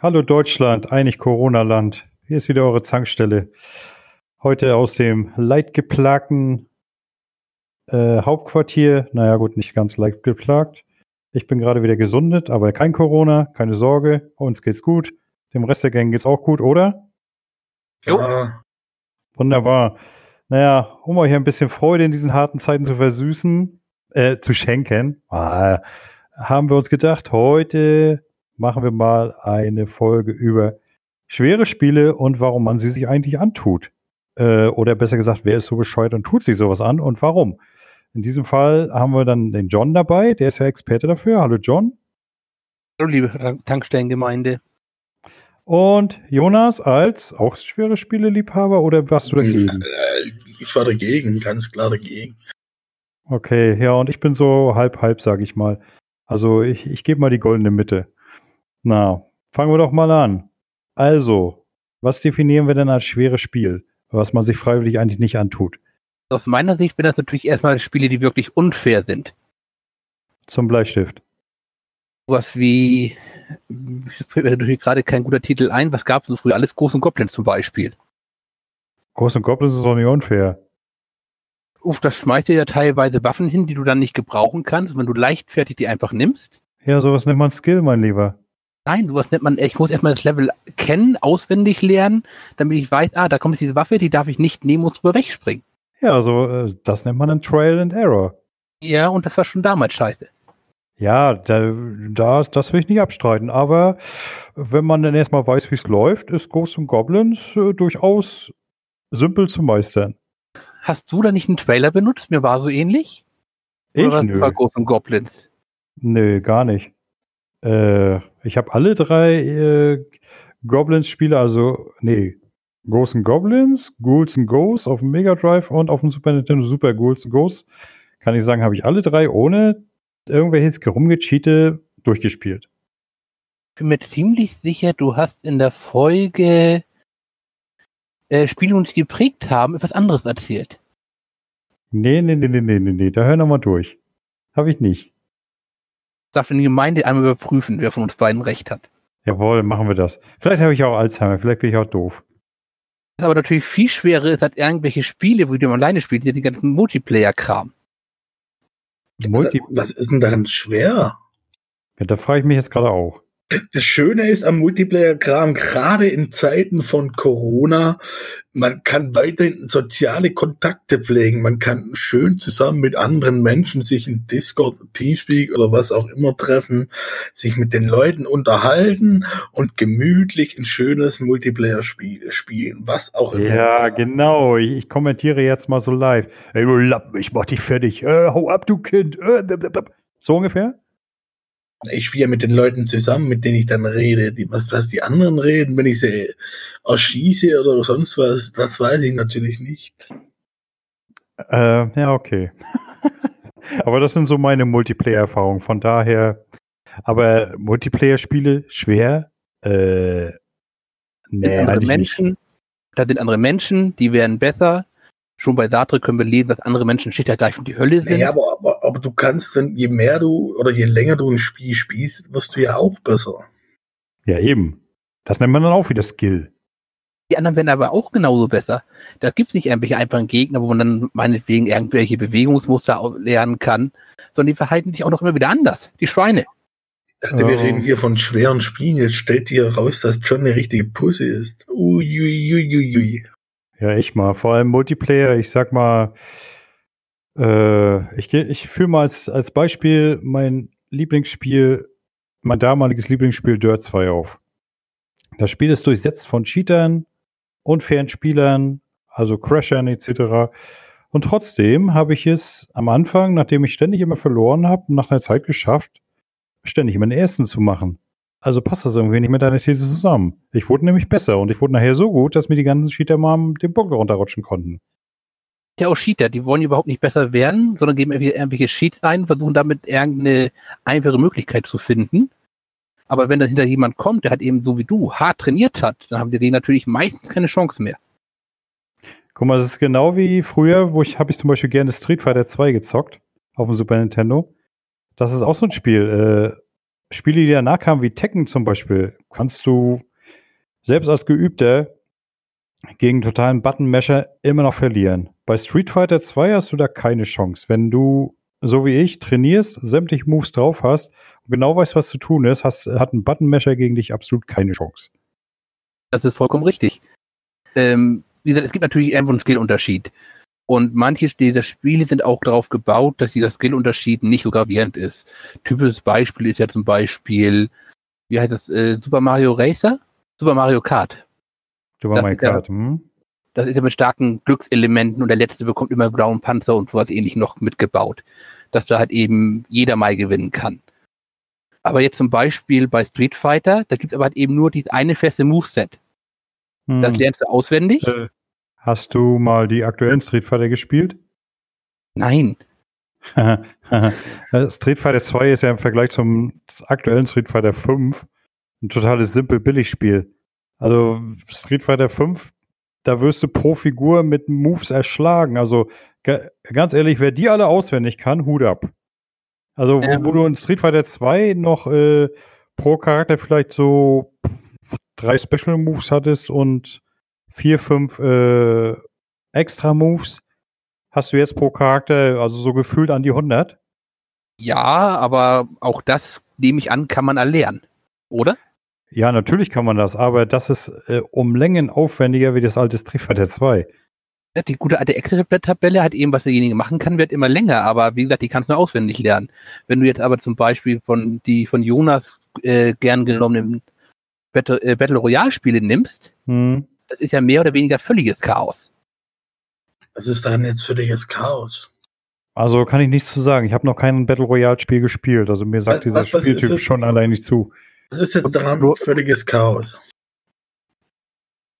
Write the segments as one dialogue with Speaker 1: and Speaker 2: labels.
Speaker 1: Hallo Deutschland, eigentlich Corona-Land. Hier ist wieder eure Zankstelle. Heute aus dem leidgeplagten äh, Hauptquartier. Naja, gut, nicht ganz leidgeplagt. Ich bin gerade wieder gesundet, aber kein Corona, keine Sorge. Uns geht's gut. Dem Rest der Gang geht's auch gut, oder?
Speaker 2: Ja.
Speaker 1: Wunderbar. Naja, um euch ein bisschen Freude in diesen harten Zeiten zu versüßen, äh, zu schenken, ah, haben wir uns gedacht, heute machen wir mal eine Folge über schwere Spiele und warum man sie sich eigentlich antut. Äh, oder besser gesagt, wer ist so bescheuert und tut sich sowas an und warum. In diesem Fall haben wir dann den John dabei, der ist ja Experte dafür. Hallo John.
Speaker 3: Hallo liebe Tankstellengemeinde.
Speaker 1: Und Jonas als auch schwere Spiele-Liebhaber oder warst du dagegen?
Speaker 2: Äh, Ich war dagegen, ganz klar dagegen.
Speaker 1: Okay, ja, und ich bin so halb halb, sag ich mal. Also ich, ich gebe mal die goldene Mitte. Na, fangen wir doch mal an. Also, was definieren wir denn als schweres Spiel, was man sich freiwillig eigentlich nicht antut?
Speaker 3: Aus meiner Sicht sind das natürlich erstmal Spiele, die wirklich unfair sind.
Speaker 1: Zum Bleistift.
Speaker 3: Sowas wie, fällt mir natürlich gerade kein guter Titel ein, was gab es so früher? Alles Großen Goblins zum Beispiel.
Speaker 1: Groß und Goblins ist doch nicht unfair.
Speaker 3: Uff, das schmeißt dir ja teilweise Waffen hin, die du dann nicht gebrauchen kannst, wenn du leichtfertig die einfach nimmst.
Speaker 1: Ja, sowas nennt man Skill, mein Lieber.
Speaker 3: Nein, sowas nennt man, ich muss erstmal das Level kennen, auswendig lernen, damit ich weiß, ah, da kommt jetzt diese Waffe, die darf ich nicht nehmen und drüber wegspringen.
Speaker 1: Ja, also das nennt man ein Trial and Error.
Speaker 3: Ja, und das war schon damals scheiße.
Speaker 1: Ja, da, da, das will ich nicht abstreiten. Aber wenn man dann erstmal weiß, wie es läuft, ist Ghosts und Goblins äh, durchaus simpel zu meistern.
Speaker 3: Hast du da nicht einen Trailer benutzt? Mir war so ähnlich.
Speaker 1: Ich
Speaker 3: Oder was
Speaker 1: nö.
Speaker 3: war Ghosts and Goblins?
Speaker 1: Nö, gar nicht. Äh, ich habe alle drei äh, Goblins-Spiele, also, nee, Ghosts and Goblins, Ghouls and Ghosts auf dem Mega Drive und auf dem Super Nintendo Super Ghouls and Ghosts, kann ich sagen, habe ich alle drei ohne irgendwelches Rumgecheate durchgespielt.
Speaker 3: Ich bin mir ziemlich sicher, du hast in der Folge äh, Spiele, die uns geprägt haben, etwas anderes erzählt.
Speaker 1: Nee, nee, nee, nee, nee, nee, nee, da hör noch mal durch. Habe ich nicht.
Speaker 3: Darf in die Gemeinde einmal überprüfen, wer von uns beiden recht hat.
Speaker 1: Jawohl, machen wir das. Vielleicht habe ich auch Alzheimer, vielleicht bin ich auch doof.
Speaker 3: Was aber natürlich viel schwerer ist als irgendwelche Spiele, wo du alleine spielst, die ganzen Multiplayer-Kram.
Speaker 1: Multi
Speaker 2: Was ist denn daran schwer?
Speaker 1: ja, da frage ich mich jetzt gerade auch.
Speaker 2: Das Schöne ist am Multiplayer-Kram, gerade in Zeiten von Corona, man kann weiterhin soziale Kontakte pflegen. Man kann schön zusammen mit anderen Menschen sich in Discord, Teamspeak oder was auch immer treffen, sich mit den Leuten unterhalten und gemütlich ein schönes Multiplayer-Spiel spielen, was auch immer.
Speaker 1: Ja, genau. Ich, ich kommentiere jetzt mal so live. Ey, du Lappen, ich mach dich fertig. Äh, hau ab, du Kind. Äh, so ungefähr?
Speaker 2: Ich spiele mit den Leuten zusammen, mit denen ich dann rede. Die, was, was die anderen reden, wenn ich sie erschieße oder sonst was, das weiß ich natürlich nicht.
Speaker 1: Äh, ja, okay. aber das sind so meine Multiplayer-Erfahrungen. Von daher, aber Multiplayer-Spiele schwer? Äh, nee,
Speaker 3: sind andere
Speaker 1: nicht.
Speaker 3: Menschen, da sind andere Menschen, die werden besser. Schon bei Sartre können wir lesen, dass andere Menschen von die Hölle sind.
Speaker 2: Ja, aber, aber, aber du kannst dann, je mehr du oder je länger du ein Spiel spielst, wirst du ja auch besser.
Speaker 1: Ja, eben. Das nennt man dann auch wieder Skill.
Speaker 3: Die anderen werden aber auch genauso besser. Da gibt es nicht irgendwelche einfachen Gegner, wo man dann meinetwegen irgendwelche Bewegungsmuster lernen kann, sondern die verhalten sich auch noch immer wieder anders. Die Schweine.
Speaker 2: Ich dachte, wir
Speaker 1: Oh.
Speaker 2: reden hier von schweren Spielen. Jetzt stellt dir raus, dass John eine richtige Pussy ist. Uiuiuiui.
Speaker 1: Ja, ich mal. Vor allem Multiplayer, ich sag mal, äh, ich, ich führe mal als, als Beispiel mein Lieblingsspiel, mein damaliges Lieblingsspiel Dirt 2 auf. Das Spiel ist durchsetzt von Cheatern, unfairen Spielern, also Crashern etc. Und trotzdem habe ich es am Anfang, nachdem ich ständig immer verloren habe, nach einer Zeit geschafft, ständig immer den ersten zu machen. Also passt das irgendwie nicht mit deiner These zusammen. Ich wurde nämlich besser und ich wurde nachher so gut, dass mir die ganzen Cheater mal den Bock runterrutschen konnten.
Speaker 3: Ja, auch Cheater, die wollen überhaupt nicht besser werden, sondern geben irgendwelche Cheats ein, versuchen damit irgendeine einfache Möglichkeit zu finden. Aber wenn dann hinter jemand kommt, der halt eben so wie du hart trainiert hat, dann haben die denen natürlich meistens keine Chance mehr.
Speaker 1: Guck mal, das ist genau wie früher, wo ich habe ich zum Beispiel gerne Street Fighter 2 gezockt auf dem Super Nintendo. Das ist auch so ein Spiel. Äh, Spiele, die danach kamen, wie Tekken zum Beispiel, kannst du selbst als Geübter gegen totalen Button-Mesher immer noch verlieren. Bei Street Fighter 2 hast du da keine Chance. Wenn du, so wie ich, trainierst, sämtliche Moves drauf hast und genau weißt, was zu tun ist, hast, hat ein Button-Mesher gegen dich absolut keine Chance.
Speaker 3: Das ist vollkommen richtig. Ähm, wie gesagt, es gibt natürlich irgendwo einen Skillunterschied. Und manche dieser Spiele sind auch darauf gebaut, dass dieser Skillunterschied nicht so gravierend ist. Typisches Beispiel ist ja zum Beispiel, wie heißt das, äh, Super Mario Racer? Super Mario Kart.
Speaker 1: Super
Speaker 3: Das
Speaker 1: Mario
Speaker 3: ist ja-
Speaker 1: Kart, hm?
Speaker 3: Das ist ja mit starken Glückselementen und der letzte bekommt immer blauen Panzer und sowas ähnlich noch mitgebaut. Dass da halt eben jeder mal gewinnen kann. Aber jetzt zum Beispiel bei Street Fighter, da gibt es aber halt eben nur dieses eine feste Moveset. Das
Speaker 1: Hm.
Speaker 3: lernst du auswendig?
Speaker 1: Äh, Hast du mal die aktuellen Street Fighter gespielt?
Speaker 3: Nein.
Speaker 1: Street Fighter 2 ist ja im Vergleich zum aktuellen Street Fighter 5 ein totales simpel Billigspiel. Also Street Fighter 5, da wirst du pro Figur mit Moves erschlagen. Also ga- ganz ehrlich, wer die alle auswendig kann, Hut ab. Also wo,
Speaker 3: Ähm.
Speaker 1: wo du in Street Fighter 2 noch äh, pro Charakter vielleicht so drei Special Moves hattest und vier, fünf äh, Extra Moves, hast du jetzt pro Charakter also so gefühlt an die 100.
Speaker 3: Ja, aber auch das, nehme ich an, kann man erlernen. Oder?
Speaker 1: Ja, natürlich kann man das, aber das ist äh, um Längen aufwendiger wie das alte Street Fighter 2.
Speaker 3: Ja, Die gute alte Excel-Tabelle hat eben, was derjenige machen kann, wird immer länger, aber wie gesagt, die kannst du nur auswendig lernen. Wenn du jetzt aber zum Beispiel von die von Jonas äh, gern genommenen Battle, äh, Battle Royale-Spiele nimmst,
Speaker 1: Hm.
Speaker 3: Das ist ja mehr oder weniger völliges Chaos.
Speaker 2: Was ist daran jetzt völliges Chaos?
Speaker 1: Also kann ich nichts zu sagen. Ich habe noch kein Battle Royale Spiel gespielt. Also mir sagt
Speaker 2: Was-
Speaker 1: dieser
Speaker 2: was- was
Speaker 1: Spieltyp
Speaker 2: das?
Speaker 1: schon allein nicht zu.
Speaker 2: Was ist jetzt daran
Speaker 3: nur-
Speaker 2: völliges Chaos?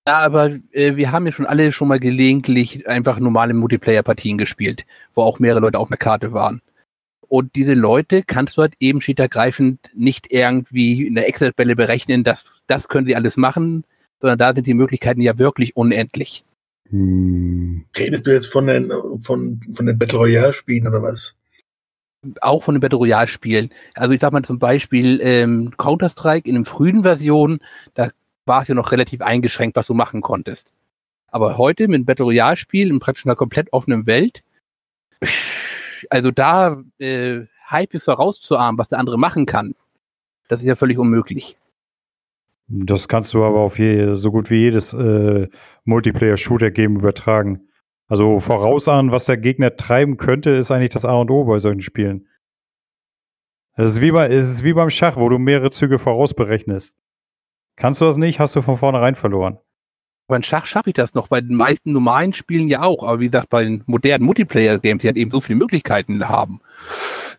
Speaker 3: Ja, aber äh, wir haben ja schon alle schon mal gelegentlich einfach normale Multiplayer-Partien gespielt, wo auch mehrere Leute auf einer Karte waren. Und diese Leute kannst du halt eben schietergreifend nicht irgendwie in der Excel-Tabelle berechnen, dass das können sie alles machen, sondern da sind die Möglichkeiten ja wirklich unendlich.
Speaker 1: Hm.
Speaker 2: Redest du jetzt von den, von, von den Battle Royale Spielen oder was?
Speaker 3: Auch von den Battle Royale Spielen. Also ich sag mal zum Beispiel ähm, Counter-Strike in den frühen Versionen, da war es ja noch relativ eingeschränkt, was du machen konntest. Aber heute mit einem Battle Royale Spiel in praktisch einer komplett offenen Welt, also da äh, halbwegs vorauszuahnen, was der andere machen kann, das ist ja völlig unmöglich.
Speaker 1: Das kannst du aber auf je, so gut wie jedes äh, Multiplayer-Shooter-Game übertragen. Also vorausahnen, was der Gegner treiben könnte, ist eigentlich das A und O bei solchen Spielen. Es ist wie, bei, es ist wie beim Schach, wo du mehrere Züge vorausberechnest. Kannst du das nicht, hast du von vornherein verloren.
Speaker 3: Beim Schach schaffe ich das noch, bei den meisten normalen Spielen ja auch, aber wie gesagt, bei den modernen Multiplayer-Games, die halt eben so viele Möglichkeiten haben,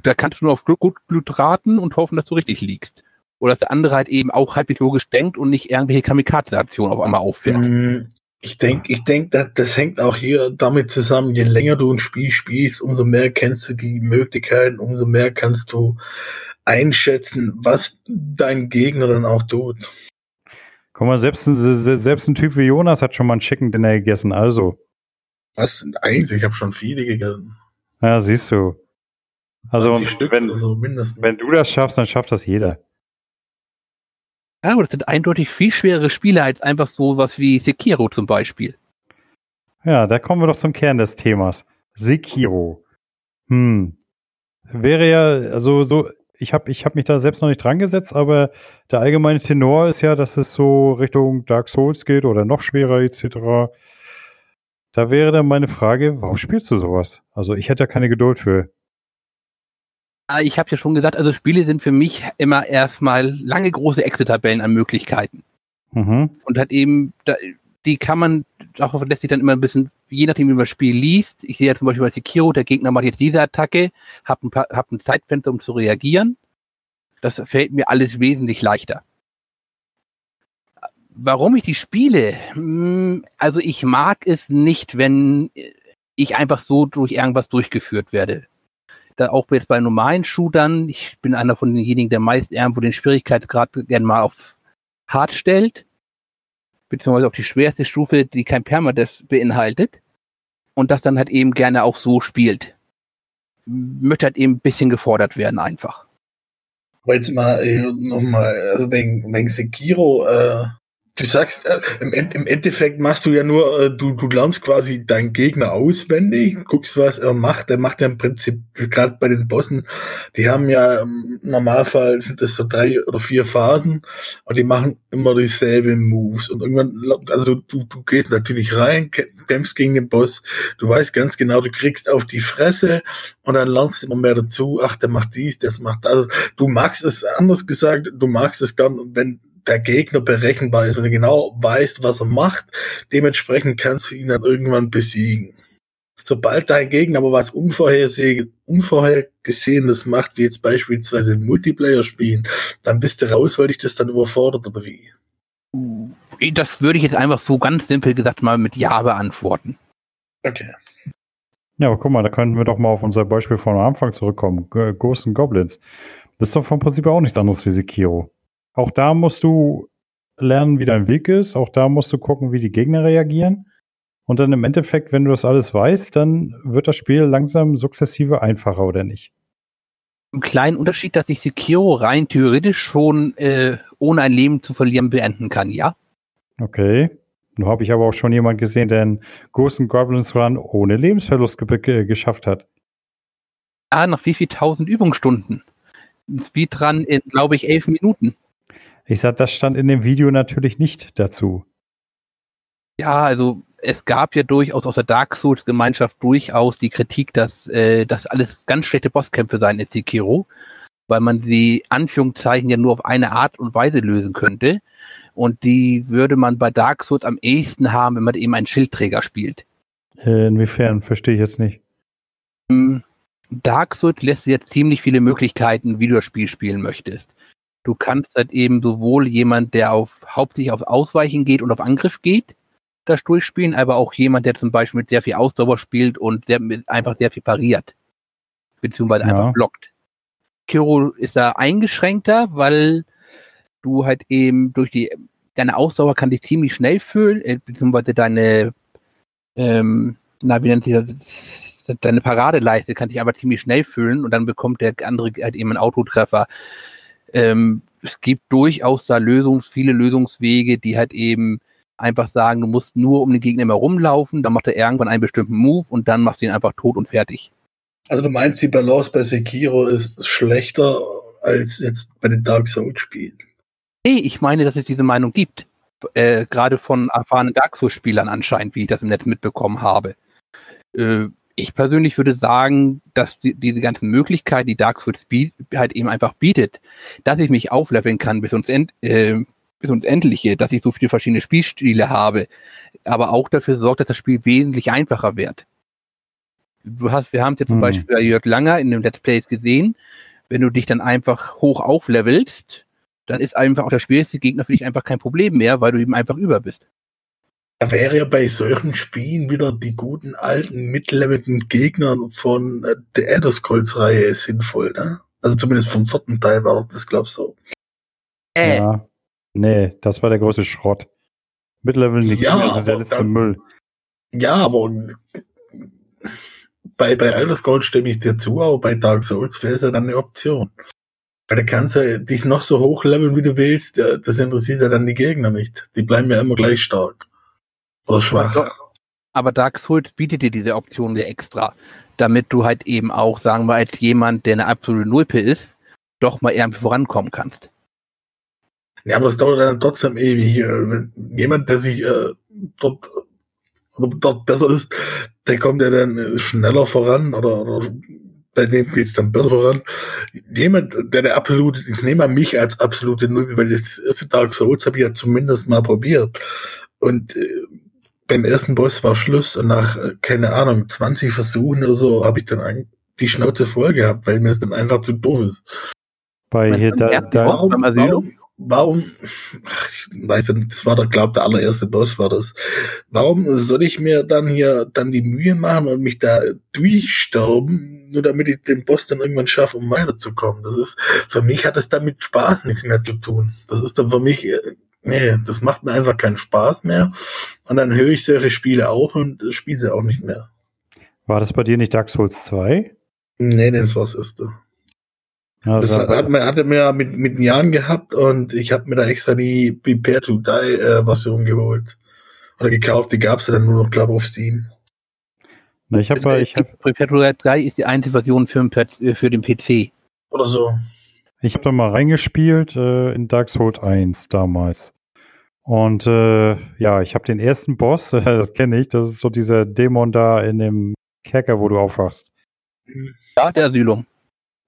Speaker 3: da kannst du nur auf Glück, gut Blut raten und hoffen, dass du richtig liegst. Oder dass der andere halt eben auch halbwegs logisch denkt und nicht irgendwelche Kamikaze-Aktionen auf einmal auffährt.
Speaker 2: Ich denke, ich denk, das, das hängt auch hier damit zusammen, je länger du ein Spiel spielst, umso mehr kennst du die Möglichkeiten, umso mehr kannst du einschätzen, was dein Gegner dann auch tut.
Speaker 1: Guck mal, selbst ein, se- selbst ein Typ wie Jonas hat schon mal einen Chicken Dinner gegessen. Also,
Speaker 2: Was eigentlich, ich habe schon viele gegessen.
Speaker 1: ja, siehst du. Also,
Speaker 2: 20 Stück
Speaker 1: wenn-
Speaker 2: oder so mindestens.
Speaker 1: Wenn du das schaffst, dann schafft das jeder.
Speaker 3: Ja, aber das sind eindeutig viel schwerere Spiele als einfach so was wie Sekiro zum Beispiel.
Speaker 1: Ja, da kommen wir doch zum Kern des Themas. Sekiro. Hm. Wäre ja, also so, ich habe ich hab mich da selbst noch nicht dran gesetzt, aber der allgemeine Tenor ist ja, dass es so Richtung Dark Souls geht oder noch schwerer etc. Da wäre dann meine Frage, warum spielst du sowas? Also ich hätte da keine Geduld für.
Speaker 3: Ah, Ich habe ja schon gesagt, also Spiele sind für mich immer erstmal lange große Excel-Tabellen an Möglichkeiten.
Speaker 1: Mhm.
Speaker 3: Und halt eben, die kann man, darauf lässt sich dann immer ein bisschen, je nachdem, wie man das Spiel liest. Ich sehe ja zum Beispiel bei Sekiro, der Gegner macht jetzt diese Attacke, hab ein, paar, hab ein Zeitfenster, um zu reagieren. Das fällt mir alles wesentlich leichter. Warum ich die spiele? Hm, Also ich mag es nicht, wenn ich einfach so durch irgendwas durchgeführt werde. Da auch jetzt bei normalen Shootern, ich bin einer von denjenigen, der meist irgendwo den Schwierigkeitsgrad gerne mal auf hart stellt beziehungsweise auf die schwerste Stufe, die kein Permadeath beinhaltet und das dann halt eben gerne auch so spielt. Möchte halt eben ein bisschen gefordert werden einfach.
Speaker 2: Aber jetzt mal äh, nochmal, also wegen, wegen Sekiro, äh, Du sagst, äh, im, im, Endeffekt machst du ja nur, äh, du, du lernst quasi deinen Gegner auswendig, guckst, was er macht. Der macht ja im Prinzip, gerade bei den Bossen, die haben ja im Normalfall sind das so drei oder vier Phasen und die machen immer dieselben Moves. Und irgendwann, also du, du, du gehst natürlich rein, kämpfst gegen den Boss, du weißt ganz genau, du kriegst auf die Fresse und dann lernst du immer mehr dazu, ach, der macht dies, das macht das. Also du magst es, anders gesagt, du magst es gern, wenn der Gegner berechenbar ist, wenn du genau weißt, was er macht, dementsprechend kannst du ihn dann irgendwann besiegen. Sobald dein Gegner aber was Unvorhergesehenes macht, wie jetzt beispielsweise ein Multiplayer spielen, dann bist du raus, weil dich das dann überfordert oder wie?
Speaker 3: Das würde ich jetzt einfach so ganz simpel gesagt mal mit Ja beantworten.
Speaker 2: Okay.
Speaker 1: Ja, aber guck mal, da könnten wir doch mal auf unser Beispiel von Anfang zurückkommen. Ghosts and Goblins. Das ist doch vom Prinzip auch nichts anderes wie Sekiro. Auch da musst du lernen, wie dein Weg ist. Auch da musst du gucken, wie die Gegner reagieren. Und dann im Endeffekt, wenn du das alles weißt, dann wird das Spiel langsam sukzessive einfacher, oder nicht?
Speaker 3: Ein kleinen Unterschied, dass ich Sekiro rein theoretisch schon äh, ohne ein Leben zu verlieren beenden kann, ja?
Speaker 1: Okay. Nun habe ich aber auch schon jemanden gesehen, der einen Ghost Goblins Run ohne Lebensverlust ge geschafft hat.
Speaker 3: Ah, nach wie viel tausend Übungsstunden? Ein Speedrun in, glaube ich, elf Minuten.
Speaker 1: Ich sag, das stand in dem Video natürlich nicht dazu.
Speaker 3: Ja, also es gab ja durchaus aus der Dark Souls Gemeinschaft durchaus die Kritik, dass äh, das alles ganz schlechte Bosskämpfe seien in Sekiro, weil man sie Anführungszeichen ja nur auf eine Art und Weise lösen könnte. Und die würde man bei Dark Souls am ehesten haben, wenn man eben einen Schildträger spielt.
Speaker 1: Äh, inwiefern? Verstehe ich jetzt nicht.
Speaker 3: Hm, Dark Souls lässt dir ziemlich viele Möglichkeiten, wie du das Spiel spielen möchtest. Du kannst halt eben sowohl jemand, der auf hauptsächlich auf Ausweichen geht und auf Angriff geht, das durchspielen, aber auch jemand, der zum Beispiel mit sehr viel Ausdauer spielt und sehr, einfach sehr viel pariert. Beziehungsweise ja. einfach blockt. Kiro ist da eingeschränkter, weil du halt eben durch die, deine Ausdauer kann dich ziemlich schnell füllen, äh, beziehungsweise deine, ähm, na, wie nennt sich das? Deine Paradeleiste kann dich aber ziemlich schnell füllen und dann bekommt der andere halt eben einen Autotreffer. Ähm, es gibt durchaus da Lösungs, viele Lösungswege, die halt eben einfach sagen, du musst nur um den Gegner immer rumlaufen, dann macht er irgendwann einen bestimmten Move und dann machst du ihn einfach tot und fertig.
Speaker 2: Also du meinst, die Balance bei Sekiro ist schlechter als jetzt bei den Dark Souls Spielen?
Speaker 3: Nee, ich meine, dass es diese Meinung gibt. Äh, Gerade von erfahrenen Dark Souls Spielern anscheinend, wie ich das im Netz mitbekommen habe. Äh, ich persönlich würde sagen, dass die, diese ganzen Möglichkeiten, die Dark Souls halt eben einfach bietet, dass ich mich aufleveln kann bis uns, end, äh, bis uns Endliche, dass ich so viele verschiedene Spielstile habe, aber auch dafür sorgt, dass das Spiel wesentlich einfacher wird. Du hast, wir haben es ja zum hm. Beispiel bei Jörg Langer in dem Let's Plays gesehen, wenn du dich dann einfach hoch auflevelst, dann ist einfach auch der schwierigste Gegner für dich einfach kein Problem mehr, weil du eben einfach über bist.
Speaker 2: Da wäre ja bei solchen Spielen wieder die guten alten mitlevelnden Gegner von äh, der Elder Scrolls Reihe sinnvoll, ne? Also zumindest vom vierten Teil war das, glaub ich, so.
Speaker 1: Äh. Ja. Nee, das war der große Schrott. Mitlevelnde
Speaker 2: ja, Gegner sind der letzte dann, Müll. Ja, aber bei, bei Elder Scrolls stimme ich dir zu, aber bei Dark Souls wäre es ja dann eine Option. Weil du kannst ja dich noch so hochleveln, wie du willst, das interessiert ja dann die Gegner nicht. Die bleiben ja immer gleich stark. Oder schwach.
Speaker 3: Aber Dark Souls bietet dir diese Option ja extra, damit du halt eben auch, sagen wir, als jemand, der eine absolute Nulpe ist, doch mal irgendwie vorankommen kannst.
Speaker 2: Ja, aber es dauert dann trotzdem ewig. Wenn jemand, der sich äh, dort, dort besser ist, der kommt ja dann schneller voran oder, oder bei dem geht es dann besser voran. Jemand, der der absolute, ich nehme an mich als absolute Null, weil das erste Dark Souls habe ich ja zumindest mal probiert. Und äh, beim ersten Boss war Schluss und nach, äh, keine Ahnung, 20 Versuchen oder so habe ich dann die Schnauze voll gehabt, weil mir das dann einfach zu doof ist.
Speaker 1: Bei hier, da, da,
Speaker 2: warum, warum, warum, ich weiß nicht, das war der, glaub, der allererste Boss war das. Warum soll ich mir dann hier dann die Mühe machen und mich da durchsterben, nur damit ich den Boss dann irgendwann schaffe, um weiterzukommen? Das ist, für mich hat es damit Spaß nichts mehr zu tun. Das ist dann für mich äh, Nee, das macht mir einfach keinen Spaß mehr. Und dann höre ich solche Spiele auf und spiele sie auch nicht mehr.
Speaker 1: War das bei dir nicht Dark Souls 2?
Speaker 2: Nee, das war das erste. das hat, hat, man, hatte mir mit, mit Jahren gehabt und ich habe mir da extra die Prepare to Die äh, Version geholt. Oder gekauft, die gab es ja dann nur noch, glaube auf Steam.
Speaker 3: Na, ich habe also, ich hab, Prepare to Die ist die einzige Version für, äh, für den PC.
Speaker 2: Oder so.
Speaker 1: Ich habe da mal reingespielt äh, in Dark Souls 1 damals. Und äh, ja, ich habe den ersten Boss, äh, das kenne ich, das ist so dieser Dämon da in dem Kerker, wo du aufwachst.
Speaker 3: Ja, der Asylum.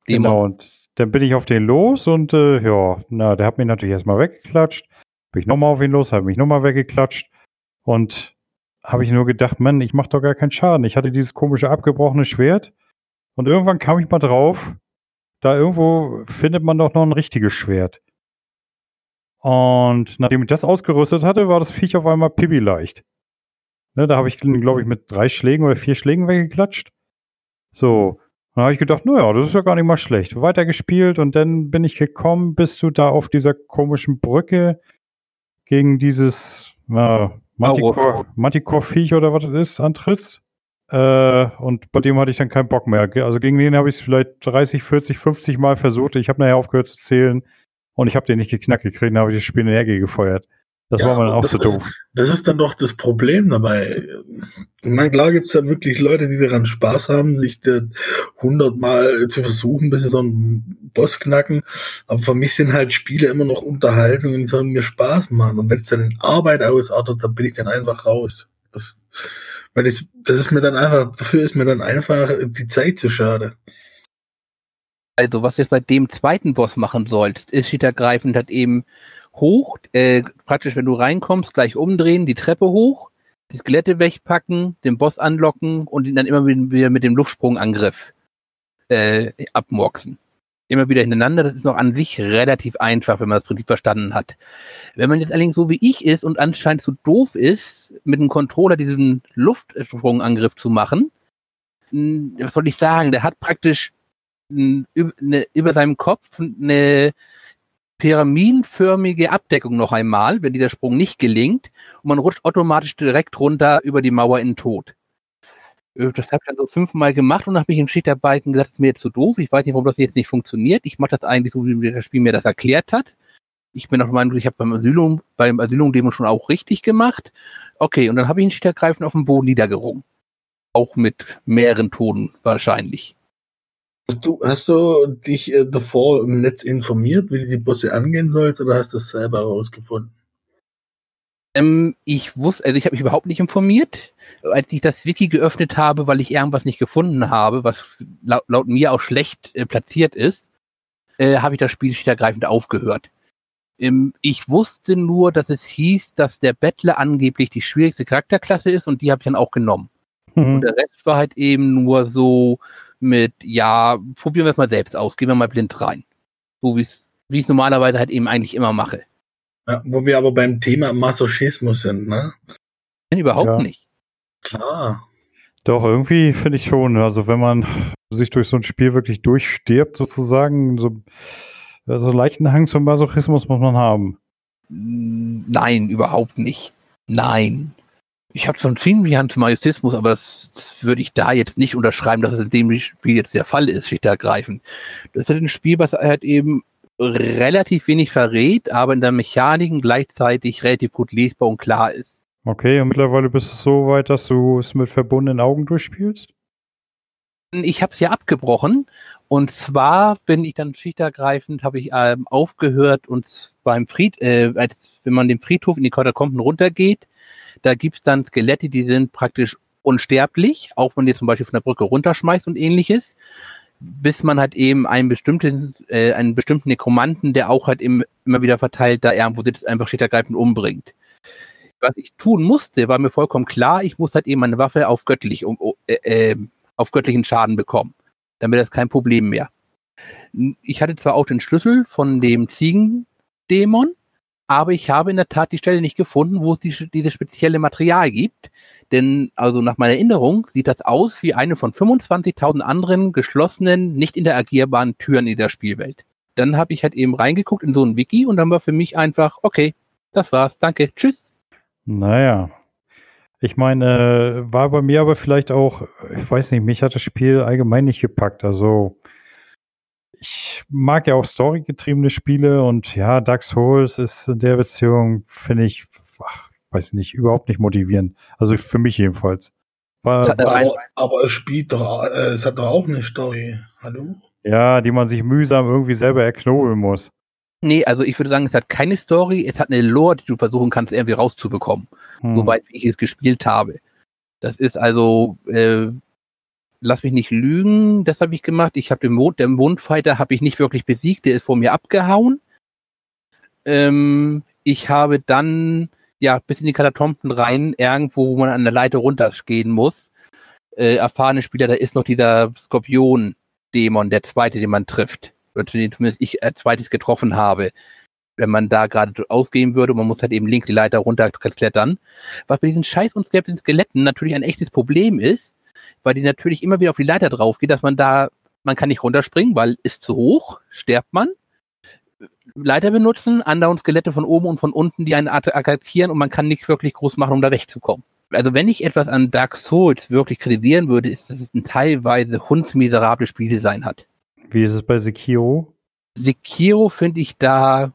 Speaker 1: Dämon. Genau, und dann bin ich auf den los und äh, ja, na, der hat mich natürlich erstmal weggeklatscht. Bin ich nochmal auf ihn los, habe mich nochmal weggeklatscht. Und habe ich nur gedacht, Mann, ich mache doch gar keinen Schaden. Ich hatte dieses komische abgebrochene Schwert. Und irgendwann kam ich mal drauf, da irgendwo findet man doch noch ein richtiges Schwert. Und nachdem ich das ausgerüstet hatte, war das Viech auf einmal pibi leicht. Ne, da habe ich, glaube ich, mit drei Schlägen oder vier Schlägen weggeklatscht. So, dann habe ich gedacht, naja, das ist ja gar nicht mal schlecht. Weitergespielt und dann bin ich gekommen, bis du da auf dieser komischen Brücke gegen dieses äh, Manticore-Viech oder was das ist, antrittst. Äh, und bei dem hatte ich dann keinen Bock mehr. Also gegen den habe ich es vielleicht 30, 40, 50 Mal versucht. Ich habe nachher aufgehört zu zählen und ich habe den nicht geknackt gekriegt. Dann habe ich das Spiel in Energie gefeuert. Das ja, war mir dann auch so doof.
Speaker 2: Das ist dann doch das Problem dabei. Ich meine, klar gibt's ja wirklich Leute, die daran Spaß haben, sich hundertmal zu versuchen, bis sie so einen Boss knacken. Aber für mich sind halt Spiele immer noch Unterhaltung und die sollen mir Spaß machen. Und wenn es dann in Arbeit ausartet, dann bin ich dann einfach raus. Das, weil das, das ist mir dann einfach, dafür ist mir dann einfach die Zeit zu schade.
Speaker 3: Also, was du jetzt bei dem zweiten Boss machen sollst, ist steht ergreifend hat eben hoch, äh, praktisch wenn du reinkommst, gleich umdrehen, die Treppe hoch, die Skelette wegpacken, den Boss anlocken und ihn dann immer wieder mit dem Luftsprungangriff äh, abmurksen. Immer wieder hintereinander, das ist noch an sich relativ einfach, wenn man das Prinzip verstanden hat. Wenn man jetzt allerdings so wie ich ist und anscheinend zu doof ist, mit dem Controller diesen Luftsprungangriff zu machen, was soll ich sagen, der hat praktisch eine, über seinem Kopf eine pyramidenförmige Abdeckung noch einmal, wenn dieser Sprung nicht gelingt und man rutscht automatisch direkt runter über die Mauer in den Tod. Äh, das habe ich dann so fünfmal gemacht und habe ich im Schichterbeiken gesagt, das ist mir zu doof. Ich weiß nicht, warum das jetzt nicht funktioniert. Ich mache das eigentlich so, wie das Spiel mir das erklärt hat. Ich bin auch meinen, ich habe beim Asylum, beim Asylum-Demo schon auch richtig gemacht. Okay, und dann habe ich einen Schichterbeiken auf dem Boden niedergerungen. Auch mit mehreren Toten wahrscheinlich.
Speaker 2: Hast du, hast du dich äh, davor im Netz informiert, wie du die Bosse angehen sollst, oder hast du das selber herausgefunden?
Speaker 3: Ähm, ich wusste, also ich habe mich überhaupt nicht informiert. Als ich das Wiki geöffnet habe, weil ich irgendwas nicht gefunden habe, was laut, laut mir auch schlecht äh, platziert ist, äh, habe ich das Spiel ergreifend aufgehört. Ähm, ich wusste nur, dass es hieß, dass der Bettler angeblich die schwierigste Charakterklasse ist und die habe ich dann auch genommen. Mhm. Und der Rest war halt eben nur so, mit, ja, probieren wir es mal selbst aus, gehen wir mal blind rein. So wie ich es normalerweise halt eben eigentlich immer mache.
Speaker 2: Ja, wo wir aber beim Thema Masochismus sind, ne?
Speaker 3: Nein, überhaupt ja. nicht.
Speaker 2: Klar.
Speaker 1: Doch, irgendwie finde ich schon. Also wenn man sich durch so ein Spiel wirklich durchstirbt, sozusagen, so, so einen leichten Hang zum Masochismus muss man haben.
Speaker 3: Nein, überhaupt nicht. Nein ich habe schon viel wie Antimagistismus, aber das, das, würde ich da jetzt nicht unterschreiben, dass es in dem Spiel jetzt der Fall ist, schlicht ergreifend. Das ist halt ein Spiel, was halt eben relativ wenig verrät, aber in der Mechaniken gleichzeitig relativ gut lesbar und klar ist.
Speaker 1: Okay, und mittlerweile bist du so weit, dass du es mit verbundenen Augen durchspielst?
Speaker 3: Ich habe es ja abgebrochen und zwar bin ich dann schichtergreifend, habe ich ähm, aufgehört und beim Fried, äh, als wenn man den Friedhof in die Katakomben runtergeht, da gibt's dann Skelette, die sind praktisch unsterblich, auch wenn ihr zum Beispiel von der Brücke runterschmeißt und ähnliches, bis man halt eben einen bestimmten, äh, einen bestimmten Nekromanten, der auch halt im, immer wieder verteilt, da irgendwo sitzt, einfach schickergreifend umbringt. Was ich tun musste, war mir vollkommen klar, ich muss halt eben meine Waffe auf göttlich, um, äh, äh, auf göttlichen Schaden bekommen. Damit das kein Problem mehr. Ich hatte zwar auch den Schlüssel von dem Ziegendämon, aber ich habe in der Tat die Stelle nicht gefunden, wo es die, dieses spezielle Material gibt. Denn also nach meiner Erinnerung sieht das aus wie eine von 25.000 anderen geschlossenen, nicht interagierbaren Türen in dieser Spielwelt. Dann habe ich halt eben reingeguckt in so ein Wiki und dann war für mich einfach, okay, das war's, danke, tschüss.
Speaker 1: Naja, ich meine, war bei mir aber vielleicht auch, ich weiß nicht, mich hat das Spiel allgemein nicht gepackt. Also ich mag ja auch storygetriebene Spiele und ja, Dark Souls ist in der Beziehung, finde ich, ach, weiß nicht, überhaupt nicht motivierend. Also für mich jedenfalls.
Speaker 2: War, aber, aber, es spielt doch, äh, es hat doch auch eine Story. Hallo?
Speaker 1: Ja, die man sich mühsam irgendwie selber erknobeln muss.
Speaker 3: Nee, also ich würde sagen, es hat keine Story, es hat eine Lore, die du versuchen kannst, irgendwie rauszubekommen. Hm. Soweit wie ich es gespielt habe. Das ist also, äh, lass mich nicht lügen, das habe ich gemacht. Ich habe den Mond, den Mondfighter habe ich nicht wirklich besiegt, der ist vor mir abgehauen. Ähm, ich habe dann ja bis in die Katatomben rein, irgendwo, wo man an der Leiter runtergehen muss. Äh, erfahrene Spieler, da ist noch dieser Skorpion-Dämon, der zweite, den man trifft. Oder zumindest ich als zweites getroffen habe. Wenn man da gerade ausgehen würde, man muss halt eben links die Leiter runterklettern. Was bei diesen scheiß und Skeletten natürlich ein echtes Problem ist, weil die natürlich immer wieder auf die Leiter drauf geht, dass man da, man kann nicht runterspringen, weil ist zu hoch, stirbt man. Leiter benutzen, andauernd Skelette von oben und von unten, die einen attackieren und man kann nichts wirklich groß machen, um da wegzukommen. Also wenn ich etwas an Dark Souls wirklich kritisieren würde, ist, dass es ein teilweise hundsmiserables Spieldesign hat.
Speaker 1: Wie ist es bei Sekiro?
Speaker 3: Sekiro finde ich da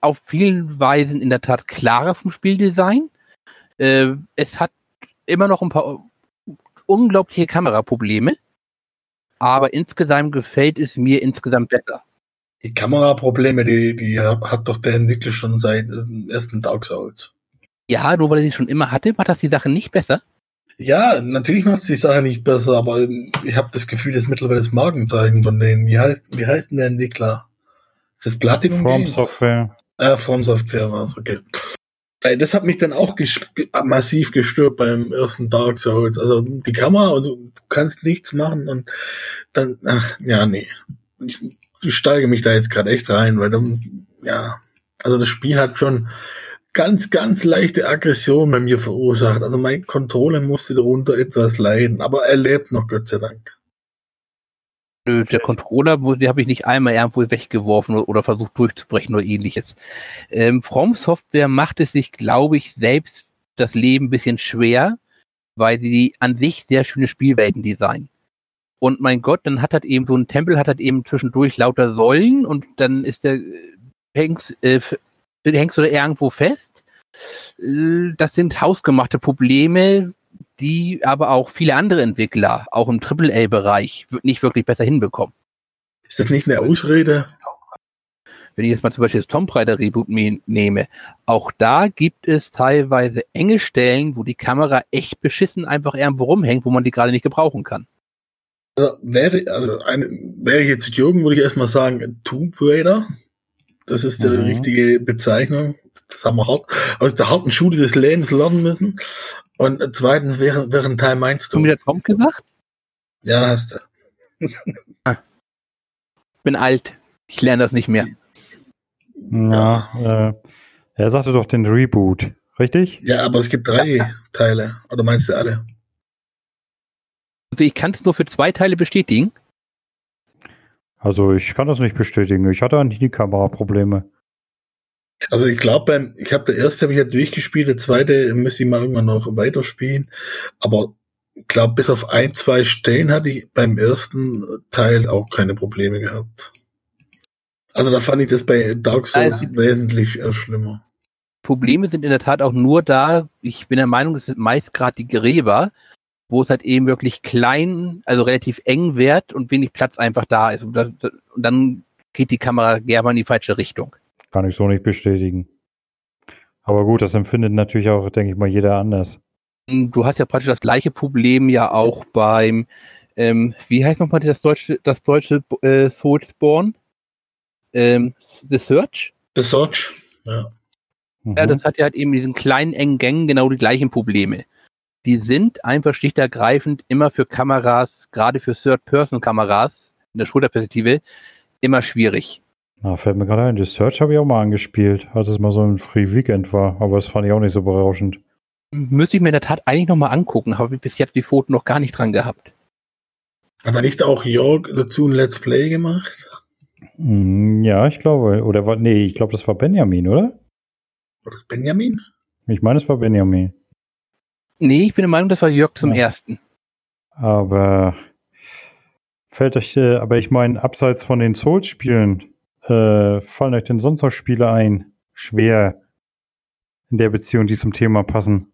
Speaker 3: auf vielen Weisen in der Tat klarer vom Spieldesign. Äh, es hat immer noch ein paar unglaubliche Kameraprobleme, aber insgesamt gefällt es mir insgesamt besser.
Speaker 2: Die Kameraprobleme, die, die hat doch der Entwickler schon seit dem ersten Dark Souls.
Speaker 3: Ja, nur weil er sie schon immer hatte, macht das die Sache nicht besser?
Speaker 2: Ja, natürlich macht es die Sache nicht besser, aber ich habe das Gefühl, dass mittlerweile das Markenzeichen von denen. Wie heißt, wie heißt denn der Entwickler? Ist das Platinum
Speaker 1: From Software.
Speaker 2: Äh, From Software war okay. Das hat mich dann auch ges massiv gestört beim ersten Dark Souls. Also die Kamera und du kannst nichts machen und dann, ach, ja, nee. Ich, ich steige mich da jetzt gerade echt rein, weil dann, ja, also das Spiel hat schon ganz, ganz leichte Aggression bei mir verursacht. Also mein Controller musste darunter etwas leiden, aber er lebt noch, Gott sei Dank.
Speaker 3: Der Controller, den habe ich nicht einmal irgendwo weggeworfen oder versucht durchzubrechen oder ähnliches. Ähm, From Software macht es sich, glaube ich, selbst das Leben ein bisschen schwer, weil sie an sich sehr schöne Spielwelten designen. Und mein Gott, dann hat halt eben so ein Tempel, hat halt eben zwischendurch lauter Säulen und dann ist der Hengst, äh, hängst du da irgendwo fest. Äh, das sind hausgemachte Probleme, die aber auch viele andere Entwickler, auch im AAA-Bereich, nicht wirklich besser hinbekommen.
Speaker 2: Ist das nicht eine Ausrede?
Speaker 3: Wenn ich jetzt mal zum Beispiel das Tomb Raider Reboot nehme, auch da gibt es teilweise enge Stellen, wo die Kamera echt beschissen einfach irgendwo rumhängt, wo man die gerade nicht gebrauchen kann.
Speaker 2: Also wäre, also eine, wäre ich jetzt Jürgen, würde ich erstmal sagen, Tomb Raider. Das ist die mhm. richtige Bezeichnung. Das haben wir hart, aus der harten Schule des Lebens lernen müssen. Und zweitens, wäre, wäre ein Teil meinst du?
Speaker 3: Hast du mir das Tom gesagt?
Speaker 2: Ja, hast du.
Speaker 3: ah. Bin alt. Ich lerne das nicht mehr.
Speaker 1: Ja, äh, er sagte doch den Reboot, richtig?
Speaker 2: Ja, aber es gibt drei Teile. Oder meinst du alle?
Speaker 3: Also ich kann es nur für zwei Teile bestätigen.
Speaker 1: Also ich kann das nicht bestätigen. Ich hatte eigentlich nie Kameraprobleme.
Speaker 2: Also ich glaube, ich habe der erste habe ich ja durchgespielt, der zweite müsste ich mal irgendwann noch weiterspielen. Aber ich glaube, bis auf ein, zwei Stellen hatte ich beim ersten Teil auch keine Probleme gehabt. Also da fand ich das bei Dark Souls also, wesentlich schlimmer.
Speaker 3: Probleme sind in der Tat auch nur da, ich bin der Meinung, es sind meist gerade die Gräber, wo es halt eben wirklich klein, also relativ eng wird und wenig Platz einfach da ist. Und, das, und dann geht die Kamera gerne in die falsche Richtung.
Speaker 1: Kann ich so nicht bestätigen. Aber gut, das empfindet natürlich auch, denke ich mal, jeder anders.
Speaker 3: Du hast ja praktisch das gleiche Problem ja auch beim, ähm, wie heißt nochmal das deutsche, das deutsche äh, Soulspawn? Ähm, The Search?
Speaker 2: The Search, ja.
Speaker 3: Ja, das hat ja halt eben diesen kleinen engen Gängen genau die gleichen Probleme die sind einfach schlicht ergreifend immer für Kameras, gerade für Third-Person-Kameras in der Schulterperspektive, immer schwierig.
Speaker 1: Na, fällt mir gerade ein, die Search habe ich auch mal angespielt, als es mal so ein Free Weekend war, aber das fand ich auch nicht so berauschend.
Speaker 3: Müsste ich mir in der Tat eigentlich nochmal angucken, habe ich bis jetzt die Foto noch gar nicht dran gehabt.
Speaker 2: Hat er nicht auch Jörg dazu ein Let's Play gemacht?
Speaker 1: Hm, ja, ich glaube. Oder war, nee, ich glaube, das war Benjamin, oder?
Speaker 2: War das Benjamin?
Speaker 1: Ich meine, es war Benjamin.
Speaker 3: Nee, ich bin der Meinung, das war Jörg zum ja. ersten.
Speaker 1: Aber Fällt euch, äh, aber ich meine, abseits von den Souls-Spielen, äh, fallen euch denn sonst noch Spiele ein? Schwer in der Beziehung, die zum Thema passen.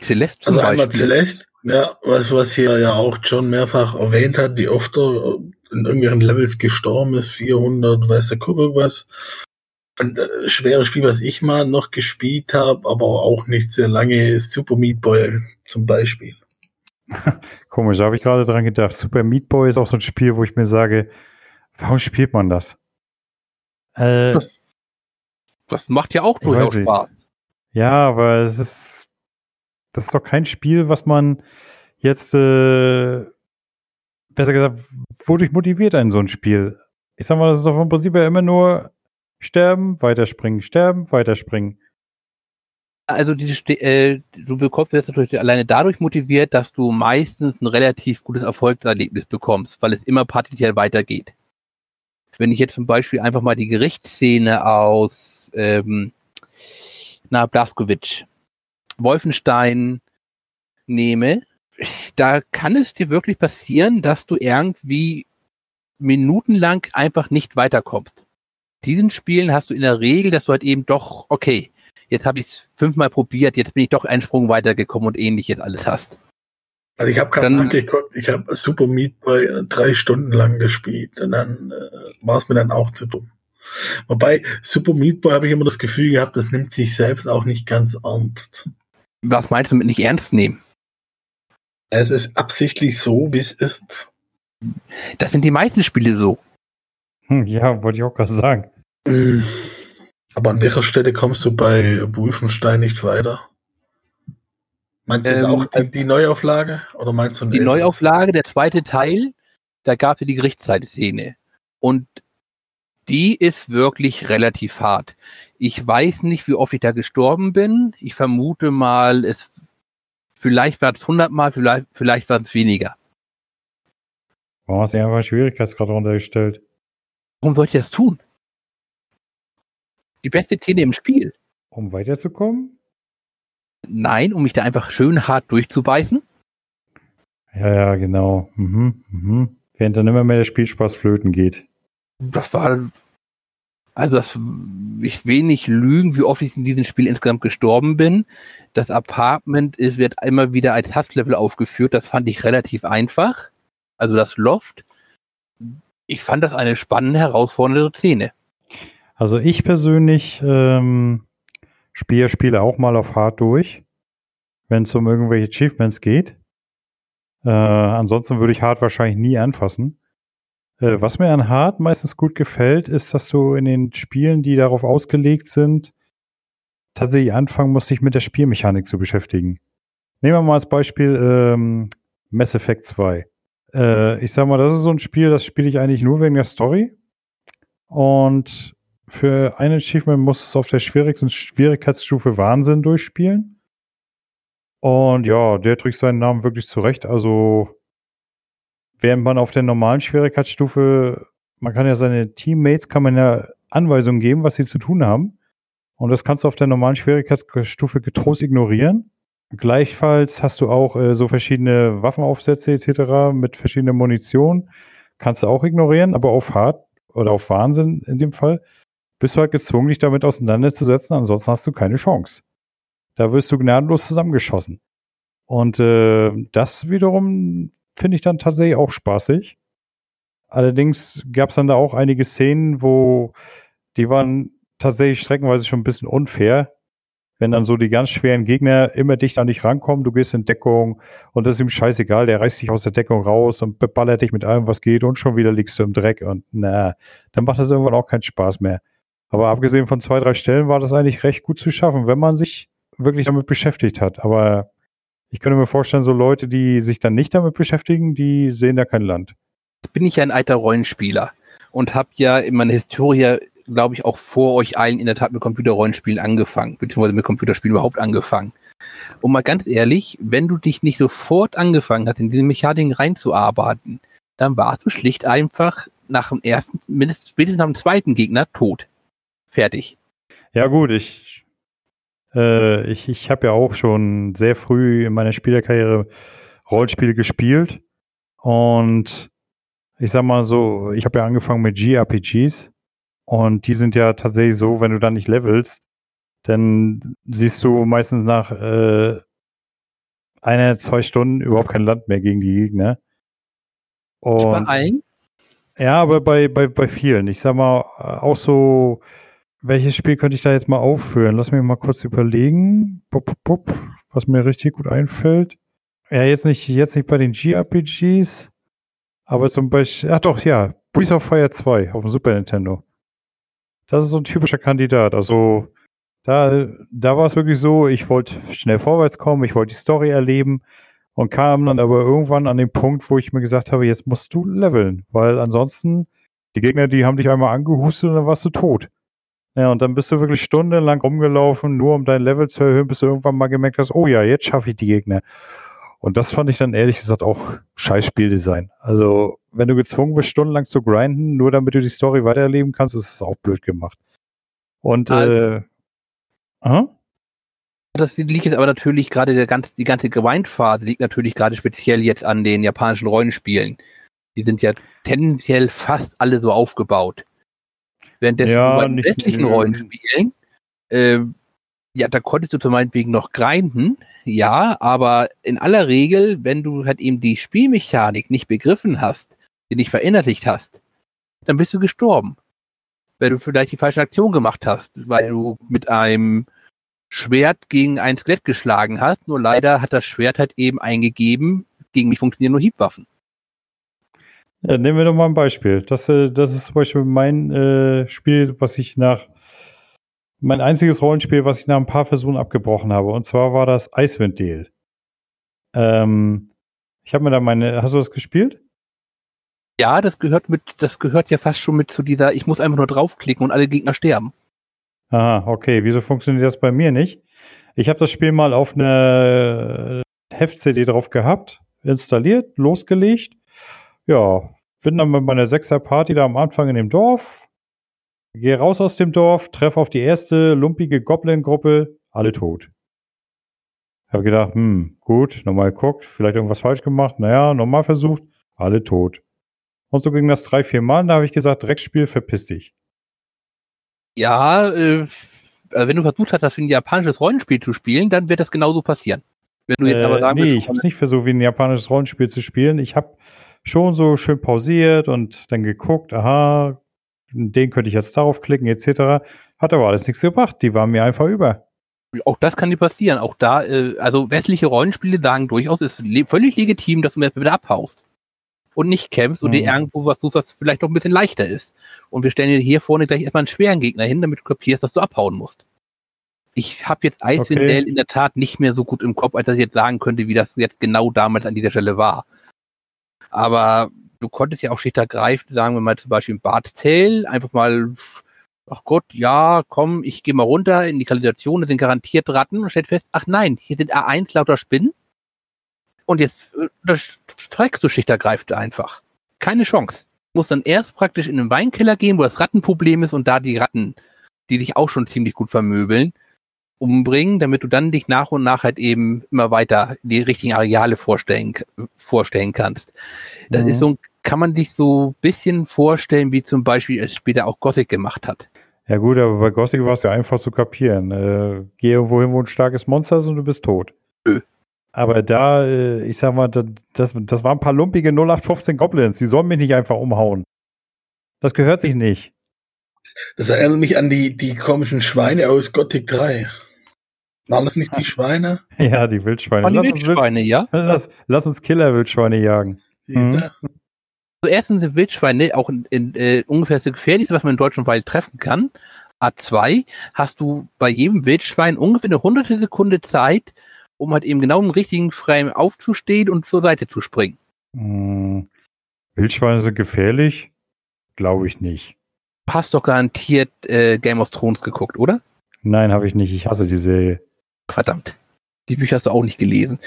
Speaker 3: Celeste zum
Speaker 2: Also einmal
Speaker 3: Beispiel.
Speaker 2: Celeste, ja, was, was hier ja auch John mehrfach erwähnt hat, wie oft er in irgendwelchen Levels gestorben ist, 400, weiß der Kuckuck was. Ein äh, schweres Spiel, was ich mal noch gespielt habe, aber auch nicht sehr lange, ist Super Meat Boy zum Beispiel.
Speaker 1: Komisch, da habe ich gerade dran gedacht. Super Meat Boy ist auch so ein Spiel, wo ich mir sage, warum spielt man das? Äh,
Speaker 3: Das- Das macht ja auch durchaus. Spaß.
Speaker 1: ja, aber es ist, das ist doch kein Spiel, was man jetzt, äh, besser gesagt, wodurch motiviert einen so ein Spiel? Ich sag mal, das ist doch im Prinzip ja immer nur sterben, weiterspringen, sterben, weiterspringen.
Speaker 3: Also die, äh, du bekommst jetzt natürlich alleine dadurch motiviert, dass du meistens ein relativ gutes Erfolgserlebnis bekommst, weil es immer partiell weitergeht. Wenn ich jetzt zum Beispiel einfach mal die Gerichtsszene aus ähm, na, Blaskowitsch, Wolfenstein nehme, da kann es dir wirklich passieren, dass du irgendwie minutenlang einfach nicht weiterkommst. Diesen Spielen hast du in der Regel, dass du halt eben doch, okay, jetzt habe ich es fünfmal probiert, jetzt bin ich doch einen Sprung weitergekommen und ähnliches alles hast.
Speaker 2: Also ich habe gerade nachgeguckt, ich habe Super Meat Boy äh, drei Stunden lang gespielt und dann äh, war es mir dann auch zu dumm. Wobei Super Meat Boy habe ich immer das Gefühl gehabt, das nimmt sich selbst auch nicht ganz ernst.
Speaker 3: Was meinst du mit nicht ernst nehmen?
Speaker 2: Es ist absichtlich so, wie es ist.
Speaker 3: Das sind die meisten Spiele so.
Speaker 1: Hm, ja, wollte ich auch gerade sagen.
Speaker 2: Aber an welcher Stelle kommst du bei Wolfenstein nicht weiter? Meinst du jetzt
Speaker 3: Ähm,
Speaker 2: auch die, die Neuauflage? Oder meinst du
Speaker 3: Die
Speaker 2: älteres?
Speaker 3: Neuauflage, der zweite Teil, da gab es ja die Gerichtszeitszene. Und die ist wirklich relativ hart. Ich weiß nicht, wie oft ich da gestorben bin. Ich vermute mal, es vielleicht war es 100 Mal, vielleicht, vielleicht waren es weniger.
Speaker 1: Warum hast du einfach Schwierigkeitsgrad runtergestellt?
Speaker 3: Warum soll ich das tun? Die beste Szene im Spiel.
Speaker 1: Um weiterzukommen?
Speaker 3: Nein, um mich da einfach schön hart durchzubeißen.
Speaker 1: Ja, ja, genau. Mhm, mhm. Während dann immer mehr der Spielspaß flöten geht.
Speaker 3: Das war, also das, ich will nicht lügen, wie oft ich in diesem Spiel insgesamt gestorben bin. Das Apartment ist, wird immer wieder als Hasslevel aufgeführt. Das fand ich relativ einfach. Also das Loft. Ich fand das eine spannende, herausfordernde Szene.
Speaker 1: Also ich persönlich ähm, spiele Spiele auch mal auf Hard durch, wenn es um irgendwelche Achievements geht. Äh, ansonsten würde ich Hard wahrscheinlich nie anfassen. Äh, was mir an Hard meistens gut gefällt, ist, dass du in den Spielen, die darauf ausgelegt sind, tatsächlich anfangen musst, dich mit der Spielmechanik zu beschäftigen. Nehmen wir mal als Beispiel ähm, Mass Effect 2. Äh, ich sag mal, das ist so ein Spiel, das spiele ich eigentlich nur wegen der Story. Und für ein Achievement muss es auf der schwierigsten Schwierigkeitsstufe Wahnsinn durchspielen. Und ja, der trägt seinen Namen wirklich zurecht. Also, während man auf der normalen Schwierigkeitsstufe, man kann ja seine Teammates, kann man ja Anweisungen geben, was sie zu tun haben. Und das kannst du auf der normalen Schwierigkeitsstufe getrost ignorieren. Gleichfalls hast du auch äh, so verschiedene Waffenaufsätze etc. mit verschiedener Munition. Kannst du auch ignorieren, aber auf Hard oder auf Wahnsinn in dem Fall bist du halt gezwungen, dich damit auseinanderzusetzen, ansonsten hast du keine Chance. Da wirst du gnadenlos zusammengeschossen. Und äh, das wiederum finde ich dann tatsächlich auch spaßig. Allerdings gab es dann da auch einige Szenen, wo die waren tatsächlich streckenweise schon ein bisschen unfair. Wenn dann so die ganz schweren Gegner immer dicht an dich rankommen, du gehst in Deckung und das ist ihm scheißegal, der reißt dich aus der Deckung raus und beballert dich mit allem, was geht und schon wieder liegst du im Dreck und na, dann macht das irgendwann auch keinen Spaß mehr. Aber abgesehen von zwei, drei Stellen war das eigentlich recht gut zu schaffen, wenn man sich wirklich damit beschäftigt hat. Aber ich könnte mir vorstellen, so Leute, die sich dann nicht damit beschäftigen, die sehen da kein Land.
Speaker 3: Bin ich ja ein alter Rollenspieler und habe ja in meiner Historie, glaube ich, auch vor euch allen in der Tat mit Computerrollenspielen angefangen, beziehungsweise mit Computerspielen überhaupt angefangen. Und mal ganz ehrlich, wenn du dich nicht sofort angefangen hast, in diese Mechaniken reinzuarbeiten, dann warst du schlicht einfach nach dem ersten, mindestens spätestens nach dem zweiten Gegner tot. Fertig.
Speaker 1: Ja gut, ich, äh, ich, ich habe ja auch schon sehr früh in meiner Spielerkarriere Rollenspiele gespielt und ich sag mal so, ich habe ja angefangen mit GRPGs und die sind ja tatsächlich so, wenn du da nicht levelst, dann siehst du meistens nach äh, einer, zwei Stunden überhaupt kein Land mehr gegen die Gegner.
Speaker 3: Und, bei allen?
Speaker 1: Ja, aber bei, bei, bei vielen. Ich sag mal, auch so, welches Spiel könnte ich da jetzt mal aufführen? Lass mich mal kurz überlegen, bup, bup, was mir richtig gut einfällt. Ja, jetzt nicht, jetzt nicht bei den GRPGs, aber zum Beispiel, ach doch, ja, Breath of Fire 2 auf dem Super Nintendo. Das ist so ein typischer Kandidat. Also, da, da war es wirklich so, ich wollte schnell vorwärts kommen, ich wollte die Story erleben und kam dann aber irgendwann an den Punkt, wo ich mir gesagt habe, jetzt musst du leveln, weil ansonsten, die Gegner, die haben dich einmal angehustet und dann warst du tot. Ja, und dann bist du wirklich stundenlang rumgelaufen, nur um dein Level zu erhöhen, bis du irgendwann mal gemerkt hast, oh ja, jetzt schaffe ich die Gegner. Und das fand ich dann ehrlich gesagt auch scheiß Spieldesign. Also, wenn du gezwungen bist, stundenlang zu grinden, nur damit du die Story weitererleben kannst, ist das auch blöd gemacht. Und, äh,
Speaker 3: aha? Das liegt jetzt aber natürlich gerade der ganze, die ganze Grindphase liegt natürlich gerade speziell jetzt an den japanischen Rollenspielen. Die sind ja tendenziell fast alle so aufgebaut. Währenddessen ja, bei den westlichen Rollenspielen, äh, ja, da konntest du zum meinetwegen noch grinden, ja, aber in aller Regel, wenn du halt eben die Spielmechanik nicht begriffen hast, die nicht verinnerlicht hast, dann bist du gestorben. Weil du vielleicht die falsche Aktion gemacht hast, weil du mit einem Schwert gegen ein Skelett geschlagen hast. Nur leider hat das Schwert halt eben eingegeben, gegen mich funktionieren nur Hiebwaffen.
Speaker 1: Ja, nehmen wir doch mal ein Beispiel. Das, äh, das ist zum Beispiel mein äh, Spiel, was ich nach mein einziges Rollenspiel, was ich nach ein paar Versuchen abgebrochen habe. Und zwar war das Icewind Deal. Ähm, ich habe mir da meine. Hast du das gespielt?
Speaker 3: Ja, das gehört mit, das gehört ja fast schon mit zu dieser, ich muss einfach nur draufklicken und alle Gegner sterben.
Speaker 1: Aha, okay. Wieso funktioniert das bei mir nicht? Ich habe das Spiel mal auf eine Heft-CD drauf gehabt, installiert, losgelegt. Ja, bin dann mit meiner Sechser-Party da am Anfang in dem Dorf, gehe raus aus dem Dorf, treffe auf die erste lumpige Goblin-Gruppe, alle tot. Habe gedacht, hm, gut, nochmal geguckt, vielleicht irgendwas falsch gemacht. Naja, nochmal versucht, alle tot. Und so ging das drei, vier Mal. Da habe ich gesagt, Dreckspiel, verpiss dich.
Speaker 3: Ja, äh, also wenn du versucht hast, das wie ein japanisches Rollenspiel zu spielen, dann wird das genauso passieren. Wenn du
Speaker 1: jetzt äh, aber sagen nee, willst, ich habe es nicht versucht, wie ein japanisches Rollenspiel zu spielen. Ich habe schon so schön pausiert und dann geguckt, aha, den könnte ich jetzt darauf klicken, etc. Hat aber alles nichts gebracht. Die waren mir einfach über.
Speaker 3: Auch das kann dir passieren. Auch da, äh, also westliche Rollenspiele sagen durchaus, ist le völlig legitim, dass du mir wieder abhaust und nicht kämpfst mhm. und dir mhm. irgendwo was suchst, was vielleicht noch ein bisschen leichter ist. Und wir stellen dir hier vorne gleich erstmal einen schweren Gegner hin, damit du kapierst, dass du abhauen musst. Ich habe jetzt Icewind okay. Dale in der Tat nicht mehr so gut im Kopf, als dass ich jetzt sagen könnte, wie das jetzt genau damals an dieser Stelle war. Aber du konntest ja auch schlicht ergreifend, sagen wir mal zum Beispiel im Bart Tale, einfach mal, ach Gott, ja, komm, ich gehe mal runter in die Kanalisation, das sind garantiert Ratten und stellt fest, ach nein, hier sind A1 lauter Spinnen und jetzt äh, das streikst du schlichtergreifend einfach. Keine Chance. Du musst dann erst praktisch in den Weinkeller gehen, wo das Rattenproblem ist und da die Ratten, die dich auch schon ziemlich gut vermöbeln, umbringen, damit du dann dich nach und nach halt eben immer weiter die richtigen Areale vorstellen, vorstellen kannst. Das mhm. ist so kann man sich so ein bisschen vorstellen, wie zum Beispiel es später auch Gothic gemacht hat.
Speaker 1: Ja gut, aber bei Gothic war es ja einfach zu kapieren. Äh, geh irgendwo hin, wo ein starkes Monster ist und du bist tot. Nö. Aber da, äh, ich sag mal, das, das waren ein paar lumpige 0815 Goblins. Die sollen mich nicht einfach umhauen. Das gehört sich nicht.
Speaker 2: Das erinnert mich an die, die komischen Schweine aus Gothic 3. Waren das nicht die Schweine?
Speaker 1: Ja, die Wildschweine.
Speaker 3: die lass Wildschweine,
Speaker 1: uns,
Speaker 3: ja?
Speaker 1: Lass, lass uns Killer-Wildschweine jagen. Siehst mhm.
Speaker 3: Also erstens sind Wildschweine auch in, in, äh, ungefähr das gefährlichste, was man in deutschen Wald treffen kann. A2 hast du bei jedem Wildschwein ungefähr eine hunderte Sekunde Zeit, um halt eben genau im richtigen Frame aufzustehen und zur Seite zu springen.
Speaker 1: Hm. Wildschweine sind gefährlich? Glaube ich nicht.
Speaker 3: Du hast doch garantiert äh, Game of Thrones geguckt, oder?
Speaker 1: Nein, habe ich nicht. Ich hasse die Serie.
Speaker 3: Verdammt. Die Bücher hast du auch nicht gelesen.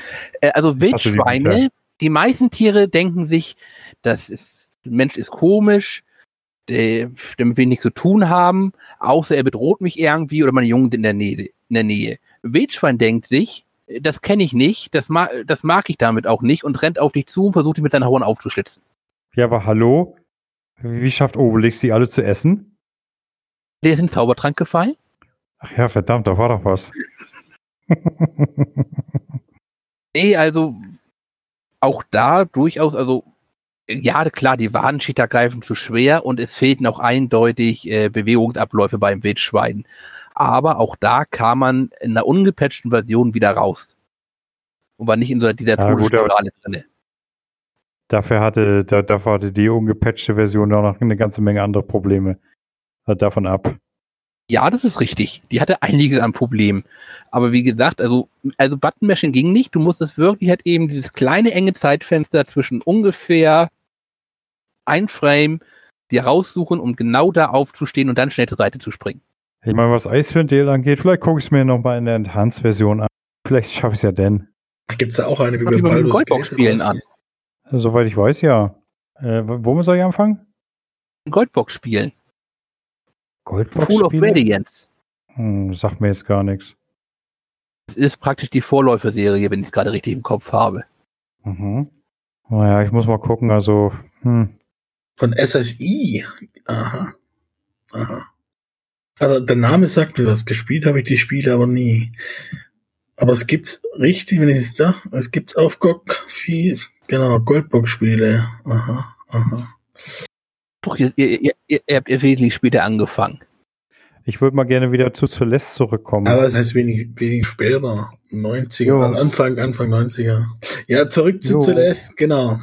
Speaker 3: Äh, also Wildschweine, die, die, meisten Tiere denken sich, das ist, der Mensch ist komisch, der, damit wir nichts zu tun haben, außer er bedroht mich irgendwie oder meine Jungen sind in der Nähe. In der Nähe. Wildschwein denkt sich, das kenne ich nicht, das mag, das mag ich damit auch nicht und rennt auf dich zu und versucht dich mit seinen Hauern aufzuschlitzen.
Speaker 1: Ja, aber hallo? Wie schafft Obelix, die alle zu essen?
Speaker 3: Der ist in den Zaubertrank gefallen?
Speaker 1: Ach ja, verdammt, da war doch was.
Speaker 3: Nee, also auch da durchaus, also ja, klar, die Warenschichter greifen zu schwer und es fehlten auch eindeutig äh, Bewegungsabläufe beim Wildschwein. Aber auch da kam man in einer ungepatchten Version wieder raus. Und war nicht in so dieser
Speaker 1: Ja,
Speaker 3: Todesspirale drin.
Speaker 1: Dafür hatte, da, dafür hatte die ungepatchte Version auch noch eine ganze Menge andere Probleme. Davon ab.
Speaker 3: Ja, das ist richtig. Die hatte einiges an Problemen. Aber wie gesagt, also, also Button Mashing ging nicht. Du musstest wirklich halt eben dieses kleine enge Zeitfenster zwischen ungefähr ein Frame dir raussuchen, um genau da aufzustehen und dann schnell zur Seite zu springen.
Speaker 1: Ich meine, was Icewind Dale angeht, vielleicht gucke ich es mir nochmal in der Enhanced-Version an. Vielleicht schaffe ich es ja denn.
Speaker 2: Gibt es da auch eine wie
Speaker 3: dem
Speaker 2: Baldur's
Speaker 3: Goldbox
Speaker 2: Gate
Speaker 3: spielen an.
Speaker 1: Soweit ich weiß, ja. Äh, womit soll ich anfangen?
Speaker 3: Goldbox spielen.
Speaker 1: Goldbox
Speaker 3: Pool of? Radiance.
Speaker 1: Hm, sagt mir jetzt gar nichts.
Speaker 3: Das ist praktisch die Vorläuferserie, wenn ich es gerade richtig im Kopf habe.
Speaker 1: Mhm. Naja, ich muss mal gucken, also, hm.
Speaker 2: Von SSI. Aha. Aha. Also der Name sagt mir was. Gespielt habe ich die Spiele aber nie. Aber es gibt's richtig, wenn ich es da, es gibt's auf GOG viel, genau, Goldbox-Spiele. Aha, aha.
Speaker 3: Doch, ihr, ihr, ihr, ihr habt ihr wesentlich später angefangen.
Speaker 1: Ich würde mal gerne wieder zu Celeste zurückkommen.
Speaker 2: Aber es heißt wenig, wenig später. 90er,
Speaker 1: Jo.
Speaker 2: Anfang, Anfang 90er. Ja, zurück zu
Speaker 1: Jo.
Speaker 2: Celeste, genau.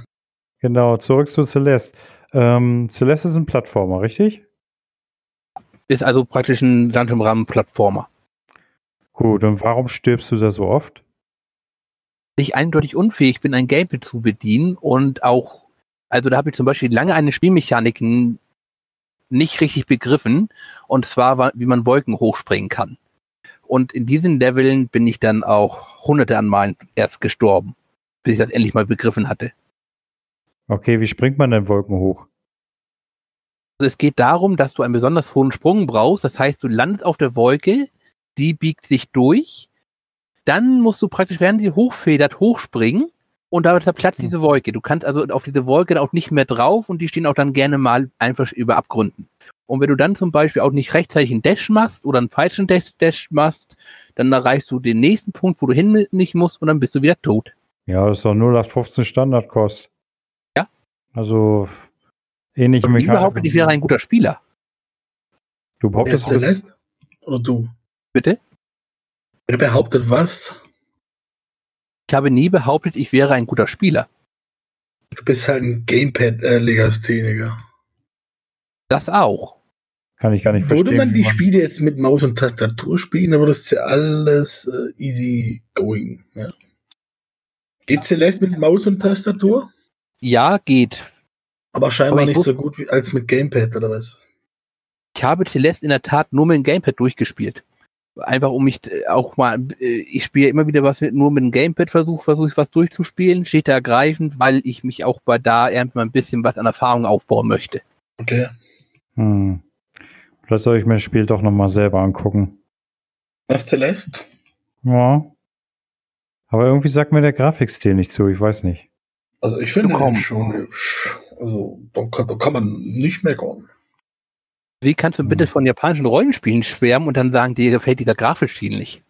Speaker 1: genau, zurück zu Celeste. Ähm, Celeste ist ein Plattformer, richtig?
Speaker 3: Ist also praktisch ein Dungeon Ram Plattformer.
Speaker 1: Gut, und warum stirbst du da so oft?
Speaker 3: Ich eindeutig unfähig bin, ein Gamepad zu bedienen und auch, also da habe ich zum Beispiel lange eine Spielmechanik nicht richtig begriffen und zwar, wa- wie man Wolken hochspringen kann. Und in diesen Leveln bin ich dann auch hunderte an Malen erst gestorben, bis ich das endlich mal begriffen hatte.
Speaker 1: Okay, wie springt man denn Wolken hoch?
Speaker 3: Also es geht darum, dass du einen besonders hohen Sprung brauchst. Das heißt, du landest auf der Wolke, die biegt sich durch. Dann musst du praktisch, während sie hochfedert, hochspringen und da zerplatzt
Speaker 1: Hm.
Speaker 3: diese Wolke. Du kannst also auf diese Wolke auch nicht mehr drauf und die stehen auch dann gerne mal einfach über Abgründen. Und wenn du dann zum Beispiel auch nicht rechtzeitig einen Dash machst oder einen falschen Dash, Dash machst, dann erreichst du den nächsten Punkt, wo du hin nicht musst und dann bist du wieder tot.
Speaker 1: Ja, das ist doch 0815 Standardkost.
Speaker 3: Ja.
Speaker 1: Also, ähnliche
Speaker 3: Und ich
Speaker 1: Mechanik.
Speaker 3: behaupte, ich wäre ein guter Spieler.
Speaker 1: Du
Speaker 2: Wer
Speaker 1: behauptest, du bist-
Speaker 2: Celeste? Oder du?
Speaker 3: Bitte?
Speaker 2: Wer behauptet was?
Speaker 3: Ich habe nie behauptet, ich wäre ein guter Spieler.
Speaker 2: Du bist halt ein Gamepad-Legastheniker.
Speaker 3: Das auch.
Speaker 1: kann ich gar nicht
Speaker 2: Würde
Speaker 1: verstehen.
Speaker 2: man
Speaker 1: wie
Speaker 2: die Spiele jetzt mit Maus und Tastatur spielen, dann würde es ja alles äh, easy going. Ja. Geht Celeste mit Maus und Tastatur?
Speaker 3: Ja, geht.
Speaker 2: Aber scheinbar
Speaker 3: Aber ich
Speaker 2: nicht
Speaker 3: muss-
Speaker 2: so gut wie als mit Gamepad oder was?
Speaker 3: Ich habe Celeste in der Tat nur mit dem Gamepad durchgespielt. Einfach um mich äh, auch mal, äh, ich spiele immer wieder was mit, nur mit dem Gamepad, versuche versuche ich was durchzuspielen, steht da ergreifend, weil ich mich auch bei da irgendwie mal ein bisschen was an Erfahrung aufbauen möchte.
Speaker 2: Okay.
Speaker 1: Hm. Vielleicht soll ich mir das Spiel doch nochmal selber angucken.
Speaker 2: Was Celeste?
Speaker 1: Ja. Aber irgendwie sagt mir der Grafikstil nicht zu, ich weiß nicht.
Speaker 2: Also ich finde den schon hübsch. Also da kann, da kann man nicht meckern.
Speaker 3: Wie kannst du
Speaker 1: Hm.
Speaker 3: bitte von japanischen Rollenspielen schwärmen und dann sagen, dir gefällt dieser Grafikstil nicht?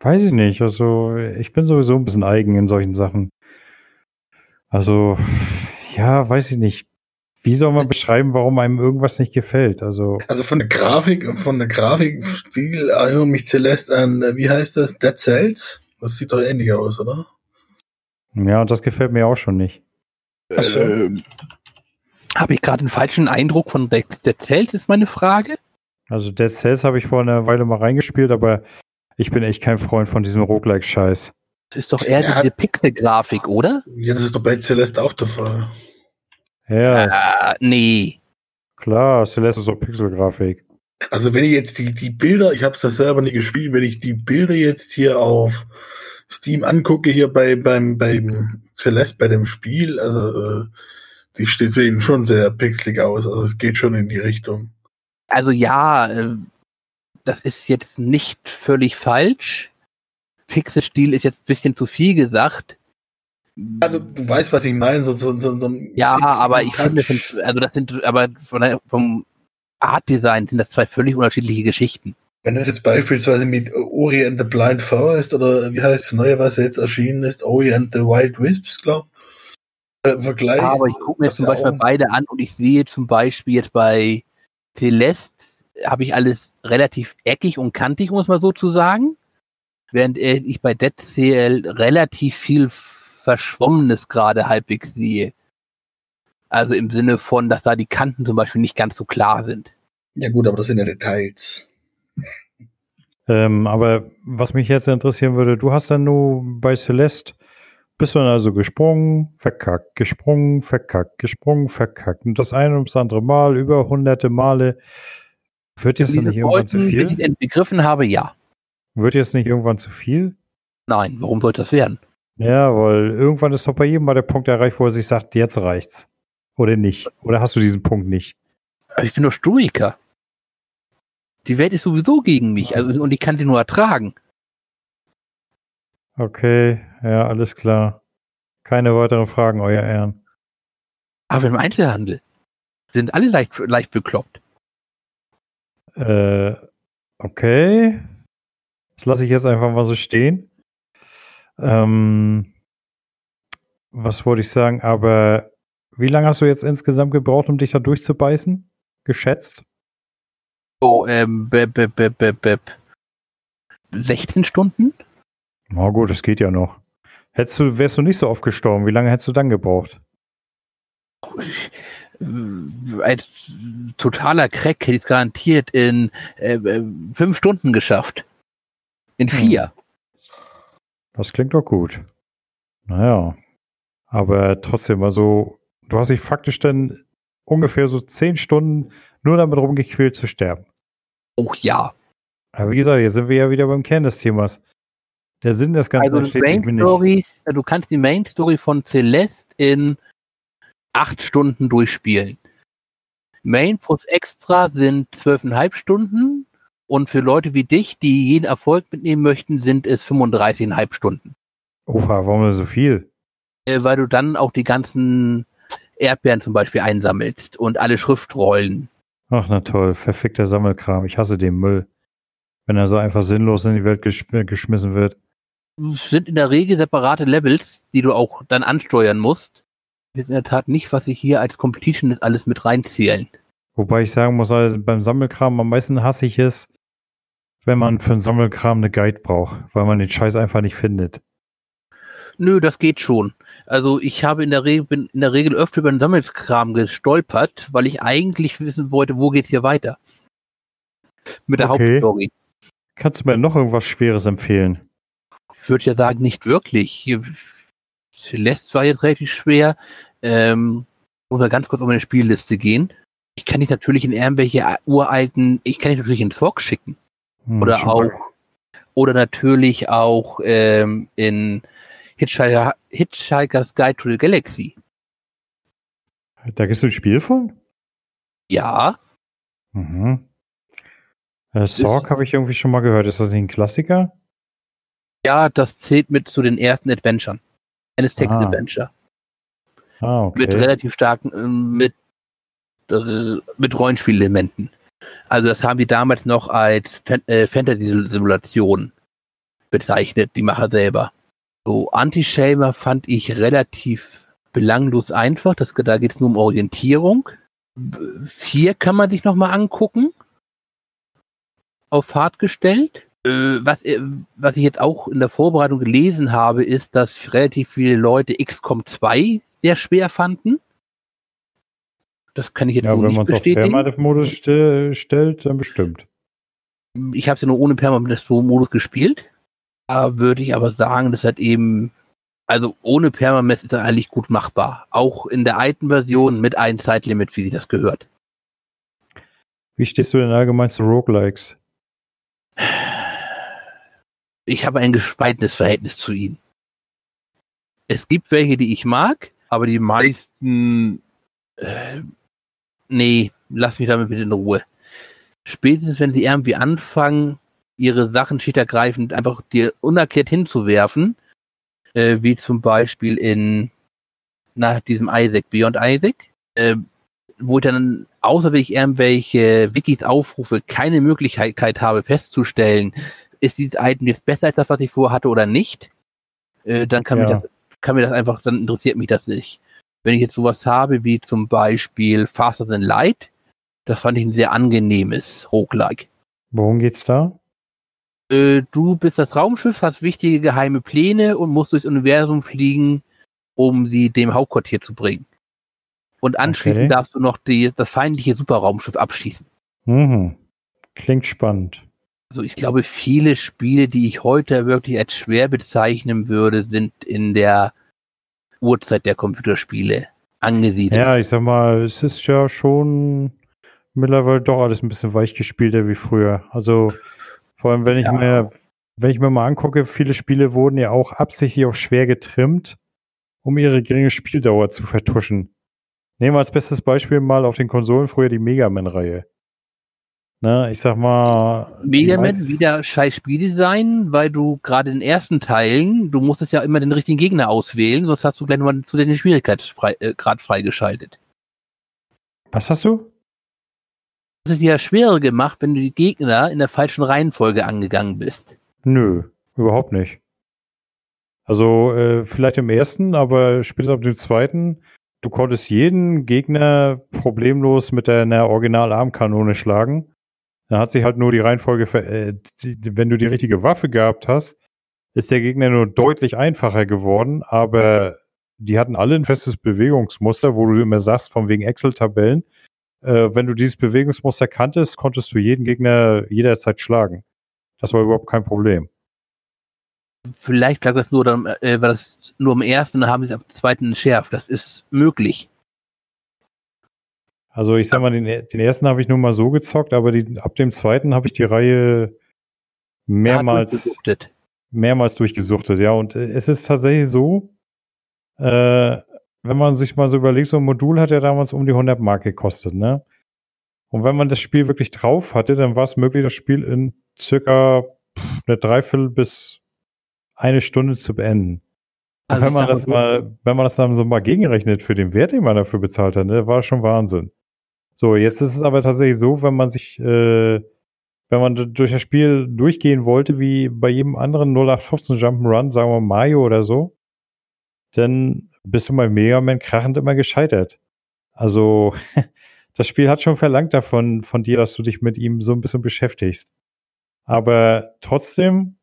Speaker 1: Weiß ich nicht. Also, ich bin sowieso ein bisschen eigen in solchen Sachen. Also, ja, weiß ich nicht. Wie soll man beschreiben, warum einem irgendwas nicht gefällt? Also,
Speaker 2: Also von der Grafik, von der Grafikstil erinnert mich Celeste an, äh, wie heißt das? Dead Cells? Das sieht doch ähnlich aus, oder?
Speaker 1: ja, und das gefällt mir auch schon nicht.
Speaker 3: Ähm, habe ich gerade einen falschen Eindruck von der, der Zelt, ist meine Frage?
Speaker 1: Also, Dead Cells habe ich vor einer Weile mal reingespielt, aber ich bin echt kein Freund von diesem Roguelike-Scheiß.
Speaker 3: Das ist doch eher
Speaker 2: Ja.
Speaker 3: diese Pixel-Grafik, oder?
Speaker 2: Ja, das ist doch bei Celeste auch der Fall.
Speaker 1: Ja,
Speaker 3: Äh, nee.
Speaker 1: klar, Celeste ist auch Pixelgrafik.
Speaker 2: Also wenn ich jetzt die, die Bilder, ich habe es das selber nicht gespielt, wenn ich die Bilder jetzt hier auf Steam angucke, hier bei beim beim Celeste bei dem Spiel, also äh, die sehen schon sehr pixelig aus, also es geht schon in die Richtung.
Speaker 3: Also ja, äh, das ist jetzt nicht völlig falsch. Pixelstil ist jetzt ein bisschen zu viel gesagt.
Speaker 2: Also, du weißt, was ich meine. So, so, so,
Speaker 3: ja, aber ich finde, das sind, also das sind, aber von der, vom Art-Design sind das zwei völlig unterschiedliche Geschichten.
Speaker 2: Wenn das jetzt beispielsweise mit Ori and the Blind Forest oder wie heißt das neue, was jetzt erschienen ist, Ori and the Wild Wisps, glaube
Speaker 3: äh, Vergleich. aber ich gucke mir zum Beispiel beide an und ich sehe zum Beispiel jetzt bei Celeste habe ich alles relativ eckig und kantig, um es mal so zu sagen. Während ich bei Dead CL relativ viel Verschwommenes gerade halbwegs sehe. Also im Sinne von, dass da die Kanten zum Beispiel nicht ganz so klar sind.
Speaker 2: Ja gut, aber das sind ja Details.
Speaker 1: Ähm, aber was mich jetzt interessieren würde, du hast dann nur bei Celeste, bist du dann also gesprungen, verkackt, gesprungen, verkackt, gesprungen, verkackt. Und das eine das andere Mal, über hunderte Male. Wird jetzt nicht irgendwann zu viel?
Speaker 3: Bis ich begriffen habe, ja.
Speaker 1: Wird jetzt nicht irgendwann zu viel?
Speaker 3: Nein, warum sollte das werden?
Speaker 1: Ja, weil irgendwann ist doch bei jedem mal der Punkt erreicht, wo er sich sagt, jetzt reicht's. Oder nicht? Oder hast du diesen Punkt nicht?
Speaker 3: ich bin doch Stoiker. Die Welt ist sowieso gegen mich also, und ich kann sie nur ertragen.
Speaker 1: Okay, ja, alles klar. Keine weiteren Fragen, euer Ehren.
Speaker 3: Aber im Einzelhandel sind alle leicht, leicht bekloppt.
Speaker 1: Äh, okay. Das lasse ich jetzt einfach mal so stehen. Ähm, was wollte ich sagen? Aber wie lange hast du jetzt insgesamt gebraucht, um dich da durchzubeißen? Geschätzt?
Speaker 3: Oh, ähm, bep, bep, bep, bep. 16 Stunden?
Speaker 1: Na oh gut, das geht ja noch. Hättest du, wärst du nicht so oft gestorben, wie lange hättest du dann gebraucht?
Speaker 3: Als totaler Crack hätte ich es garantiert in äh, äh, fünf Stunden geschafft. In hm. vier.
Speaker 1: Das klingt doch gut. Naja. Aber trotzdem, also, du hast dich faktisch dann ungefähr so zehn Stunden nur damit rumgequält zu sterben.
Speaker 3: Oh ja.
Speaker 1: Aber wie gesagt, hier sind wir ja wieder beim Kern des Themas. Der Sinn des Ganzen
Speaker 3: also Main Stories, du kannst die Main Story von Celeste in acht Stunden durchspielen. Main plus Extra sind zwölfeinhalb Stunden und für Leute wie dich, die jeden Erfolg mitnehmen möchten, sind es 35,5 Stunden.
Speaker 1: Oha, warum so viel?
Speaker 3: Äh, weil du dann auch die ganzen Erdbeeren zum Beispiel einsammelst und alle Schriftrollen.
Speaker 1: Ach, na toll, verfickter Sammelkram. Ich hasse den Müll. Wenn er so einfach sinnlos in die Welt gesch geschmissen wird.
Speaker 3: Sind in der Regel separate Levels, die du auch dann ansteuern musst. Das ist in der Tat nicht, was ich hier als Completionist alles mit reinzählen.
Speaker 1: Wobei ich sagen muss, also beim Sammelkram am meisten hasse ich es, wenn man für einen Sammelkram eine Guide braucht, weil man den Scheiß einfach nicht findet.
Speaker 3: Nö, das geht schon. Also ich habe in der Regel bin in der Regel öfter über den Sammelkram gestolpert, weil ich eigentlich wissen wollte, wo geht's hier weiter. Mit der okay. Hauptstory.
Speaker 1: Kannst du mir noch irgendwas Schweres empfehlen?
Speaker 3: Ich würde ja sagen, nicht wirklich. Celeste war jetzt relativ schwer. Ähm, muss mal ganz kurz um meine Spielliste gehen. Ich kann dich natürlich in irgendwelche uralten, ich kann dich natürlich in Fork schicken. Hm, oder auch, oder natürlich auch ähm, in Hitchhiker, Hitchhiker's Guide to the Galaxy.
Speaker 1: Da gibt es ein Spiel von?
Speaker 3: Ja.
Speaker 1: Mhm. Äh, Sorg habe ich irgendwie schon mal gehört. Ist das nicht ein Klassiker?
Speaker 3: Ja, das zählt mit zu den ersten Adventuren. Eines Text-Adventure.
Speaker 1: Ah. ah, okay.
Speaker 3: Mit relativ starken, äh, mit, äh, mit Rollenspielelementen. Also das haben die damals noch als Fan äh, Fantasy-Simulation bezeichnet, die Macher selber. So, Anti-Shamer fand ich relativ belanglos einfach. Das, da geht es nur um Orientierung. Vier kann man sich nochmal angucken. Auf hart gestellt. Äh, was, äh, was ich jetzt auch in der Vorbereitung gelesen habe, ist, dass relativ viele Leute XCOM 2 sehr schwer fanden. Das kann ich jetzt ja, so nicht bestätigen. Wenn man es
Speaker 1: auf Permanent-Modus st stellt, dann bestimmt.
Speaker 3: Ich habe es ja nur ohne Permanent-Modus gespielt. Da würde ich aber sagen, das hat eben, also ohne Permamess ist er eigentlich gut machbar. Auch in der alten Version mit einem Zeitlimit, wie sie das gehört.
Speaker 1: Wie stehst du denn allgemein zu Roguelikes?
Speaker 3: Ich habe ein gespaltenes Verhältnis zu ihnen. Es gibt welche, die ich mag, aber die meisten, äh, nee, lass mich damit bitte in Ruhe. Spätestens, wenn sie irgendwie anfangen, ihre Sachen schickergreifend einfach dir unerklärt hinzuwerfen, äh, wie zum Beispiel in nach diesem Isaac, Beyond Isaac, äh, wo ich dann, außer wenn ich irgendwelche Wikis aufrufe, keine Möglichkeit habe festzustellen, ist dieses Item jetzt besser als das, was ich vorher hatte oder nicht, äh, dann kann,
Speaker 1: Ja.
Speaker 3: mir das, kann mir das einfach, dann interessiert mich das nicht. Wenn ich jetzt sowas habe wie zum Beispiel Faster Than Light, das fand ich ein sehr angenehmes Roguelike.
Speaker 1: Worum geht's da?
Speaker 3: Äh, du bist das Raumschiff, hast wichtige geheime Pläne und musst durchs Universum fliegen, um sie dem Hauptquartier zu bringen. Und anschließend
Speaker 1: Okay.
Speaker 3: darfst du noch die, das feindliche Superraumschiff abschießen.
Speaker 1: Mhm. Klingt spannend.
Speaker 3: Also ich glaube, viele Spiele, die ich heute wirklich als schwer bezeichnen würde, sind in der Uhrzeit der Computerspiele angesiedelt.
Speaker 1: Ja, ich sag mal, es ist ja schon mittlerweile doch alles ein bisschen weichgespielter wie früher. Also vor allem, wenn ich
Speaker 3: Ja.
Speaker 1: mir, wenn ich mir mal angucke, viele Spiele wurden ja auch absichtlich auf schwer getrimmt, um ihre geringe Spieldauer zu vertuschen. Nehmen wir als bestes Beispiel mal auf den Konsolen früher die Mega Man-Reihe. Ne, ich sag mal.
Speaker 3: Mega Man wieder scheiß Spieldesign, weil du gerade in den ersten Teilen, du musstest ja immer den richtigen Gegner auswählen, sonst hast du gleich mal zu den Schwierigkeitsgrad äh, freigeschaltet.
Speaker 1: Was hast du?
Speaker 3: Das ist ja schwerer gemacht, wenn du die Gegner in der falschen Reihenfolge angegangen bist.
Speaker 1: Nö, überhaupt nicht. Also äh, vielleicht im ersten, aber später ab dem zweiten, du konntest jeden Gegner problemlos mit einer Original-Armkanone schlagen. Dann hat sich halt nur die Reihenfolge, äh, die, wenn du die richtige Waffe gehabt hast, ist der Gegner nur deutlich einfacher geworden, aber die hatten alle ein festes Bewegungsmuster, wo du immer sagst, von wegen Excel-Tabellen, äh, wenn du dieses Bewegungsmuster kanntest, konntest du jeden Gegner jederzeit schlagen. Das war überhaupt kein Problem.
Speaker 3: Vielleicht lag das nur, dann, äh, war das nur im ersten, dann haben sie es dem zweiten entschärft. Das ist möglich.
Speaker 1: Also ich sag mal, den, den ersten habe ich nur mal so gezockt, aber die, ab dem zweiten habe ich die Reihe mehrmals,
Speaker 3: Gesuchtet.
Speaker 1: mehrmals durchgesuchtet, ja. Und äh, es ist tatsächlich so, äh, wenn man sich mal so überlegt, so ein Modul hat ja damals um die 100 Mark gekostet, ne? Und wenn man das Spiel wirklich drauf hatte, dann war es möglich, das Spiel in circa eine Dreiviertel bis eine Stunde zu beenden.
Speaker 3: Also
Speaker 1: wenn man das
Speaker 3: mal,
Speaker 1: wenn man das dann so mal gegenrechnet für den Wert, den man dafür bezahlt hat, ne, war schon Wahnsinn. So, jetzt ist es aber tatsächlich so, wenn man sich, äh, wenn man durch das Spiel durchgehen wollte, wie bei jedem anderen 0815 Jump'n'Run, sagen wir Mario oder so, dann bist du bei Mega Man krachend immer gescheitert. Also, das Spiel hat schon verlangt davon, von dir, dass du dich mit ihm so ein bisschen beschäftigst. Aber trotzdem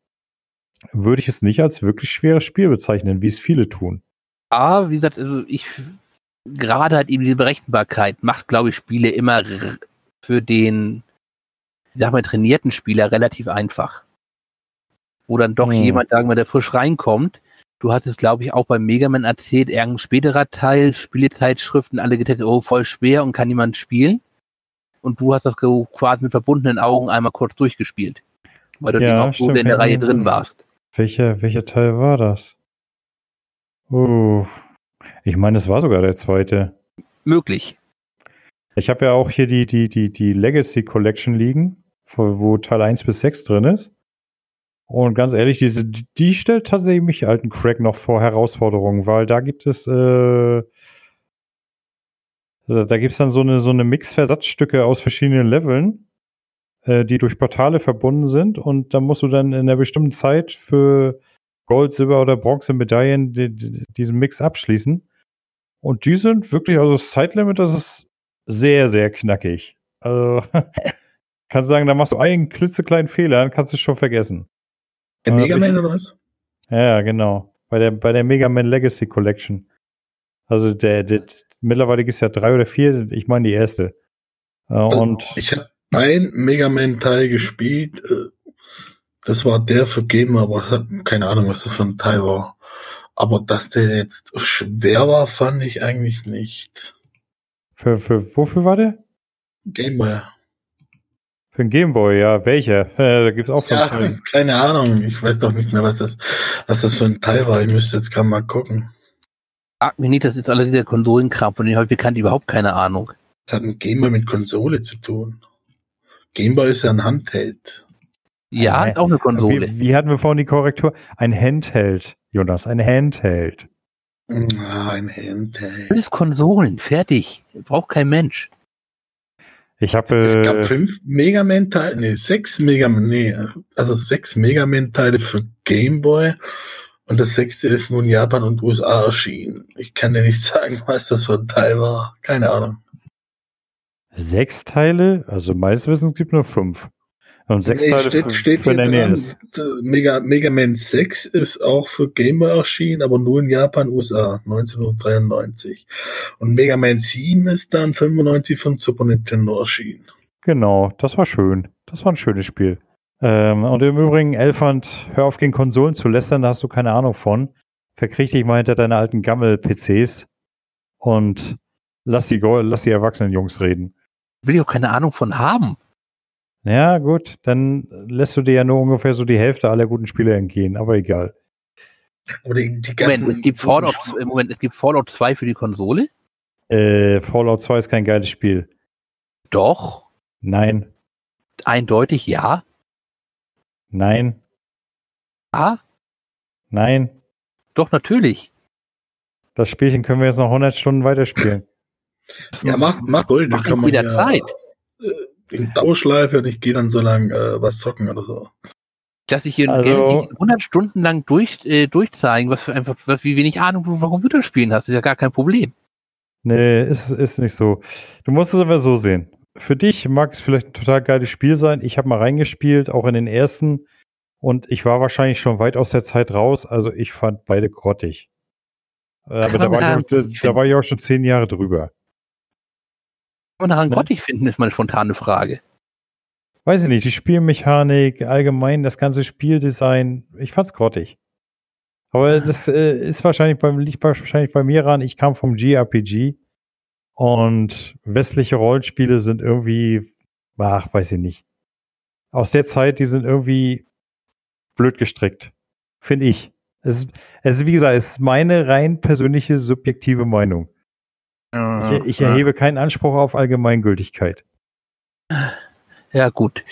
Speaker 1: würde ich es nicht als wirklich schweres Spiel bezeichnen, wie es viele tun.
Speaker 3: Aber wie gesagt, also ich gerade halt eben diese Berechenbarkeit macht, glaube ich, Spiele immer für den, ich sag mal, trainierten Spieler relativ einfach. Wo dann doch
Speaker 1: Hm.
Speaker 3: jemand, sagen wir, der frisch reinkommt. Du hast es, glaube ich, auch beim Mega Man erzählt, irgendein späterer Teil, Spielezeitschriften, alle getestet, oh, voll schwer und kann niemand spielen. Und du hast das quasi mit verbundenen Augen einmal kurz durchgespielt. Weil du
Speaker 1: Ja,
Speaker 3: auch so
Speaker 1: stimmt,
Speaker 3: in der Reihe drin warst.
Speaker 1: Welcher, welcher Teil war das? Oh, ich meine, es war sogar der zweite.
Speaker 3: Möglich.
Speaker 1: Ich habe ja auch hier die, die, die, die Legacy Collection liegen, wo Teil 1 bis 6 drin ist. Und ganz ehrlich, diese, die stellt tatsächlich mich alten Crack noch vor Herausforderungen, weil da gibt es, äh, da da gibt es dann so eine, so eine Mix-Versatzstücke aus verschiedenen Leveln, äh, die durch Portale verbunden sind und da musst du dann in einer bestimmten Zeit für Gold, Silber oder Bronze Medaillen die, die, diesen Mix abschließen. Und die sind wirklich, also das Zeitlimit, das ist sehr, sehr knackig. Also, kann sagen, da machst du einen klitzekleinen Fehler, dann kannst du es schon vergessen.
Speaker 2: Der Mega
Speaker 1: ich-
Speaker 2: Man oder was?
Speaker 1: Ja, genau. Bei der, bei der Mega Man Legacy Collection. Also der, der mittlerweile gibt es ja drei oder vier, ich meine die erste. Äh, und
Speaker 2: Ich habe ein Mega Man Teil gespielt. äh, Das war der für Gamer, aber ich hab keine Ahnung, was das für ein Teil war. Aber dass der jetzt schwer war, fand ich eigentlich nicht.
Speaker 1: für, für wofür war der?
Speaker 2: Gameboy.
Speaker 1: Für den Gameboy, ja, welcher? Da gibt es auch fünf.
Speaker 2: Ja, keine Ahnung. Ich weiß doch nicht mehr, was das, was das für ein Teil war. Ich müsste jetzt gerade mal gucken.
Speaker 3: Frag mich nicht, das ist alles dieser Konsolenkram, von dem habe ich bekannt überhaupt keine Ahnung.
Speaker 2: Das hat ein Gameboy mit Konsole zu tun. Gameboy ist ja ein Handheld.
Speaker 3: Ja,
Speaker 1: Ein-
Speaker 3: auch eine Konsole.
Speaker 1: Wie, wie hatten wir vorhin die Korrektur? Ein Handheld, Jonas, ein Handheld.
Speaker 2: Ah, ein Handheld.
Speaker 3: Alles Konsolen, fertig. Braucht kein Mensch.
Speaker 1: Ich habe
Speaker 2: Es gab
Speaker 1: äh,
Speaker 2: fünf Mega Man-Teile, nee, sechs Mega Man, nee, also sechs Mega Man-Teile für Game Boy. Und das sechste ist nun in Japan und USA erschienen. Ich kann dir nicht sagen, was das für ein Teil war. Keine Ahnung.
Speaker 1: sechs Teile, also meines Wissens gibt nur fünf. Und sechs
Speaker 2: Nee,
Speaker 1: Teile
Speaker 2: steht,
Speaker 1: für,
Speaker 2: steht
Speaker 1: für
Speaker 2: hier
Speaker 1: den
Speaker 2: dran.
Speaker 1: NES.
Speaker 2: Mega, Mega Man 6 ist auch für Game Boy erschienen, aber nur in Japan, USA, 1993. Und Mega Man 7 ist dann 95 von Super Nintendo erschienen.
Speaker 1: Genau, das war schön. Das war ein schönes Spiel. Ähm, und im Übrigen, Elfand, hör auf gegen Konsolen zu lästern, da hast du keine Ahnung von. Verkriech dich mal hinter deine alten Gammel-PCs und lass die, lass die erwachsenen Jungs reden.
Speaker 3: Will ich auch keine Ahnung von haben.
Speaker 1: Ja, gut, dann lässt du dir ja nur ungefähr so die Hälfte aller guten Spiele entgehen, aber egal.
Speaker 2: Aber die, die
Speaker 3: Moment, es gibt Fallout, Moment, es gibt Fallout 2 für die Konsole?
Speaker 1: Äh, Fallout 2 ist kein geiles Spiel.
Speaker 3: Doch.
Speaker 1: Nein,
Speaker 3: Eindeutig ja.
Speaker 1: nein,
Speaker 3: Ah,
Speaker 1: nein.
Speaker 3: doch, natürlich.
Speaker 1: Das Spielchen können wir jetzt noch 100 Stunden weiterspielen.
Speaker 2: Ja, mach, mach Gold,
Speaker 3: Mach in jeder Zeit.
Speaker 2: äh, in Dauerschleife und ich gehe dann so lang äh, was zocken oder so.
Speaker 3: Dass ich hier
Speaker 1: Also-
Speaker 3: also, 100 Stunden lang durch, äh, durchzeigen, was für einfach, was, wie wenig Ahnung du von Computerspielen hast, ist ja gar kein Problem.
Speaker 1: Nee, ist, ist nicht so. Du musst es aber so sehen. Für dich mag es vielleicht ein total geiles Spiel sein. Ich habe mal reingespielt, auch in den ersten. Und ich war wahrscheinlich schon weit aus der Zeit raus. Also ich fand beide grottig. Äh, Aber da war, auch, da, da war ich auch schon zehn Jahre drüber.
Speaker 3: Und daran
Speaker 1: Ne?
Speaker 3: grottig finden, ist meine spontane Frage.
Speaker 1: Weiß ich nicht, die Spielmechanik, allgemein das ganze Spieldesign, ich fand's grottig. Aber das äh, ist wahrscheinlich beim, liegt wahrscheinlich bei mir ran. Ich kam vom GRPG und westliche Rollenspiele sind irgendwie, ach, weiß ich nicht. Aus der Zeit, die sind irgendwie blöd gestrickt. Finde ich. Es ist, es ist, wie gesagt, es ist meine rein persönliche subjektive Meinung. Ich, ich erhebe keinen Anspruch auf Allgemeingültigkeit.
Speaker 3: Ja, gut.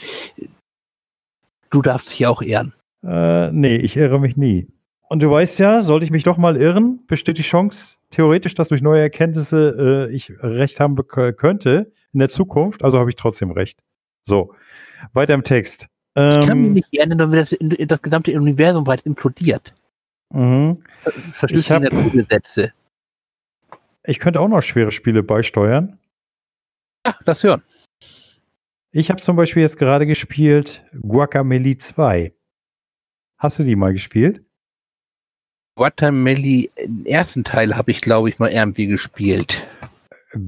Speaker 3: Du darfst dich auch ehren.
Speaker 1: Äh, nee, ich irre mich nie. Und du weißt ja, sollte ich mich doch mal irren, besteht die Chance, theoretisch, dass durch neue Erkenntnisse äh, ich recht haben könnte in der Zukunft. Also habe ich trotzdem recht. So, weiter im Text.
Speaker 3: Ich kann mich
Speaker 1: Ähm,
Speaker 3: nicht erinnern, wenn das, das gesamte Universum bereits implodiert.
Speaker 1: mhm. Ich hab-
Speaker 3: gegen Naturgesetze.
Speaker 1: Ich könnte auch noch schwere Spiele beisteuern.
Speaker 3: Ja, das hören.
Speaker 1: Ich habe zum Beispiel jetzt gerade gespielt Guacamelee 2. Hast du die mal gespielt?
Speaker 3: Guatemala, den ersten Teil habe ich, glaube ich, mal irgendwie gespielt.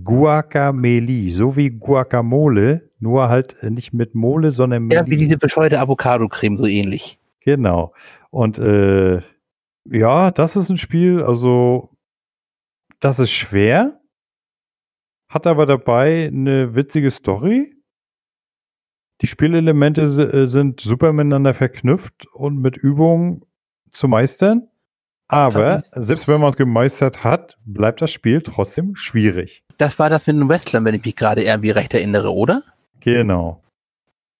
Speaker 1: Guacamelee, so wie Guacamole, nur halt nicht mit Mole, sondern
Speaker 3: Ja, wie diese bescheuerte Avocado-Creme, so ähnlich.
Speaker 1: Genau. Und äh, ja, das ist ein Spiel, also das ist schwer, hat aber dabei eine witzige Story. Die Spielelemente äh, sind super miteinander verknüpft und mit Übung zu meistern. Aber selbst wenn man es gemeistert hat, bleibt das Spiel trotzdem schwierig.
Speaker 3: Das war das mit den Wrestlern, wenn ich mich gerade irgendwie recht erinnere, oder?
Speaker 1: Genau.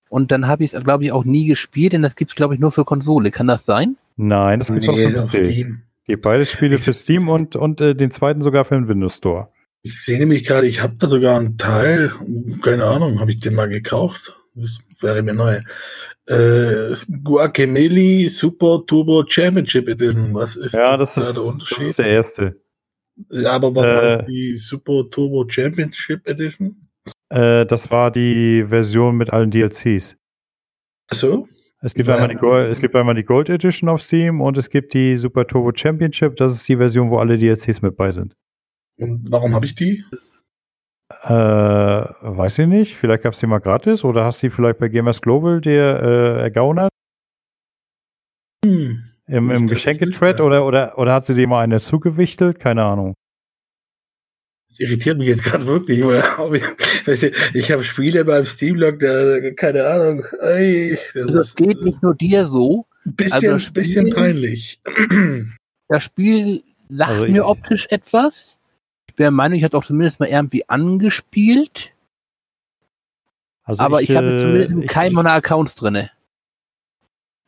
Speaker 3: Und dann habe ich es, glaube ich, auch nie gespielt, denn das gibt es, glaube ich, nur für Konsole. Kann das sein?
Speaker 1: Nein, das gibt's auch
Speaker 2: Nee,
Speaker 1: für
Speaker 2: auf. Steam.
Speaker 1: Gibt beide Spiele
Speaker 2: Ich-
Speaker 1: für Steam und, und äh, den zweiten sogar für den Windows Store.
Speaker 2: Ich sehe nämlich gerade, ich habe da sogar einen Teil, keine Ahnung, habe ich den mal gekauft? Das wäre mir neu. Äh, Guacamole Super Turbo Championship Edition. Was ist
Speaker 1: Ja,
Speaker 2: das
Speaker 1: das
Speaker 2: da
Speaker 1: ist,
Speaker 2: der
Speaker 1: das
Speaker 2: Unterschied?
Speaker 1: ist der erste.
Speaker 2: Ja, aber warum
Speaker 1: Äh,
Speaker 2: heißt die Super Turbo Championship Edition?
Speaker 1: Äh, das war die Version mit allen DLCs.
Speaker 2: Achso?
Speaker 1: Es gibt, einmal die Gold, es gibt einmal die Gold Edition auf Steam und es gibt die Super Turbo Championship. Das ist die Version, wo alle DLCs mit bei sind.
Speaker 2: Und warum habe ich die?
Speaker 1: Äh, weiß ich nicht. Vielleicht gab es die mal gratis oder hast du die vielleicht bei Gamers Global dir äh, ergaunert?
Speaker 2: Hm.
Speaker 1: Im, im
Speaker 2: ja.
Speaker 1: oder, oder, oder hat sie dir mal eine zugewichtelt? Keine Ahnung.
Speaker 2: Das irritiert mich jetzt gerade wirklich, weil ich, weißt du, ich habe Spiele beim Steamlog, der, keine Ahnung, ey, das
Speaker 3: Also es
Speaker 2: ist
Speaker 3: geht nicht nur dir so.
Speaker 2: ein bisschen,
Speaker 3: also das Spiel-
Speaker 2: bisschen peinlich.
Speaker 3: Das Spiel sagt
Speaker 1: Also ich-
Speaker 3: mir optisch etwas. Ich bin der Meinung, ich habe auch zumindest mal irgendwie angespielt.
Speaker 1: Also
Speaker 3: aber ich, habe
Speaker 1: äh,
Speaker 3: zumindest
Speaker 1: ich-
Speaker 3: keinen meiner Accounts drinne.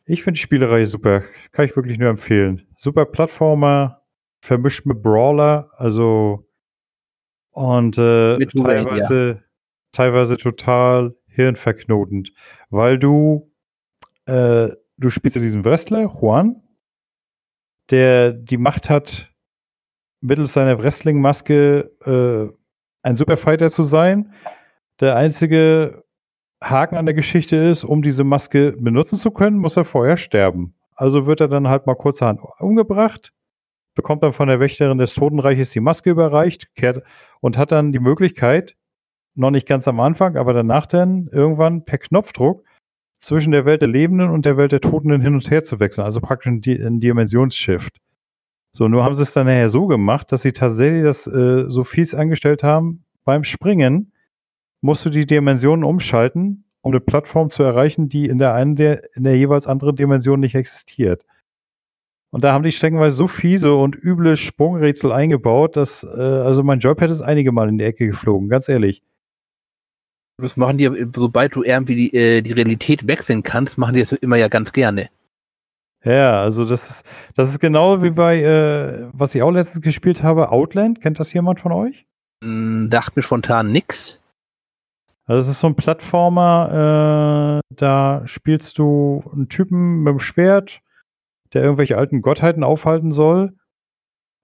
Speaker 1: Ich finde die Spielerei super. Kann ich wirklich nur empfehlen. Super Plattformer, vermischt mit Brawler, also und äh, teilweise, teilweise total hirnverknotend, weil du äh, du spielst ja diesen Wrestler, Juan, der die Macht hat, mittels seiner Wrestling-Maske äh, ein Superfighter zu sein. Der einzige Haken an der Geschichte ist, um diese Maske benutzen zu können, muss er vorher sterben. Also wird er dann halt mal kurzerhand umgebracht, bekommt dann von der Wächterin des Totenreiches die Maske überreicht, kehrt und hat dann die Möglichkeit, noch nicht ganz am Anfang, aber danach dann irgendwann per Knopfdruck zwischen der Welt der Lebenden und der Welt der Toten hin und her zu wechseln. Also praktisch ein, ein Dimensionsshift. So, nur haben sie es dann nachher so gemacht, dass sie tatsächlich das äh, so fies angestellt haben. Beim Springen musst du die Dimensionen umschalten, um eine Plattform zu erreichen, die in der einen der, in der jeweils anderen Dimension nicht existiert. Und da haben die streckenweise so fiese und üble Sprungrätsel eingebaut, dass, äh, also mein Joypad ist einige Mal in die Ecke geflogen, ganz ehrlich.
Speaker 3: Das machen die, sobald du irgendwie die, äh, die Realität wechseln kannst, machen die das immer ja ganz gerne.
Speaker 1: Ja, also das ist, das ist genau wie bei, äh, was ich auch letztens gespielt habe, Outland. Kennt das jemand von euch?
Speaker 3: Hm, dachte mir spontan nix.
Speaker 1: Also es ist so ein Plattformer, äh, da spielst du einen Typen mit dem Schwert, der irgendwelche alten Gottheiten aufhalten soll.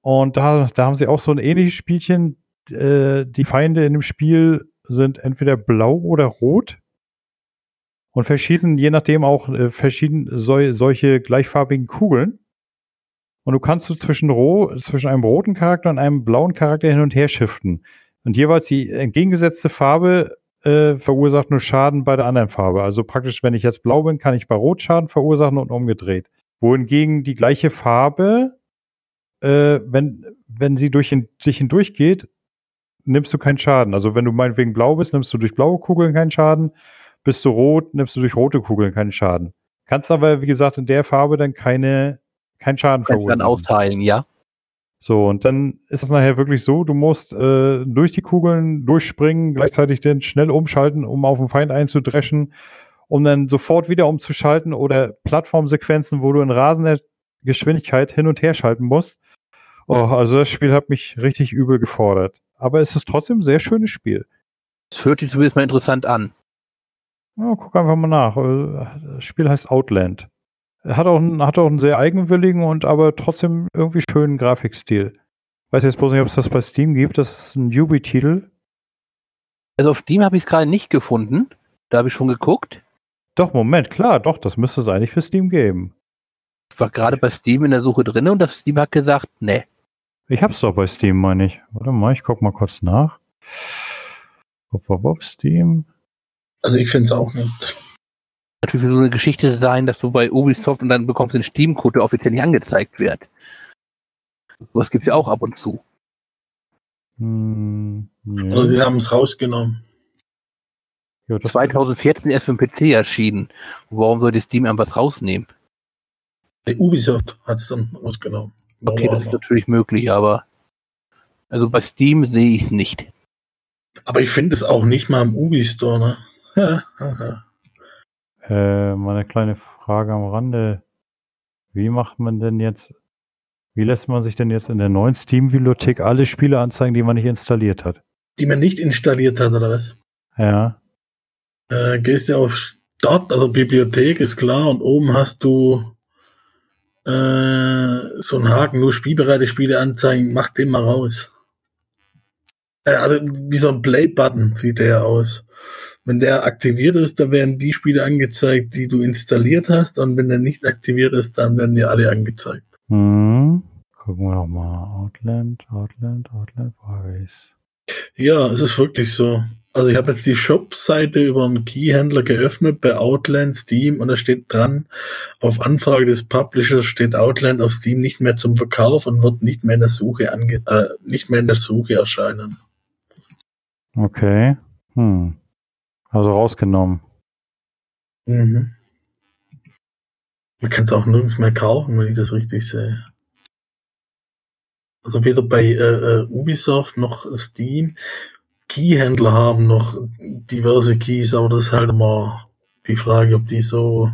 Speaker 1: Und da, da haben sie auch so ein ähnliches Spielchen. Äh, die Feinde in dem Spiel sind entweder blau oder rot und verschießen je nachdem auch äh, verschieden sol solche gleichfarbigen Kugeln. Und du kannst du zwischen, ro zwischen einem roten Charakter und einem blauen Charakter hin und her shiften. Und jeweils die entgegengesetzte Farbe äh, verursacht nur Schaden bei der anderen Farbe. Also praktisch, wenn ich jetzt blau bin, kann ich bei Rot Schaden verursachen und umgedreht. Wohingegen die gleiche Farbe, äh, wenn, wenn sie durch hin, sich hindurchgeht, nimmst du keinen Schaden. Also wenn du meinetwegen blau bist, nimmst du durch blaue Kugeln keinen Schaden. Bist du rot, nimmst du durch rote Kugeln keinen Schaden. Kannst aber, wie gesagt, in der Farbe dann keine, keinen Schaden
Speaker 3: Kannst dann
Speaker 1: verursachen.
Speaker 3: austeilen, ja.
Speaker 1: So, und dann ist es nachher wirklich so, du musst äh, durch die Kugeln durchspringen, gleichzeitig dann schnell umschalten, um auf den Feind einzudreschen, um dann sofort wieder umzuschalten oder Plattformsequenzen, wo du in rasender Geschwindigkeit hin und her schalten musst. Oh, also das Spiel hat mich richtig übel gefordert. Aber es ist trotzdem ein sehr schönes Spiel.
Speaker 3: Das hört sich zumindest mal interessant an.
Speaker 1: Ja, guck einfach mal nach. Äh, Das Spiel heißt Outland. Hat auch, einen, hat auch einen sehr eigenwilligen und aber trotzdem irgendwie schönen Grafikstil. Weiß jetzt bloß nicht, ob es das bei Steam gibt. Das ist ein Yubi-Titel.
Speaker 3: Also auf Steam habe ich es gerade nicht gefunden. Da habe ich schon geguckt.
Speaker 1: Doch, Moment, klar, doch, das müsste es eigentlich für Steam geben.
Speaker 3: Ich war gerade bei Steam in der Suche drin und das Steam hat gesagt, ne.
Speaker 1: Ich hab's doch bei Steam, meine ich. Warte mal, ich guck mal kurz nach. Wop, wop, wop, Steam.
Speaker 2: Also ich finde es auch nicht.
Speaker 3: Natürlich für so eine Geschichte sein, dass du bei Ubisoft und dann bekommst du den Steam-Code, der offiziell nicht angezeigt wird. Was gibt's ja auch ab und zu.
Speaker 1: Hm, nee.
Speaker 2: Oder sie haben es rausgenommen.
Speaker 1: Ja, das,
Speaker 3: 2014 erst für den PC erschienen. Warum soll die Steam irgendwas rausnehmen?
Speaker 2: Der Ubisoft hat es dann rausgenommen. Warum
Speaker 3: Okay, das ist natürlich möglich, aber also bei Steam sehe ich es nicht.
Speaker 2: Aber ich finde es auch nicht mal im Ubi-Store, ne?
Speaker 1: Äh, meine kleine Frage am Rande. Wie macht man denn jetzt, wie lässt man sich denn jetzt in der neuen Steam-Bibliothek alle Spiele anzeigen, die man nicht installiert hat?
Speaker 2: Die man nicht installiert hat, oder was?
Speaker 1: Ja.
Speaker 2: Äh, gehst du auf Start, also Bibliothek ist klar, und oben hast du äh, so einen Haken, nur spielbereite Spiele anzeigen, mach den mal raus. Äh, also wie so ein Play-Button sieht der ja aus. Wenn der aktiviert ist, dann werden die Spiele angezeigt, die du installiert hast, und wenn der nicht aktiviert ist, dann werden die alle angezeigt.
Speaker 1: Hm. Gucken wir doch mal. Outland, Outland, Outland, wo ich's?
Speaker 2: Ja, es ist wirklich so. Also ich habe jetzt die Shop-Seite über einen Keyhändler geöffnet bei Outland Steam und da steht dran, auf Anfrage des Publishers steht Outland auf Steam nicht mehr zum Verkauf und wird nicht mehr in der Suche ange äh, nicht mehr in der Suche erscheinen.
Speaker 1: Okay. Hm. Also rausgenommen.
Speaker 2: Mhm. Man kann es auch nirgends mehr kaufen, wenn ich das richtig sehe. Also weder bei äh, äh, Ubisoft noch Steam. Keyhändler haben noch diverse Keys, aber das ist halt immer die Frage, ob die so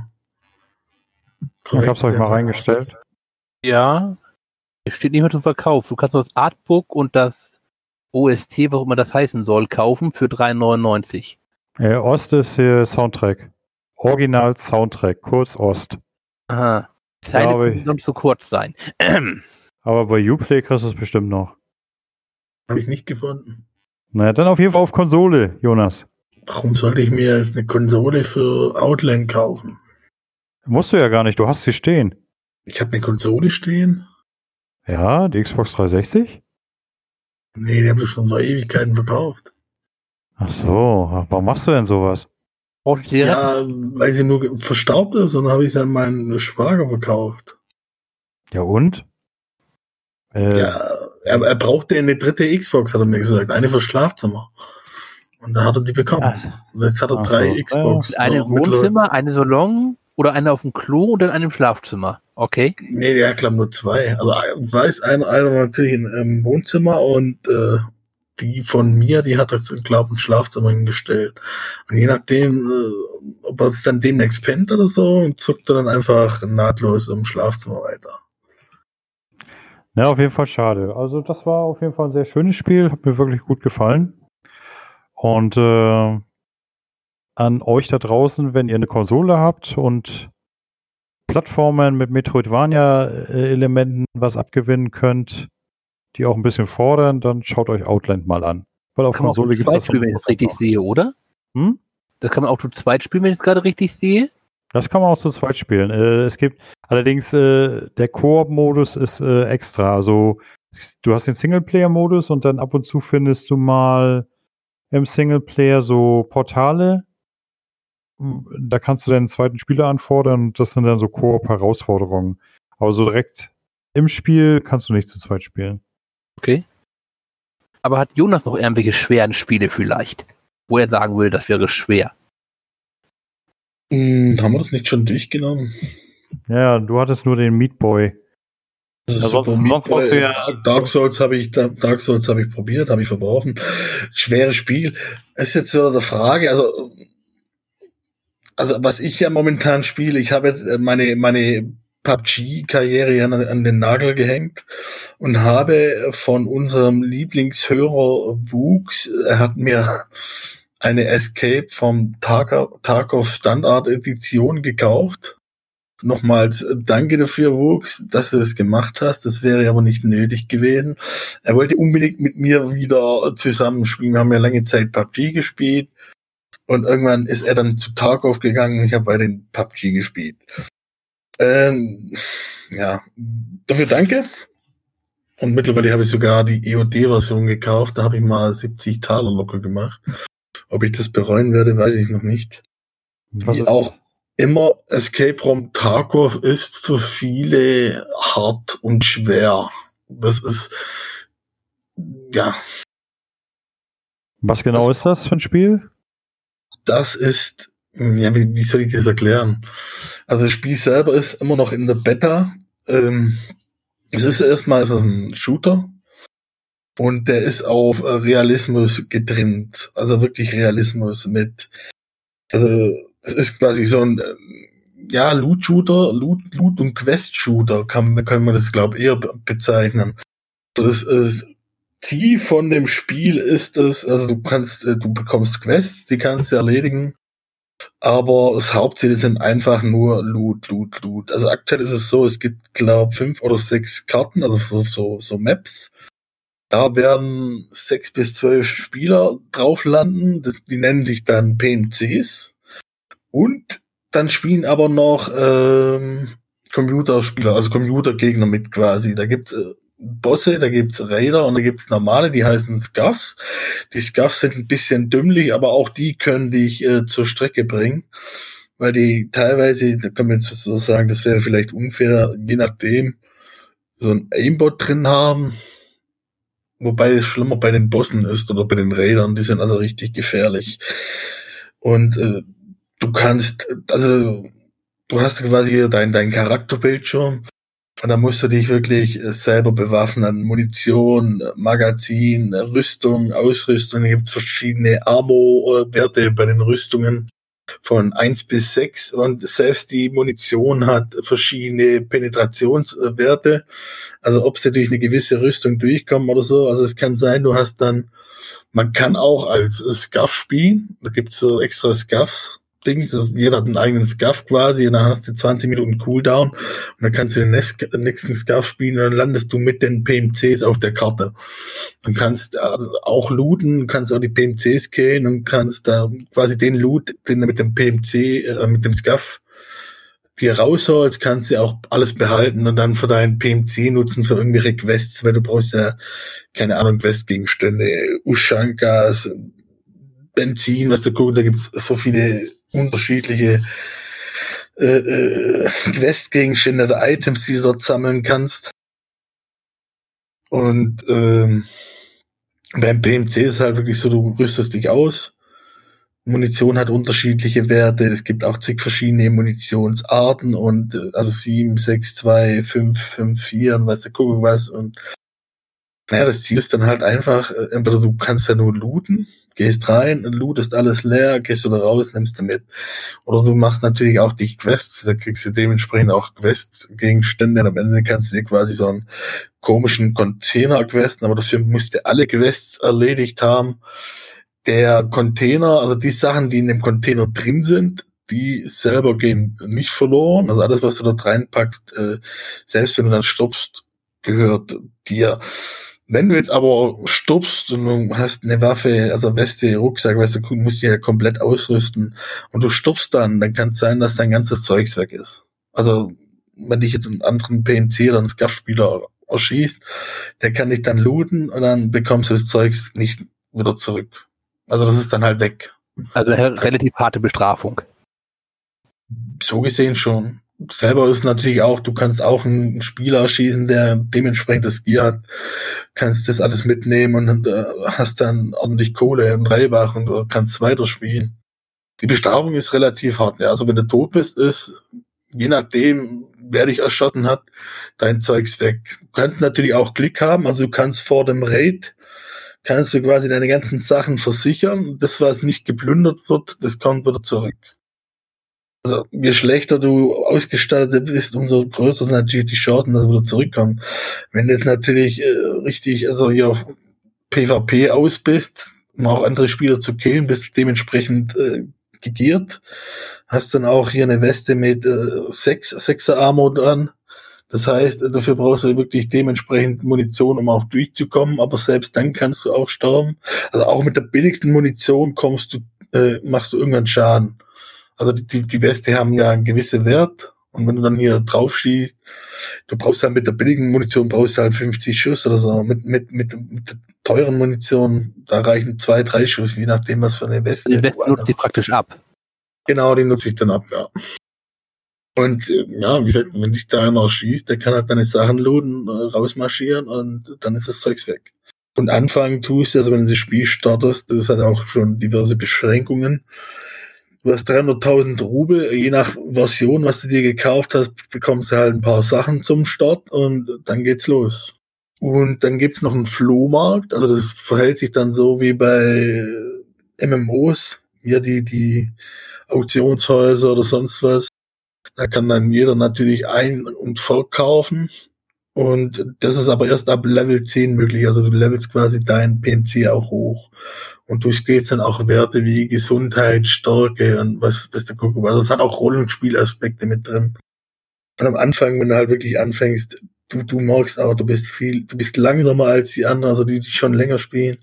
Speaker 1: Ich hab's euch mal reingestellt.
Speaker 3: Ja. Es steht nicht mehr zum Verkauf. Du kannst das Artbook und das OST, was immer das heißen soll, kaufen für 3,99.
Speaker 1: Äh, Ost ist hier Soundtrack. Original Soundtrack, kurz Ost.
Speaker 3: Aha. Zeile
Speaker 1: Glaube
Speaker 3: können sonst zu kurz sein.
Speaker 1: Aber bei Uplay kriegst du es bestimmt noch.
Speaker 2: Habe ich nicht gefunden.
Speaker 1: Naja, dann auf jeden Fall auf Konsole, Jonas.
Speaker 2: Warum sollte ich mir jetzt eine Konsole für Outland kaufen?
Speaker 1: Musst du ja gar nicht, du hast sie stehen.
Speaker 2: Ich habe eine Konsole stehen.
Speaker 1: Ja, die Xbox 360?
Speaker 2: Nee, die haben sie schon vor Ewigkeiten verkauft.
Speaker 1: Ach so, warum machst du denn sowas?
Speaker 3: Ihr
Speaker 2: Ja, weil sie nur verstaubt ist und dann habe ich sie an meinen Schwager verkauft.
Speaker 1: Ja und? Äh,
Speaker 2: Ja, er, er brauchte eine dritte Xbox, hat er mir gesagt. Eine fürs Schlafzimmer. Und da hat er die bekommen. Und jetzt hat er
Speaker 1: Ach
Speaker 2: drei
Speaker 1: so.
Speaker 2: Xbox.
Speaker 3: eine
Speaker 2: Ja,
Speaker 3: im Wohnzimmer, eine Salon oder eine auf dem Klo und dann eine im Schlafzimmer. Okay.
Speaker 2: Nee, der hat glaube nur zwei. Also weiß, einer, einer natürlich im Wohnzimmer und äh, die von mir, die hat jetzt, glaube ich, ein Schlafzimmer hingestellt. Und je nachdem, äh, ob er es dann demnächst pennt oder so, und zuckt er dann einfach nahtlos im Schlafzimmer weiter.
Speaker 1: Ja, auf jeden Fall schade. Also das war auf jeden Fall ein sehr schönes Spiel, hat mir wirklich gut gefallen. Und äh, an euch da draußen, wenn ihr eine Konsole habt und Plattformen mit Metroidvania-Elementen was abgewinnen könnt, die auch ein bisschen fordern, dann schaut euch Outland mal an. Weil auf
Speaker 3: Kann
Speaker 1: Konsole gibt es
Speaker 3: spielen, wenn ich das richtig sehe, oder?
Speaker 1: Hm?
Speaker 3: Das kann man auch zu zweit spielen, wenn ich es gerade richtig sehe.
Speaker 1: Das kann man auch zu zweit spielen. Äh, es gibt allerdings äh, der Koop-Modus ist äh, extra. Also du hast den Singleplayer-Modus und dann ab und zu findest du mal im Singleplayer so Portale. Da kannst du dann einen zweiten Spieler anfordern und das sind dann so Koop-Herausforderungen. Aber so direkt im Spiel kannst du nicht zu zweit spielen.
Speaker 3: Okay. Aber hat Jonas noch irgendwelche schweren Spiele vielleicht? Wo er sagen würde, das wäre schwer.
Speaker 2: Hm, haben wir das nicht schon durchgenommen?
Speaker 1: Ja, du hattest nur den Meat Boy. Ja, sonst-
Speaker 2: Meat
Speaker 1: sonst du ja-
Speaker 2: Dark Souls habe ich, Dark Souls habe ich probiert, habe ich verworfen. Schweres Spiel. Ist jetzt wieder der Frage, also, also was ich ja momentan spiele, ich habe jetzt äh, meine, meine PUBG-Karriere an, an den Nagel gehängt und habe von unserem Lieblingshörer Wuchs, er hat mir eine Escape vom Tarkov, Standard Edition gekauft. Nochmals äh, danke dafür, Wuchs, dass du das gemacht hast. Das wäre aber nicht nötig gewesen. Er wollte unbedingt mit mir wieder zusammenspielen. Wir haben ja lange Zeit PUBG gespielt. Und irgendwann ist er dann zu Tarkov gegangen und ich habe weiterhin PUBG gespielt. Ähm, ja, dafür danke. Und mittlerweile habe ich sogar die EOD-Version gekauft. Da habe ich mal 70 Taler locker gemacht. Ob ich das bereuen werde, weiß ich noch nicht.
Speaker 1: Was
Speaker 2: Wie auch immer Escape from Tarkov ist für viele hart und schwer. Das ist, ja,
Speaker 1: Was genau
Speaker 2: das-
Speaker 1: ist das für ein Spiel?
Speaker 2: das ist, ja, wie, wie soll ich das erklären? Also das Spiel selber ist immer noch in der Beta. Ähm, es ist erstmal ein Shooter und der ist auf Realismus getrimmt. Also wirklich Realismus mit, also es ist quasi so ein, ähm, ja, Loot-Shooter, Loot, Loot- und Quest-Shooter kann, kann man das, glaube ich, eher be- bezeichnen. Das ist, Ziel von dem Spiel ist es, also du kannst, äh, du bekommst Quests, die kannst du erledigen, aber das Hauptziel sind einfach nur Loot, Loot, Loot. Also aktuell ist es so, es gibt, glaube fünf oder sechs Karten, also so, so, so Maps. Da werden sechs bis zwölf Spieler drauf landen, das, die nennen sich dann PMCs. Und dann spielen aber noch ähm, Computerspieler, also Computergegner mit quasi. Da gibt's äh, Bosse, da gibt's Raider und da gibt's normale, die heißen Scuffs. Die Scuffs sind ein bisschen dümmlich, aber auch die können dich äh, zur Strecke bringen. Weil die teilweise, da kann man jetzt so sagen, das wäre vielleicht unfair, je nachdem, so ein Aimbot drin haben. Wobei es schlimmer bei den Bossen ist oder bei den Raidern, die sind also richtig gefährlich. Und äh, du kannst, also du hast quasi dein, dein Charakterbildschirm und da musst du dich wirklich äh, selber bewaffnen. Munition, äh, Magazin, Rüstung, Ausrüstung. Da gibt es verschiedene Armo-Werte bei den Rüstungen. Von eins bis sechs und selbst die Munition hat verschiedene Penetrationswerte. Also ob sie durch eine gewisse Rüstung durchkommen oder so. Also es kann sein, du hast dann, man kann auch als Scuff spielen. Da gibt's so extra Scuffs Dings, also jeder hat einen eigenen Scuff quasi und dann hast du 20 Minuten Cooldown und dann kannst du den nächsten Scuff spielen und dann landest du mit den PMCs auf der Karte. Und kannst also auch looten, kannst auch die PMCs killen und kannst da quasi den Loot, den du mit dem PMC, äh, mit dem Scuff dir rausholst, kannst du auch alles behalten und dann für deinen PMC nutzen für irgendwelche Quests, weil du brauchst ja, keine Ahnung, Questgegenstände, Ushankas, Benzin, was du guckst, da gibt's so viele unterschiedliche äh, äh, Questgegenstände oder Items, die du dort sammeln kannst. Und ähm, beim PMC ist halt wirklich so, du rüstest dich aus. Munition hat unterschiedliche Werte. Es gibt auch zig verschiedene Munitionsarten und äh, also 7, 6, 2, 5, 5, 4 und weißt du, gucken was. Und naja, das Ziel ist dann halt einfach, äh, entweder du kannst ja nur looten, gehst rein, lootest alles leer, gehst wieder raus, nimmst du mit. Oder du machst natürlich auch die Quests, da kriegst du dementsprechend auch Quests-Gegenstände und am Ende kannst du dir quasi so einen komischen Container questen, aber dafür musst du alle Quests erledigt haben. Der Container, also die Sachen, die in dem Container drin sind, die selber gehen nicht verloren. Also alles, was du dort reinpackst, äh, selbst wenn du dann stoppst, gehört dir. Wenn du jetzt aber stupst und du hast eine Waffe, also Weste, Rucksack, weißt du, musst dich ja komplett ausrüsten und du stupst dann, dann kann es sein, dass dein ganzes Zeugs weg ist. Also, wenn dich jetzt einen anderen PMC oder einen Scuff-Spieler erschießt, der kann dich dann looten und dann bekommst du das Zeugs nicht wieder zurück. Also, das ist dann halt weg.
Speaker 3: Also, eine relativ harte Bestrafung.
Speaker 2: So gesehen schon selber ist natürlich auch, du kannst auch einen Spieler schießen, der dementsprechend das Gear hat, kannst das alles mitnehmen und äh, hast dann ordentlich Kohle und Reibach und du kannst weiterspielen. Die Bestrafung ist relativ hart. Ja. Also wenn du tot bist, ist, je nachdem, wer dich erschossen hat, dein Zeugs weg. Du kannst natürlich auch Glück haben, also du kannst vor dem Raid kannst du quasi deine ganzen Sachen versichern. Das, was nicht geplündert wird, das kommt wieder zurück. Also, je schlechter du ausgestattet bist, umso größer sind natürlich die Chancen, dass er wieder zurückkommt. Wenn du jetzt natürlich äh, richtig, also hier auf PvP aus bist, um auch andere Spieler zu killen, bist dementsprechend äh, gegiert. Hast dann auch hier eine Weste mit äh, sechs, sechser Armor dran. Das heißt, dafür brauchst du wirklich dementsprechend Munition, um auch durchzukommen, aber selbst dann kannst du auch sterben. Also auch mit der billigsten Munition kommst du, äh, machst du irgendwann Schaden. Also die, die Weste haben ja einen gewissen Wert. Und wenn du dann hier drauf schießt, du brauchst halt mit der billigen Munition brauchst du halt 50 Schuss oder so. Mit, mit, mit, mit der teuren Munition, da reichen zwei, drei Schuss, je nachdem, was für eine Weste.
Speaker 3: Die Weste nutzt die praktisch ab.
Speaker 2: Genau, die nutze ich dann ab, ja. Und äh, ja, wie gesagt, wenn dich da einer schießt, der kann halt deine Sachen loaden, äh, rausmarschieren und dann ist das Zeugs weg. Und anfangen tust du, also wenn du das Spiel startest, das hat auch schon diverse Beschränkungen. Du hast 300.000 Rubel, je nach Version, was du dir gekauft hast, bekommst du halt ein paar Sachen zum Start und dann geht's los. Und dann gibt's noch einen Flohmarkt, also das verhält sich dann so wie bei MMOs, hier die, die Auktionshäuser oder sonst was. Da kann dann jeder natürlich ein- und verkaufen. Und das ist aber erst ab Level 10 möglich. Also du levelst quasi dein PMC auch hoch. Und durch geht's dann auch Werte wie Gesundheit, Stärke und was, was du gucken. Also es hat auch Rollenspielaspekte mit drin. Und am Anfang, wenn du halt wirklich anfängst, du, du merkst auch, du bist viel, du bist langsamer als die anderen, also die, die schon länger spielen.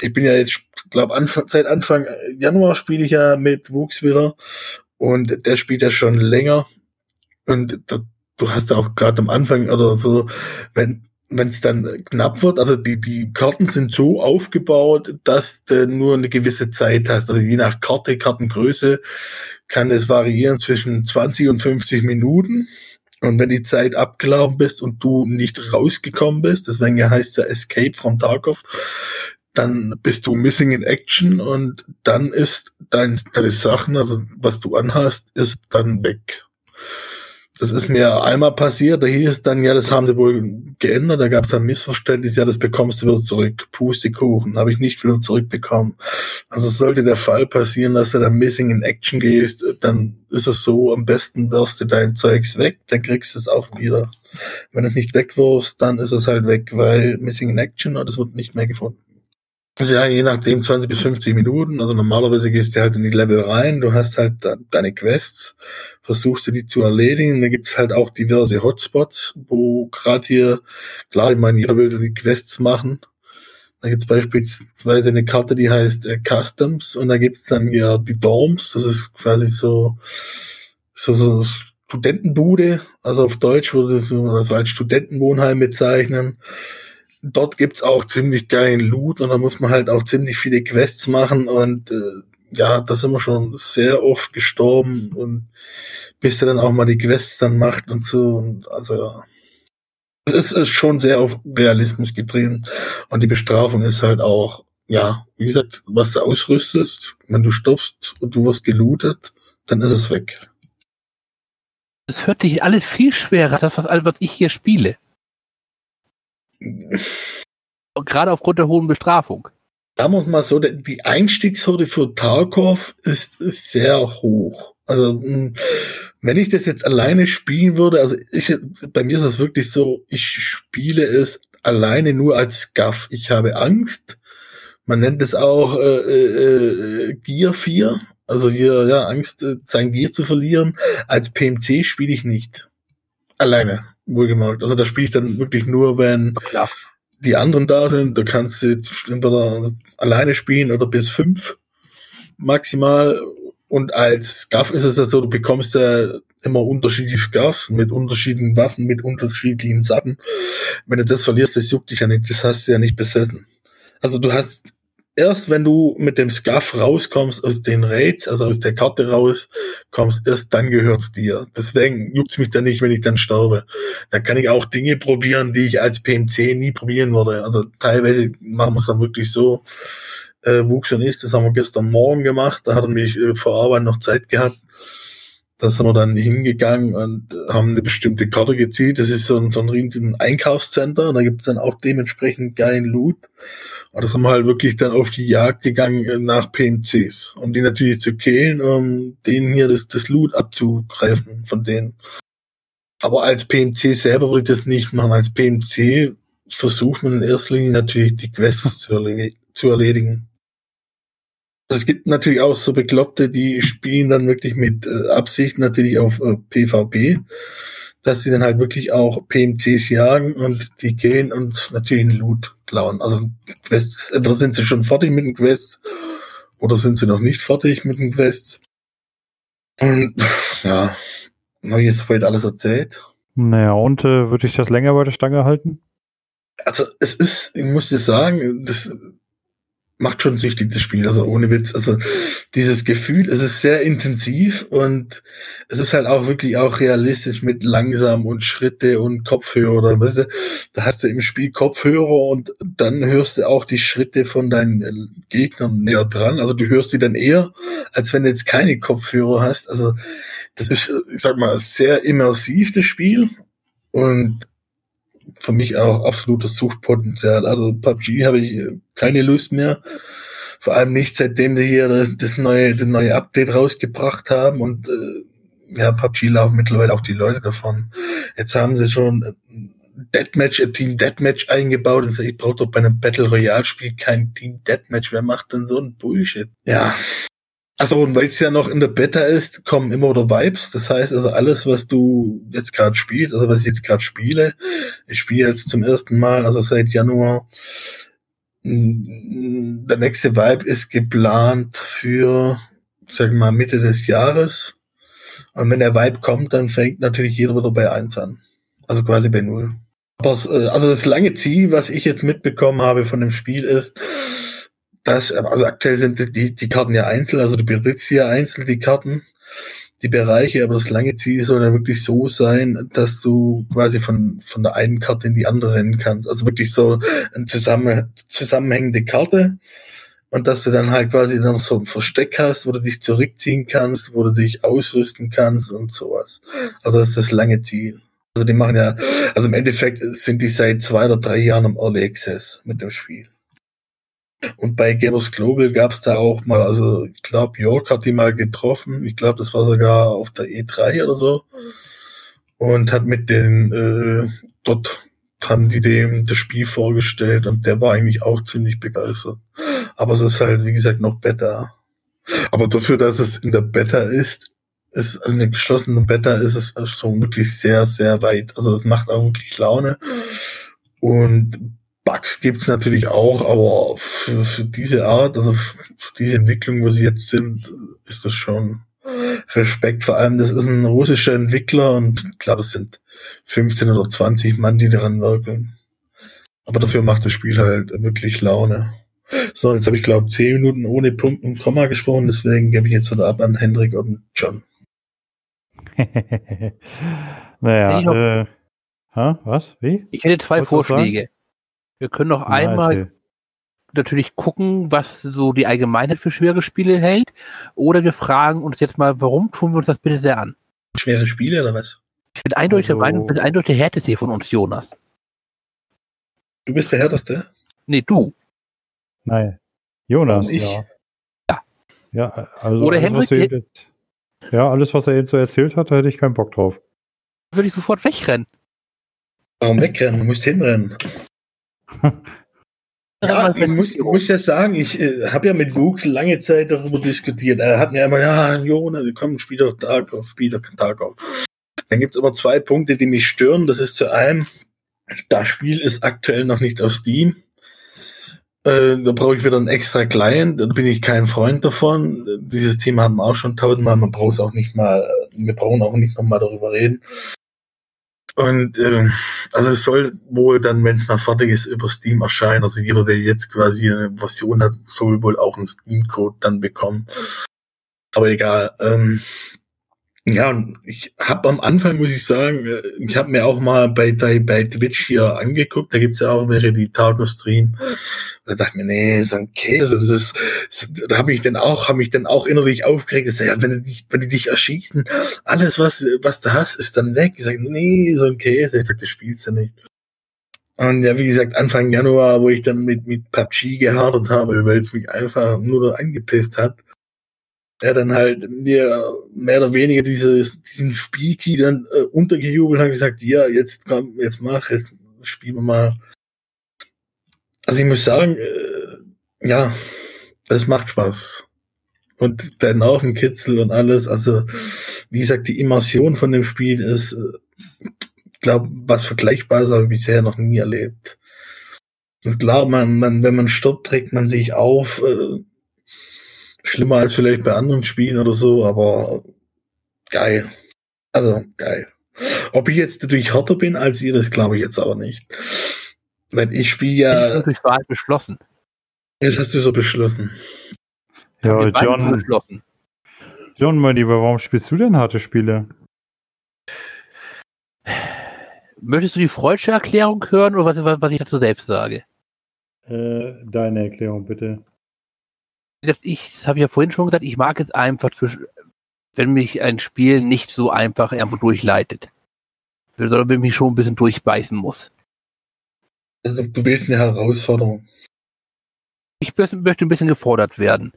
Speaker 2: Ich bin ja jetzt, glaube Anfang, seit Anfang Januar spiele ich ja mit Wuchs wieder und der spielt ja schon länger. Und da, du hast ja auch gerade am Anfang oder so, wenn wenn es dann knapp wird, also die, die Karten sind so aufgebaut, dass du nur eine gewisse Zeit hast. Also je nach Karte, Kartengröße kann es variieren zwischen 20 und 50 Minuten. Und wenn die Zeit abgelaufen bist und du nicht rausgekommen bist, deswegen heißt es ja Escape from Tarkov, dann bist du missing in action und dann ist dein, deine Sachen, also was du anhast, ist dann weg. Das ist mir einmal passiert, da hieß es dann, ja, das haben sie wohl geändert, da gab es ein Missverständnis, ja, das bekommst du wieder zurück. Pustekuchen, habe ich nicht wieder zurückbekommen. Also sollte der Fall passieren, dass du dann Missing in Action gehst, dann ist es so, am besten wirfst du dein Zeugs weg, dann kriegst du es auch wieder. Wenn du es nicht wegwirfst, dann ist es halt weg, weil Missing in Action es wird nicht mehr gefunden. Ja, je nachdem 20 bis 50 Minuten. Also normalerweise gehst du halt in die Level rein, du hast halt deine Quests, versuchst du die zu erledigen. Da gibt's halt auch diverse Hotspots, wo gerade hier, klar, ich meine, jeder will die Quests machen. Da gibt's beispielsweise eine Karte, die heißt äh, Customs und da gibt's dann hier die Dorms, das ist quasi so, so, so Studentenbude, also auf Deutsch würde das so als Studentenwohnheim bezeichnen dort gibt's auch ziemlich geilen Loot und da muss man halt auch ziemlich viele Quests machen und äh, ja, da sind wir schon sehr oft gestorben und bis er dann auch mal die Quests dann macht und so und also es ist schon sehr auf Realismus gedreht und die Bestrafung ist halt auch, ja, wie gesagt, was du ausrüstest, wenn du stirbst und du wirst gelootet, dann ist es weg.
Speaker 3: Es hört sich alles viel schwerer, das was, was ich hier spiele. Gerade aufgrund der hohen Bestrafung.
Speaker 2: Sagen wir mal so, die Einstiegshürde für Tarkov ist, ist sehr hoch. Also, hm, wenn ich das jetzt alleine spielen würde, also ich, bei mir ist es wirklich so, ich spiele es alleine nur als Scuff. Ich habe Angst. Man nennt es auch äh, äh, Gear 4. Also hier, ja, Angst, äh, sein Gear zu verlieren. Als PMC spiele ich nicht. Alleine wohlgemerkt. Also da spiele ich dann wirklich nur, wenn ja. die anderen da sind. Da kannst du entweder alleine spielen oder bis fünf maximal. Und als Scuff ist es ja so, du bekommst ja immer unterschiedliche Scuffs mit unterschiedlichen Waffen, mit unterschiedlichen Sachen. Wenn du das verlierst, das juckt dich ja nicht, das hast du ja nicht besessen. Also du hast erst wenn du mit dem Scuff rauskommst aus den Raids, also aus der Karte rauskommst, erst dann gehört's dir. Deswegen juckt's mich dann nicht, wenn ich dann sterbe. Da kann ich auch Dinge probieren, die ich als PMC nie probieren würde. Also teilweise machen wir es dann wirklich so. Äh, Wuchs und ich, das haben wir gestern Morgen gemacht. Da hat er mich äh, vor Arbeit noch Zeit gehabt. Da sind wir dann hingegangen und haben eine bestimmte Karte gezielt. Das ist so ein, so ein riesigen Einkaufscenter. Und da gibt es dann auch dementsprechend geilen Loot. Und das haben wir halt wirklich dann auf die Jagd gegangen nach PMCs, um die natürlich zu killen, um denen hier das, das Loot abzugreifen von denen. Aber als PMC selber würde ich das nicht machen. Als PMC versucht man in erster Linie natürlich die Quests zu, erledigen. Erledigen. Es gibt natürlich auch so Bekloppte, die spielen dann wirklich mit äh, Absicht natürlich auf äh, PvP dass sie dann halt wirklich auch PMCs jagen und die gehen und natürlich einen Loot klauen. Also Quests, entweder sind sie schon fertig mit den Quests oder sind sie noch nicht fertig mit den Quests. Und ja, habe ich jetzt vorhin alles erzählt.
Speaker 1: Naja, und äh, würde ich das länger bei der Stange halten?
Speaker 2: Also es ist, ich muss dir sagen, das macht schon süchtig, das Spiel, also ohne Witz. Also dieses Gefühl, es ist sehr intensiv und es ist halt auch wirklich auch realistisch mit langsam und Schritte und Kopfhörer. Weißt du, da hast du im Spiel Kopfhörer und dann hörst du auch die Schritte von deinen Gegnern näher dran. Also du hörst sie dann eher, als wenn du jetzt keine Kopfhörer hast. Also das ist, ich sag mal, sehr immersiv, das Spiel. Und für mich auch absolutes Suchtpotenzial. Also PUBG habe ich keine Lust mehr. Vor allem nicht, seitdem sie hier das, das neue, das neue Update rausgebracht haben und äh, ja, PUBG laufen mittlerweile auch die Leute davon. Jetzt haben sie schon Deathmatch, ein Team Deathmatch eingebaut ich brauche doch bei einem Battle Royale Spiel kein Team Deathmatch. Wer macht denn so ein Bullshit? Ja, also und weil es ja noch in der Beta ist, kommen immer wieder Vibes. Das heißt also alles, was du jetzt gerade spielst, also was ich jetzt gerade spiele, ich spiele jetzt zum ersten Mal, also seit Januar. Der nächste Vibe ist geplant für, sag mal, Mitte des Jahres. Und wenn der Vibe kommt, dann fängt natürlich jeder wieder bei eins an. Also quasi bei null. Aber äh, also das lange Ziel, was ich jetzt mitbekommen habe von dem Spiel ist, das, also aktuell sind die, die Karten ja einzeln, also du besitzt ja einzeln die Karten, die Bereiche, aber das lange Ziel soll dann wirklich so sein, dass du quasi von, von der einen Karte in die andere rennen kannst. Also wirklich so eine zusammen, zusammenhängende Karte, Und dass du dann halt quasi noch so ein Versteck hast, wo du dich zurückziehen kannst, wo du dich ausrüsten kannst und sowas. Also das ist das lange Ziel. Also die machen ja, also im Endeffekt sind die seit zwei oder drei Jahren im Early Access mit dem Spiel. Und bei Gamers Global gab es da auch mal, also ich glaube, York hat die mal getroffen. Ich glaube, das war sogar auf der E3 oder so. Und hat mit den, äh, dort haben die dem das Spiel vorgestellt und der war eigentlich auch ziemlich begeistert. Aber es ist halt, wie gesagt, noch Beta. Aber dafür, dass es in der Beta ist, ist also in der geschlossenen Beta ist es schon wirklich sehr, sehr weit. Also es macht auch wirklich Laune. Und Bugs gibt's natürlich auch, aber für, für diese Art, also für diese Entwicklung, wo sie jetzt sind, ist das schon Respekt. Vor allem, das ist ein russischer Entwickler und ich glaube, es sind 15 oder 20 Mann, die daran wirken. Aber dafür macht das Spiel halt wirklich Laune. So, jetzt habe ich glaube 10 Minuten ohne Punkt und Komma gesprochen, deswegen gebe ich jetzt wieder ab an Hendrik und John.
Speaker 1: naja, äh, ha, was? Wie?
Speaker 3: Ich hätte zwei Vorschläge. Wir können noch einmal erzähl. natürlich gucken, was so die Allgemeinheit für schwere Spiele hält. Oder wir fragen uns jetzt mal, warum tun wir uns das bitte sehr an?
Speaker 2: Schwere Spiele oder was?
Speaker 3: Ich bin eindeutig also, der Meinung, du bist eindeutig der härteste hier von uns, Jonas.
Speaker 2: Du bist der härteste?
Speaker 3: Nee, du.
Speaker 1: Nein. Jonas,
Speaker 2: ich?
Speaker 1: ja.
Speaker 3: Ja.
Speaker 1: Ja, also
Speaker 3: Oder Henrik,
Speaker 1: jetzt, ja, alles, was er eben so erzählt hat, da hätte ich keinen Bock drauf.
Speaker 3: Würde ich sofort wegrennen.
Speaker 2: Warum wegrennen? Du musst hinrennen. Ja, ich muss, ich muss ja sagen, ich äh, habe ja mit Luke lange Zeit darüber diskutiert. Er hat mir immer, ja, Jonas, komm, spiel doch Tag auf, spiel doch Tag auf. Dann gibt's aber zwei Punkte, die mich stören. Das ist zu einem, das Spiel ist aktuell noch nicht auf Steam. Äh, da brauche ich wieder einen extra Client. Da bin ich kein Freund davon. Dieses Thema hatten wir auch schon tausendmal. Man braucht es auch nicht mal, wir brauchen auch nicht nochmal darüber reden. Und äh, also es soll wohl dann, wenn es mal fertig ist, über Steam erscheinen. Also jeder, der jetzt quasi eine Version hat, soll wohl auch einen Steam-Code dann bekommen. Aber egal. Ähm, ja, und ich habe am Anfang, muss ich sagen, äh, ich habe mir auch mal bei, bei, bei Twitch hier angeguckt, da gibt's ja auch welche, die Targo stream. Da dachte ich mir, nee, so ein Käse, das ist, da habe ich dann auch, habe mich dann auch innerlich aufgeregt, dass, ja, wenn die dich, wenn die dich erschießen, alles, was, was du hast, ist dann weg. Ich sage, nee, so ein Käse. Ich sage, das spielst du nicht. Und ja, wie gesagt, Anfang Januar, wo ich dann mit, mit PUBG gehadert habe, weil es mich einfach nur angepisst hat, der dann halt mir mehr oder weniger dieses, diesen Spielkey dann äh, untergejubelt hat gesagt, ja, jetzt komm, jetzt mach, jetzt spielen wir mal. Also ich muss sagen, äh, ja, es macht Spaß. Und der Nervenkitzel und alles, also wie gesagt, die Immersion von dem Spiel ist, äh, glaube, was Vergleichbares habe ich bisher noch nie erlebt. Und klar, man, man, wenn man stirbt, trägt man sich auf, äh, Schlimmer als vielleicht bei anderen Spielen oder so, aber geil. Also geil. Ob ich jetzt natürlich härter bin als ihr, das glaube ich jetzt aber nicht. Weil ich spiele ja.
Speaker 3: Das natürlich Wahl beschlossen.
Speaker 2: Das hast du so beschlossen.
Speaker 1: Ja, John. Beschlossen. John, mein Lieber, warum spielst du denn harte Spiele?
Speaker 3: Möchtest du die freudsche Erklärung hören oder was, was ich dazu selbst sage?
Speaker 1: Äh, deine Erklärung bitte
Speaker 3: ich habe ja vorhin schon gesagt, ich mag es einfach, wenn mich ein Spiel nicht so einfach irgendwo durchleitet. Sondern wenn mich schon ein bisschen durchbeißen muss.
Speaker 2: Also du willst eine Herausforderung.
Speaker 3: Ich möchte ein bisschen gefordert werden.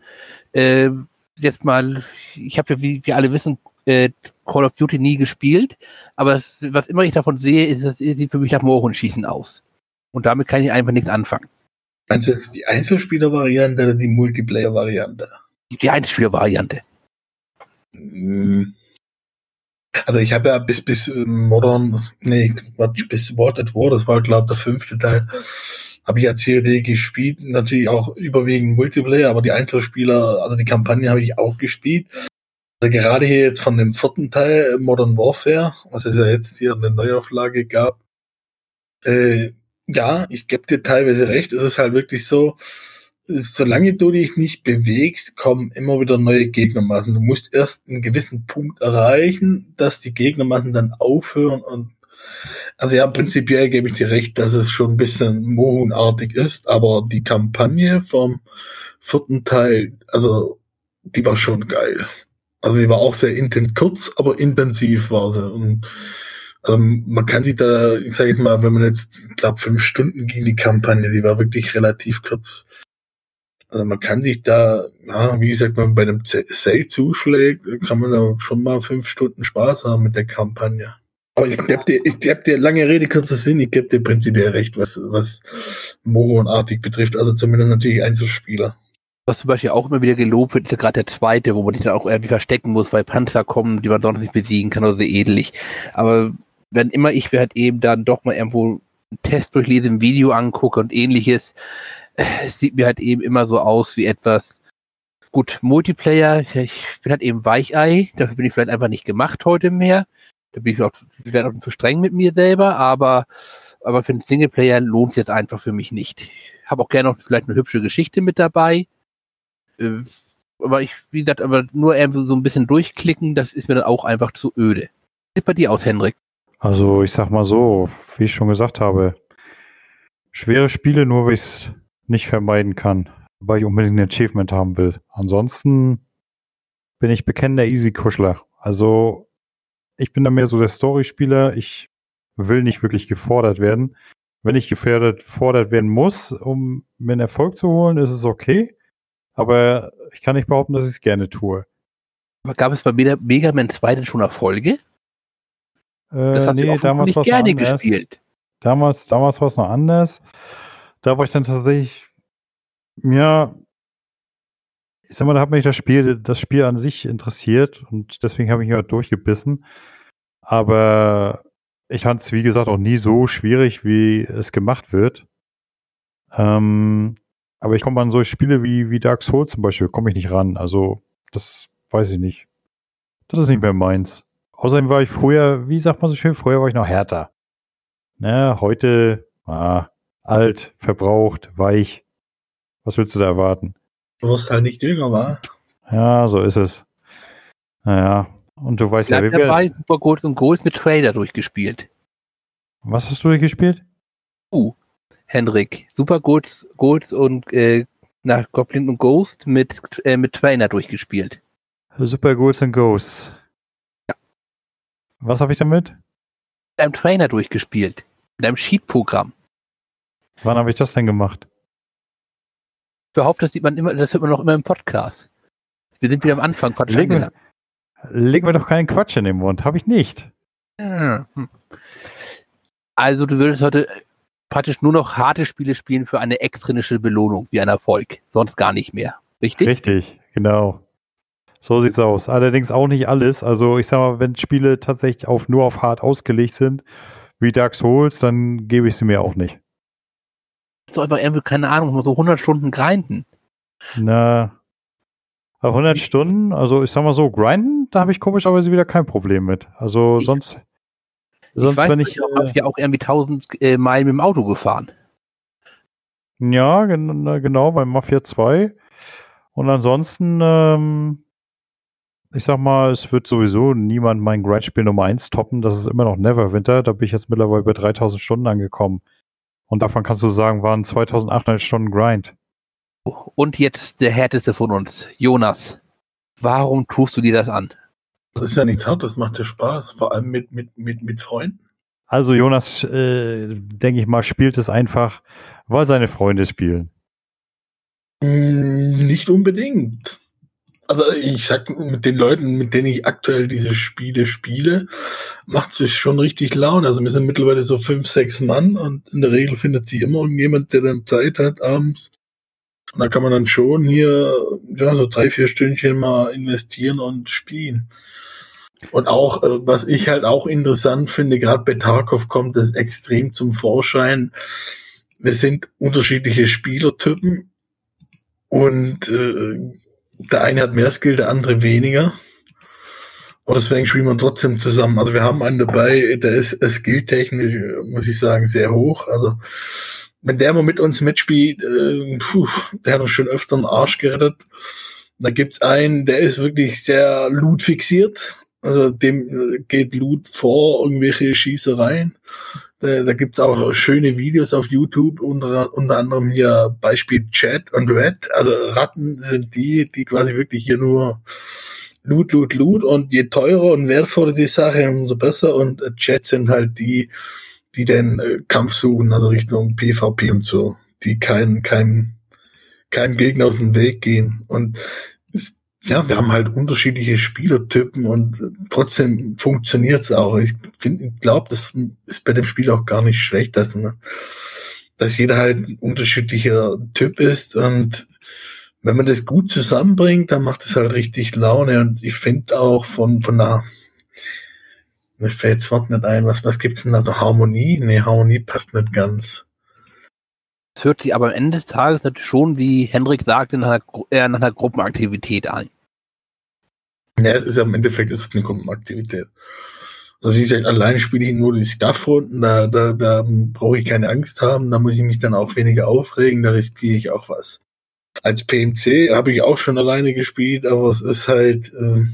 Speaker 3: Äh, jetzt mal, ich habe ja, wie wir alle wissen, äh, Call of Duty nie gespielt, aber es, was immer ich davon sehe, ist, es sieht für mich nach Mohrenschießen aus. Und damit kann ich einfach nichts anfangen.
Speaker 2: Meinst du jetzt die Einzelspieler-Variante oder die Multiplayer-Variante?
Speaker 3: Die Einzelspieler-Variante.
Speaker 2: Hm. Also ich habe ja bis bis ähm, Modern, nee, bis World at War, das war glaube der fünfte Teil, habe ich ja COD gespielt, natürlich auch überwiegend Multiplayer, aber die Einzelspieler, also die Kampagne habe ich auch gespielt. Also gerade hier jetzt von dem vierten Teil Modern Warfare, was es ja jetzt hier eine Neuauflage gab, äh, ja, ich gebe dir teilweise recht. Es ist halt wirklich so, solange du dich nicht bewegst, kommen immer wieder neue Gegnermassen. Du musst erst einen gewissen Punkt erreichen, dass die Gegnermassen dann aufhören und Also ja, prinzipiell gebe ich dir recht, dass es schon ein bisschen Mohunartig ist, aber die Kampagne vom vierten Teil, also die war schon geil. Also die war auch sehr intensiv, kurz, aber intensiv war sie. Und ähm, man kann sich da, ich sage jetzt mal, wenn man jetzt, glaube, fünf Stunden ging die Kampagne, die war wirklich relativ kurz. Also man kann sich da, ja, wie gesagt, wenn man bei einem Sale zuschlägt, kann man da schon mal fünf Stunden Spaß haben mit der Kampagne. Aber ich gebe dir, ich geb dir lange Rede, kurzer Sinn, ich gebe dir prinzipiell recht, was, was Moro und Artig betrifft, also zumindest natürlich Einzelspieler.
Speaker 3: Was zum Beispiel auch immer wieder gelobt wird, ist ja gerade der zweite, wo man sich dann auch irgendwie verstecken muss, weil Panzer kommen, die man sonst nicht besiegen kann oder so ähnlich. Aber wenn immer ich mir halt eben dann doch mal irgendwo einen Test durchlese, ein Video angucke und ähnliches, äh, sieht mir halt eben immer so aus wie etwas, gut, Multiplayer, ich bin halt eben Weichei, dafür bin ich vielleicht einfach nicht gemacht heute mehr. Da bin ich auch vielleicht auch zu streng mit mir selber, aber, aber für den Singleplayer lohnt es jetzt einfach für mich nicht. Habe auch gerne noch vielleicht eine hübsche Geschichte mit dabei. Äh, aber ich, wie gesagt, aber nur so ein bisschen durchklicken, das ist mir dann auch einfach zu öde. Wie sieht bei dir aus, Hendrik?
Speaker 1: Also ich sag mal so, wie ich schon gesagt habe, schwere Spiele nur, weil ich es nicht vermeiden kann, weil ich unbedingt ein Achievement haben will. Ansonsten bin ich bekennender Easy-Kuschler. Also ich bin da mehr so der Story-Spieler. Ich will nicht wirklich gefordert werden. Wenn ich gefordert, werden muss, um mir einen Erfolg zu holen, ist es okay. Aber ich kann nicht behaupten, dass ich es gerne tue.
Speaker 3: Aber gab es bei Mega Man 2 denn schon Erfolge?
Speaker 1: Das hast nee, du damals
Speaker 3: nicht gerne gespielt.
Speaker 1: Damals, damals war es noch anders. Da war ich dann tatsächlich, ja, ich sag mal, da hat mich das Spiel, das Spiel an sich interessiert und deswegen habe ich mich halt durchgebissen. Aber ich fand es, wie gesagt, auch nie so schwierig, wie es gemacht wird. Ähm, aber ich komme an solche Spiele wie, wie Dark Souls zum Beispiel, komme ich nicht ran. Also, das weiß ich nicht. Das ist nicht mehr meins. Außerdem war ich früher, wie sagt man so schön, früher war ich noch härter. Ne, heute, ah, alt, verbraucht, weich. Was willst du da erwarten?
Speaker 2: Du wirst halt nicht jünger, wa?
Speaker 1: Ja, so ist es. Naja, und du weißt
Speaker 3: Bleib
Speaker 1: ja, wie
Speaker 3: dabei, Super Gold und Gold mit Trader durchgespielt.
Speaker 1: Was hast du durchgespielt?
Speaker 3: Uh, Henrik. Super Gold, Gold und äh, nach Goblin und Ghost mit, äh, mit Trainer durchgespielt.
Speaker 1: Super Ghouls and Ghosts. Was habe ich damit?
Speaker 3: Mit einem Trainer durchgespielt. Mit einem Sheet-Programm.
Speaker 1: Wann habe ich das denn gemacht?
Speaker 3: Ich behaupte, das sieht man immer, das hört man noch immer im Podcast. Wir sind wieder am Anfang
Speaker 1: Quatsch leg mir, leg mir doch keinen Quatsch in den Mund. Habe ich nicht.
Speaker 3: Hm. Also du würdest heute praktisch nur noch harte Spiele spielen für eine extrinsische Belohnung, wie ein Erfolg. Sonst gar nicht mehr. Richtig?
Speaker 1: Richtig, genau. So sieht's aus. Allerdings auch nicht alles. Also ich sag mal, wenn Spiele tatsächlich auf nur auf hart ausgelegt sind, wie Dark Souls, dann gebe ich sie mir auch nicht.
Speaker 3: So einfach irgendwie, keine Ahnung, so 100 Stunden grinden.
Speaker 1: Na, 100 Stunden, also ich sag mal so, grinden, da habe ich komischerweise wieder kein Problem mit. Also ich, sonst, sonst
Speaker 3: ich weiß, wenn ich. Ich habe ja auch irgendwie 1000 äh, Meilen mit dem Auto gefahren.
Speaker 1: Ja, genau, beim Mafia 2. Und ansonsten, ähm, ich sag mal, es wird sowieso niemand mein Grindspiel Nummer 1 toppen. Das ist immer noch Neverwinter. Da bin ich jetzt mittlerweile bei 3000 Stunden angekommen. Und davon kannst du sagen, waren 2800 Stunden Grind.
Speaker 3: Und jetzt der härteste von uns, Jonas. Warum tust du dir das an?
Speaker 2: Das ist ja nicht hart, das macht dir Spaß, vor allem mit, mit, mit, mit Freunden.
Speaker 1: Also Jonas, äh, denke ich mal, spielt es einfach, weil seine Freunde spielen.
Speaker 2: Hm, nicht unbedingt. Also ich sag, mit den Leuten, mit denen ich aktuell diese Spiele spiele, macht es schon richtig Laune. Also wir sind mittlerweile so fünf, sechs Mann und in der Regel findet sich immer irgendjemand, der dann Zeit hat abends. Und da kann man dann schon hier ja, so drei, vier Stündchen mal investieren und spielen. Und auch, äh, was ich halt auch interessant finde, gerade bei Tarkov kommt das extrem zum Vorschein. Wir sind unterschiedliche Spielertypen und äh, der eine hat mehr Skill, der andere weniger. Und deswegen spielen wir trotzdem zusammen. Also wir haben einen dabei, der ist skilltechnisch, muss ich sagen, sehr hoch. Also wenn der mal mit uns mitspielt, äh, puh, der hat uns schon öfter einen Arsch gerettet. Da gibt's einen, der ist wirklich sehr loot fixiert. Also dem äh, geht Loot vor, irgendwelche Schießereien. Da, da gibt's auch schöne Videos auf YouTube, unter, unter anderem hier Beispiel Chat und Red. Also Ratten sind die, die quasi wirklich hier nur Loot, Loot, Loot und je teurer und wertvoller die Sache, umso besser. Und äh, Chat sind halt die, die den äh, Kampf suchen, also Richtung PvP und so, die keinen kein, kein Gegner aus dem Weg gehen. Und ja, wir haben halt unterschiedliche Spielertypen und trotzdem funktioniert's auch. Ich, glaube, das ist bei dem Spiel auch gar nicht schlecht, dass, ne, dass jeder halt ein unterschiedlicher Typ ist und wenn man das gut zusammenbringt, dann macht es halt richtig Laune und ich finde auch von, von der, mir fällt das Wort nicht ein, was, was gibt's denn da so Harmonie? Nee, Harmonie passt nicht ganz.
Speaker 3: Es hört sich aber am Ende des Tages schon, wie Hendrik sagte, nach einer, eher nach einer Gruppenaktivität an.
Speaker 2: Ja, es ist ja im Endeffekt ist es eine Gruppenaktivität. Also wie gesagt, alleine spiele ich nur die Scuff-Runden, da, da, da brauche ich keine Angst haben, da muss ich mich dann auch weniger aufregen, da riskiere ich auch was. Als PMC habe ich auch schon alleine gespielt, aber es ist halt, äh,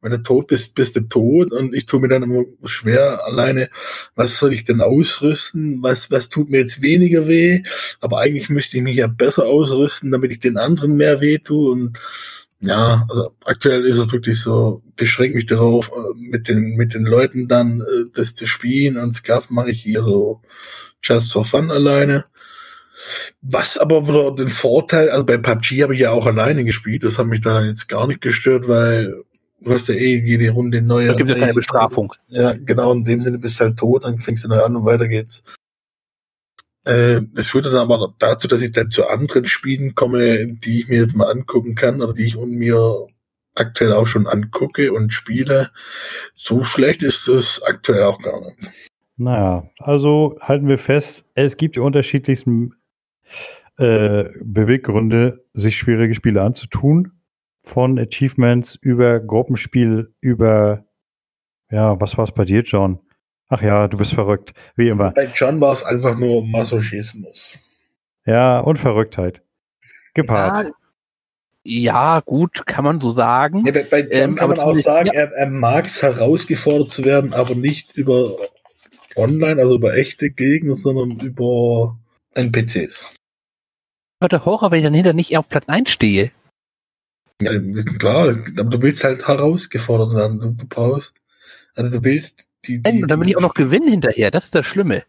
Speaker 2: wenn du tot bist, bist du tot und ich tue mir dann immer schwer alleine, was soll ich denn ausrüsten, was, was tut mir jetzt weniger weh, aber eigentlich müsste ich mich ja besser ausrüsten, damit ich den anderen mehr weh tue und ja, also aktuell ist es wirklich so, beschränke mich darauf, äh, mit den, mit den Leuten dann äh, das zu spielen und Scuff mache ich hier so just for fun alleine. Was aber wieder den Vorteil, also bei PUBG habe ich ja auch alleine gespielt, das hat mich da jetzt gar nicht gestört, weil du hast ja eh jede Runde neue.
Speaker 3: Da gibt es ja keine Bestrafung.
Speaker 2: Ja, genau, in dem Sinne bist du halt tot, dann fängst du neu an und weiter geht's. Äh, das führt dann aber dazu, dass ich dann zu anderen Spielen komme, die ich mir jetzt mal angucken kann oder die ich mir aktuell auch schon angucke und spiele. So schlecht ist es aktuell auch gar nicht.
Speaker 1: Naja, also halten wir fest, es gibt die unterschiedlichsten äh, Beweggründe, sich schwierige Spiele anzutun. Von Achievements über Gruppenspiel, über, ja, was war es bei dir, John? Ach ja, du bist verrückt, wie immer.
Speaker 2: Bei John war es einfach nur Masochismus.
Speaker 1: Ja, und Verrücktheit. Gepaart.
Speaker 3: Ja, ja gut, kann man so sagen.
Speaker 2: Ja, bei, bei John ähm, kann man auch sagen, ja. er, er mag es herausgefordert zu werden, aber nicht über online, also über echte Gegner, sondern über NPCs.
Speaker 3: Der Horror, wenn ich dann hinter nicht auf Platz 1 stehe.
Speaker 2: Ja, klar, aber du willst halt herausgefordert werden. Du, du brauchst, also du willst
Speaker 3: die, die, und dann will ich auch noch gewinnen hinterher, das ist das Schlimme.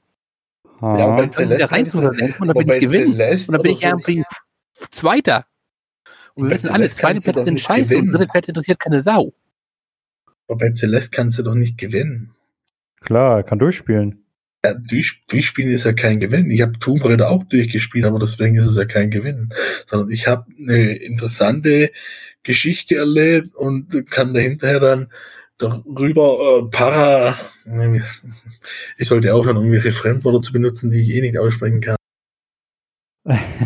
Speaker 2: Ja, aber bei Celeste
Speaker 3: rein zu und dann bin ich gewinnen. und dann bin ich irgendwie so Zweiter. Und wir wissen alles, zweite Plätze sind scheiße und dritte Plätze interessiert keine Sau.
Speaker 2: Aber bei Celeste kannst du doch nicht gewinnen.
Speaker 1: Klar, er kann durchspielen.
Speaker 2: Ja, durch, durchspielen ist ja kein Gewinn. Ich habe Tomb Raider auch durchgespielt, aber deswegen ist es ja kein Gewinn. Sondern ich habe eine interessante Geschichte erlebt und kann dahinterher dann darüber äh, para. Ich sollte aufhören, irgendwelche Fremdworte zu benutzen, die ich eh nicht aussprechen kann.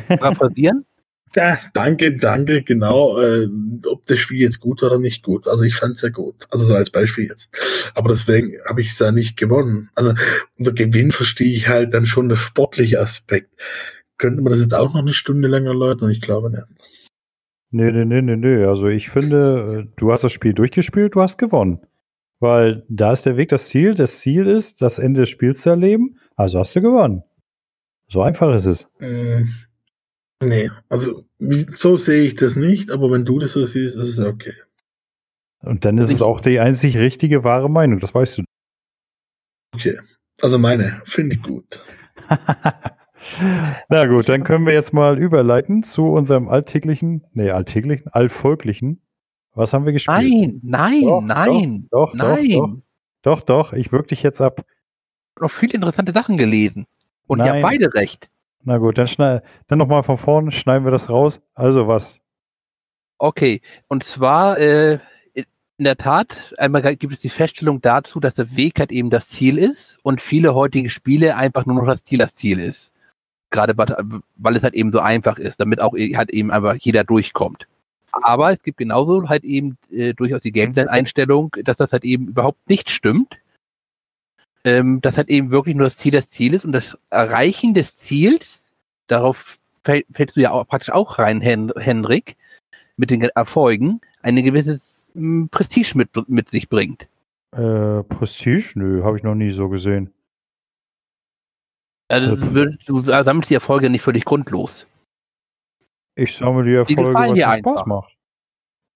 Speaker 3: Paraphrasieren?
Speaker 2: Ja, danke, danke, genau. Äh, ob das Spiel jetzt gut war oder nicht gut. Also ich fand es ja gut. Also so als Beispiel jetzt. Aber deswegen habe ich es ja nicht gewonnen. Also unter Gewinn verstehe ich halt dann schon das sportliche Aspekt. Könnte man das jetzt auch noch eine Stunde länger erläutern? Ich glaube nicht.
Speaker 1: Nee, nee, nee, nee, nee. Also ich finde, äh, du hast das Spiel durchgespielt, du hast gewonnen. Weil da ist der Weg das Ziel. Das Ziel ist, das Ende des Spiels zu erleben. Also hast du gewonnen. So einfach ist es.
Speaker 2: Äh, nee, also so sehe ich das nicht, aber wenn du das so siehst, ist es okay.
Speaker 1: Und dann ist ich es auch die einzig richtige, wahre Meinung, das weißt du.
Speaker 2: Okay, also meine, finde ich gut.
Speaker 1: Na gut, dann können wir jetzt mal überleiten zu unserem alltäglichen, nee, alltäglichen, allfolglichen. Was haben wir gespielt?
Speaker 3: Nein, nein, doch, nein,
Speaker 1: doch, doch, nein. Doch, doch, doch, ich wirke dich jetzt ab.
Speaker 3: Noch viele interessante Sachen gelesen. Und nein. ihr habt beide recht.
Speaker 1: Na gut, dann, schneid, dann nochmal von vorne, schneiden wir das raus. Also was?
Speaker 3: Okay, und zwar, äh, in der Tat, einmal gibt es die Feststellung dazu, dass der Weg halt eben das Ziel ist und viele heutige Spiele einfach nur noch das Ziel das Ziel ist gerade weil es halt eben so einfach ist, damit auch halt eben einfach jeder durchkommt. Aber es gibt genauso halt eben äh, durchaus die Game Einstellung, dass das halt eben überhaupt nicht stimmt. Ähm, dass halt eben wirklich nur das Ziel das Ziel ist und das Erreichen des Ziels, darauf fäll, fällst du ja auch, praktisch auch rein, Hen Henrik, mit den Erfolgen, eine gewisse m, Prestige mit, mit sich bringt.
Speaker 1: Äh, Prestige? Nö, habe ich noch nie so gesehen.
Speaker 3: Also das wird, du sammelst die Erfolge nicht völlig grundlos.
Speaker 1: Ich sammle die
Speaker 3: Die
Speaker 1: Erfolge,
Speaker 3: gefallen
Speaker 1: was
Speaker 3: dir einfach.
Speaker 1: Spaß macht.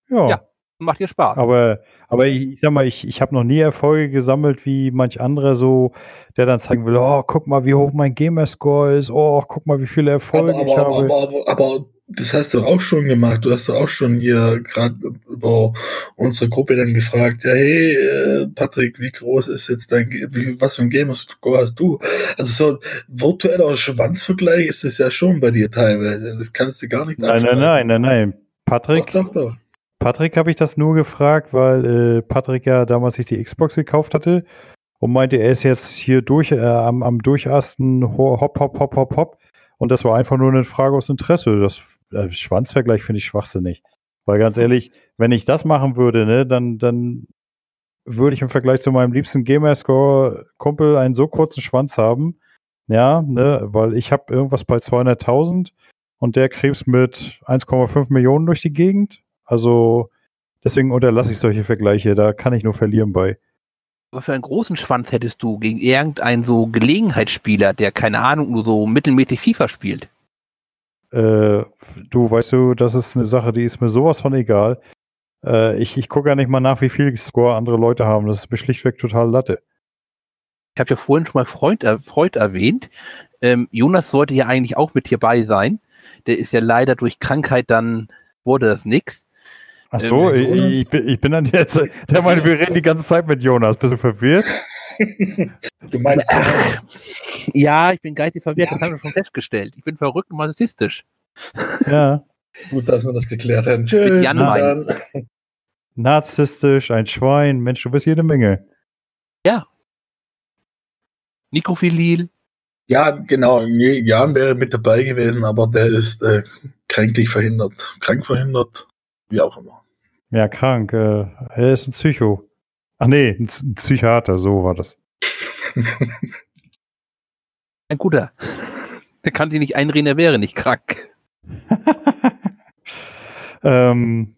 Speaker 1: Ja,
Speaker 3: Ja. Macht dir Spaß.
Speaker 1: aber, aber ich, ich sag mal, ich, ich habe noch nie Erfolge gesammelt wie manch anderer so, der dann zeigen will, oh, guck mal, wie hoch mein Gamerscore ist, oh, guck mal, wie viele Erfolge
Speaker 2: Aber,
Speaker 1: ich
Speaker 2: aber,
Speaker 1: habe.
Speaker 2: aber, aber, aber das hast du auch schon gemacht. Du hast doch auch schon hier gerade über unsere Gruppe dann gefragt, ja, hey, äh, Patrick, wie groß ist jetzt dein, wie, was für ein Gamerscore hast du? Also so ein virtueller Schwanzvergleich ist es ja schon bei dir teilweise. Das kannst du gar nicht
Speaker 1: Nein, nein, nein, nein, nein. Patrick,
Speaker 2: Doch, doch, doch.
Speaker 1: Patrick habe ich das nur gefragt, weil äh, Patrick ja damals sich die Xbox gekauft hatte und meinte, er ist jetzt hier durch äh, am, am Durchasten ho- hopp, hopp, hopp, hopp, hopp. Und das war einfach nur eine Frage aus Interesse. Das äh, Schwanzvergleich finde ich schwachsinnig. Weil ganz ehrlich, wenn ich das machen würde, ne, dann, dann würde ich im Vergleich zu meinem liebsten Gamerscore-Kumpel einen so kurzen Schwanz haben. Ja, ne, weil ich habe irgendwas bei 200.000 und der krebst mit 1,5 Millionen durch die Gegend. Also deswegen unterlasse ich solche Vergleiche. Da kann ich nur verlieren bei.
Speaker 3: Was für einen großen Schwanz hättest du gegen irgendeinen so Gelegenheitsspieler, der keine Ahnung, nur so mittelmäßig FIFA spielt?
Speaker 1: Äh, du weißt du, das ist eine Sache, die ist mir sowas von egal. Äh, ich ich gucke ja nicht mal nach, wie viel Score andere Leute haben. Das ist mir schlichtweg total Latte.
Speaker 3: Ich habe ja vorhin schon mal Freund, äh, Freud erwähnt. Ähm, Jonas sollte ja eigentlich auch mit hierbei sein. Der ist ja leider durch Krankheit dann wurde das nix.
Speaker 1: Ach so,
Speaker 2: Äh,
Speaker 1: ich, bin, ich bin dann jetzt, der meinte, wir reden die ganze Zeit mit Jonas. Bist du verwirrt?
Speaker 2: Du meinst,
Speaker 3: Ach, ja, ich bin geistig verwirrt, das haben wir schon festgestellt. Ich bin verrückt und masochistisch.
Speaker 1: Ja.
Speaker 2: gut, dass wir das geklärt haben. Tschüss,
Speaker 3: Jan
Speaker 2: dann.
Speaker 1: Narzisstisch, ein Schwein. Mensch, du bist jede Menge.
Speaker 3: Nikrofilil.
Speaker 2: Ja, genau. Jan wäre mit dabei gewesen, aber der ist äh, kränklich verhindert. Krank verhindert, wie auch immer.
Speaker 1: Ja, krank. Äh, er ist ein Psycho. Ach nee, ein, Psychiater, so war das.
Speaker 3: Ein guter. Der kann sich nicht einreden, er wäre nicht krank.
Speaker 1: ähm,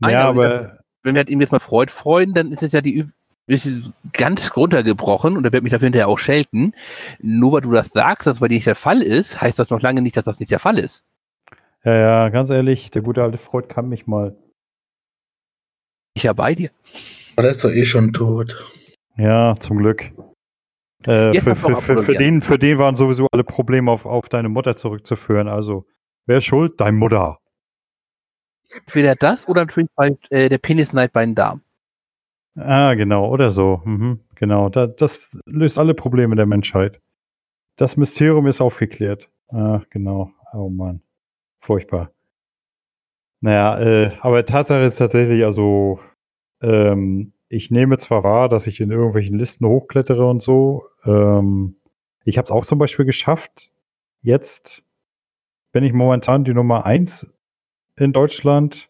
Speaker 3: Nein,
Speaker 1: ja,
Speaker 3: aber
Speaker 1: aber
Speaker 3: Wenn wir halt ihm jetzt mal Freud freuen, dann ist es ja die Üb- ist es ganz runtergebrochen und er wird mich dafür hinterher auch schelten. Nur weil du das sagst, dass bei dir nicht der Fall ist, heißt das noch lange nicht, dass das nicht der Fall ist.
Speaker 1: ja, ja, ganz ehrlich, der gute alte Freud kann mich mal.
Speaker 3: Ich ja bei dir.
Speaker 2: Aber der ist doch eh schon tot.
Speaker 1: Ja, zum Glück. Äh, für, für, für, für, den, für den waren sowieso alle Probleme auf, auf deine Mutter zurückzuführen. Also, wer ist schuld? Deine Mutter.
Speaker 3: Entweder das oder natürlich bei äh, der Penisneid bei den Damen.
Speaker 1: Ah, genau, oder so. Mhm, genau, da, das löst alle Probleme der Menschheit. Das Mysterium ist aufgeklärt. Ach, genau. Oh Mann. Furchtbar. Naja, äh, aber Tatsache ist tatsächlich, also, ähm, ich nehme zwar wahr, dass ich in irgendwelchen Listen hochklettere und so. Ähm, ich habe es auch zum Beispiel geschafft. Jetzt bin ich momentan die Nummer eins in Deutschland,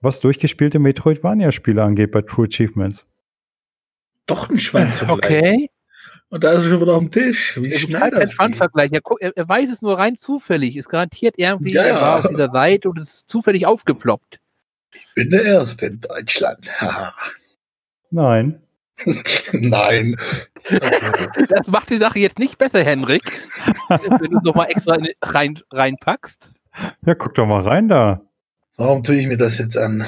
Speaker 1: was durchgespielte Metroidvania-Spiele angeht bei True Achievements.
Speaker 2: Doch ein Schwanzvergleich.
Speaker 3: Okay.
Speaker 2: Und da ist er schon wieder auf dem Tisch. Wie
Speaker 3: Er
Speaker 2: schnell das geht.
Speaker 3: Schwanzvergleich. Er, er, er weiß es nur rein zufällig. Ist garantiert irgendwie,
Speaker 2: Ja,
Speaker 3: er war auf dieser Seite und ist zufällig aufgeploppt.
Speaker 2: Ich bin der Erste in Deutschland.
Speaker 1: Nein.
Speaker 2: Nein.
Speaker 3: Das macht die Sache jetzt nicht besser, Henrik. wenn du es nochmal extra in- rein, reinpackst.
Speaker 1: Ja, guck doch mal rein da.
Speaker 2: Warum tue ich mir das jetzt an?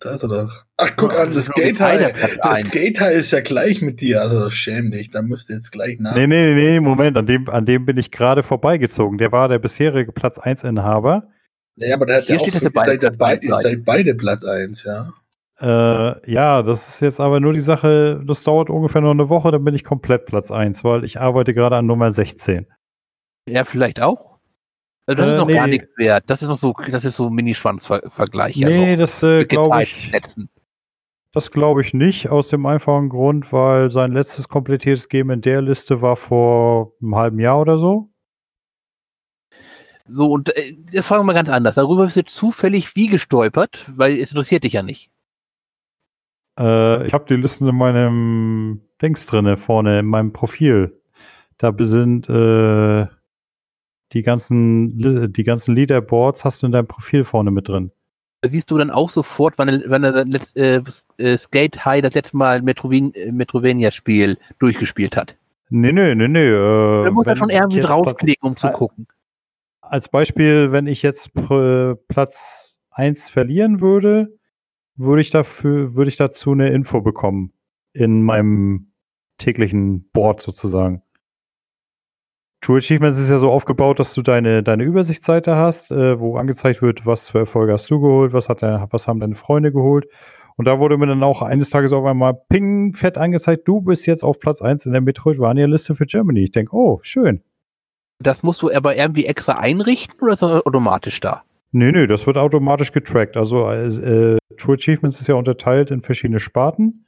Speaker 2: Da ist er doch. Ach, guck an, das Gate-Teil. Das. Gate-Teil ist ja gleich mit dir. Also schäm dich. Da müsst ihr jetzt gleich nach.
Speaker 1: Nee, nee, nee, Moment, an dem, an dem bin ich gerade vorbeigezogen. Der war der bisherige Platz 1
Speaker 2: Nee, aber der hat
Speaker 3: Hier
Speaker 2: ja
Speaker 3: steht, dass ihr beide
Speaker 2: seid, beide,
Speaker 3: seid.
Speaker 2: beide Platz 1, ja.
Speaker 1: Äh, ja, das ist jetzt aber nur die Sache, das dauert ungefähr noch eine Woche, dann bin ich komplett Platz 1, weil ich arbeite gerade an Nummer 16.
Speaker 3: Er vielleicht auch? Also das
Speaker 1: Äh,
Speaker 3: ist noch
Speaker 1: nee.
Speaker 3: gar nichts wert. Das ist noch so, das ist so ein Mini-Schwanz-Vergleich. ja
Speaker 1: nee,
Speaker 3: noch.
Speaker 1: das äh, glaube ich,
Speaker 3: Netzen.
Speaker 1: das glaube ich nicht, aus dem einfachen Grund, weil sein letztes komplettiertes Game in der Liste war vor einem halben Jahr oder so.
Speaker 3: So, und äh, fragen wir mal ganz anders. Darüber bist du zufällig wie gestolpert, weil es interessiert dich ja nicht.
Speaker 1: Äh, ich habe die Listen in meinem Dings drinne, vorne in meinem Profil. Da sind äh, die ganzen die ganzen Leaderboards hast du in deinem Profil vorne mit drin.
Speaker 3: Da siehst du dann auch sofort, wann, wann er letzt- äh, äh, Skate High das letzte Mal Metrovin, äh, Metrovania-Spiel durchgespielt hat.
Speaker 1: Nee, nee, nee, nee. Äh,
Speaker 3: Da muss
Speaker 1: wenn
Speaker 3: schon irgendwie draufklicken, um zu gucken.
Speaker 1: Als Beispiel, wenn ich jetzt pr- Platz 1 verlieren würde, würde ich dafür, würde ich dazu eine Info bekommen in meinem täglichen Board sozusagen. True Achievements ist ja so aufgebaut, dass du deine, deine Übersichtsseite hast, äh, wo angezeigt wird, was für Erfolge hast du geholt, was, hat der, was haben deine Freunde geholt. Und da wurde mir dann auch eines Tages auf einmal ping fett angezeigt, du bist jetzt auf Platz 1 in der Metroidvania-Liste für Germany. Ich denke, oh, schön.
Speaker 3: Das musst du aber irgendwie extra einrichten oder ist das automatisch da?
Speaker 1: Nee, nee, das wird automatisch getrackt. Also äh, True Achievements ist ja unterteilt in verschiedene Sparten.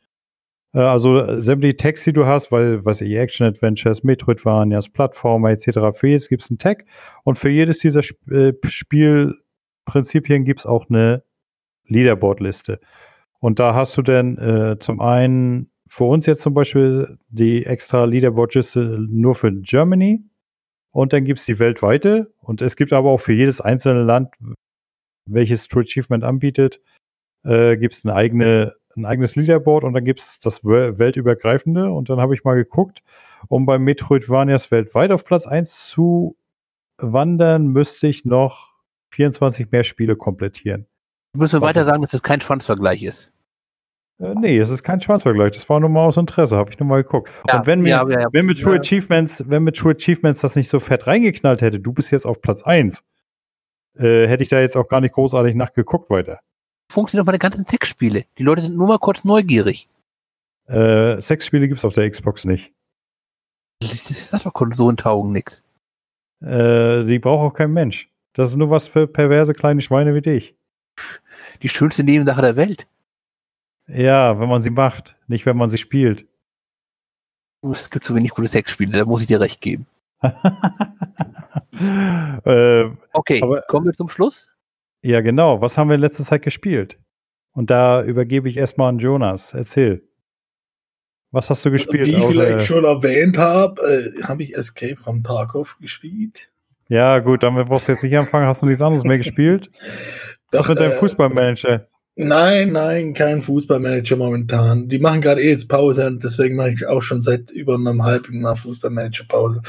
Speaker 1: Äh, also äh, sämtliche Tags, die du hast, weil, was ich, Action Adventures, Metroidvanias, Plattformer etc. Für jedes gibt es einen Tag und für jedes dieser Sp äh, Spielprinzipien gibt es auch eine Leaderboard-Liste. Und da hast du dann äh, zum einen für uns jetzt zum Beispiel die extra Leaderboard-Liste nur für Germany. Und dann gibt es die weltweite. Und es gibt aber auch für jedes einzelne Land, welches True Achievement anbietet, äh, gibt es eine eigene, ein eigenes Leaderboard und dann gibt es das wel- weltübergreifende. Und dann habe ich mal geguckt, um beim Metroidvanias weltweit auf Platz 1 zu wandern, müsste ich noch 24 mehr Spiele komplettieren.
Speaker 3: Du müssen wir weiter sagen, dass das kein Schwanzvergleich ist.
Speaker 1: Äh, nee, es ist kein Schwanzvergleich. Das war nur mal aus Interesse, habe ich nur mal geguckt.
Speaker 3: Ja,
Speaker 1: und wenn mir,
Speaker 3: ja, ja,
Speaker 1: wenn mit True
Speaker 3: Ja.
Speaker 1: Achievements, wenn mit True Achievements das nicht so fett reingeknallt hätte, du bist jetzt auf Platz 1, äh, hätte ich da jetzt auch gar nicht großartig nachgeguckt weiter.
Speaker 3: Funktioniert auch meine ganzen Tech-Spiele. Die Leute sind nur mal kurz neugierig.
Speaker 1: Äh, Sexspiele gibt's auf der Xbox nicht.
Speaker 3: Das ist doch Konsolentaugen nix.
Speaker 1: Äh, die braucht auch kein Mensch. Das ist nur was für perverse kleine Schweine wie dich.
Speaker 3: Die schönste Nebensache der Welt.
Speaker 1: Ja, wenn man sie macht, nicht wenn man sie spielt.
Speaker 3: Es gibt so wenig gute Sexspiele, da muss ich dir recht geben.
Speaker 1: äh,
Speaker 3: Okay,
Speaker 1: Aber-
Speaker 3: kommen wir zum Schluss.
Speaker 1: ja, genau. Was haben wir in letzter Zeit gespielt? Und da übergebe ich erstmal an Jonas. Erzähl. Was hast du gespielt?
Speaker 2: Wie ich vielleicht schon erwähnt habe, äh, habe ich Escape from Tarkov gespielt.
Speaker 1: Ja, gut, damit brauchst du jetzt nicht anfangen. Hast du nichts anderes mehr gespielt? Was
Speaker 2: Doch,
Speaker 1: mit deinem
Speaker 2: äh,
Speaker 1: Fußballmanager?
Speaker 2: Nein, nein, kein Fußballmanager momentan. Die machen gerade eh jetzt Pause und deswegen mache ich auch schon seit über einem halben Jahr Fußballmanager Pause.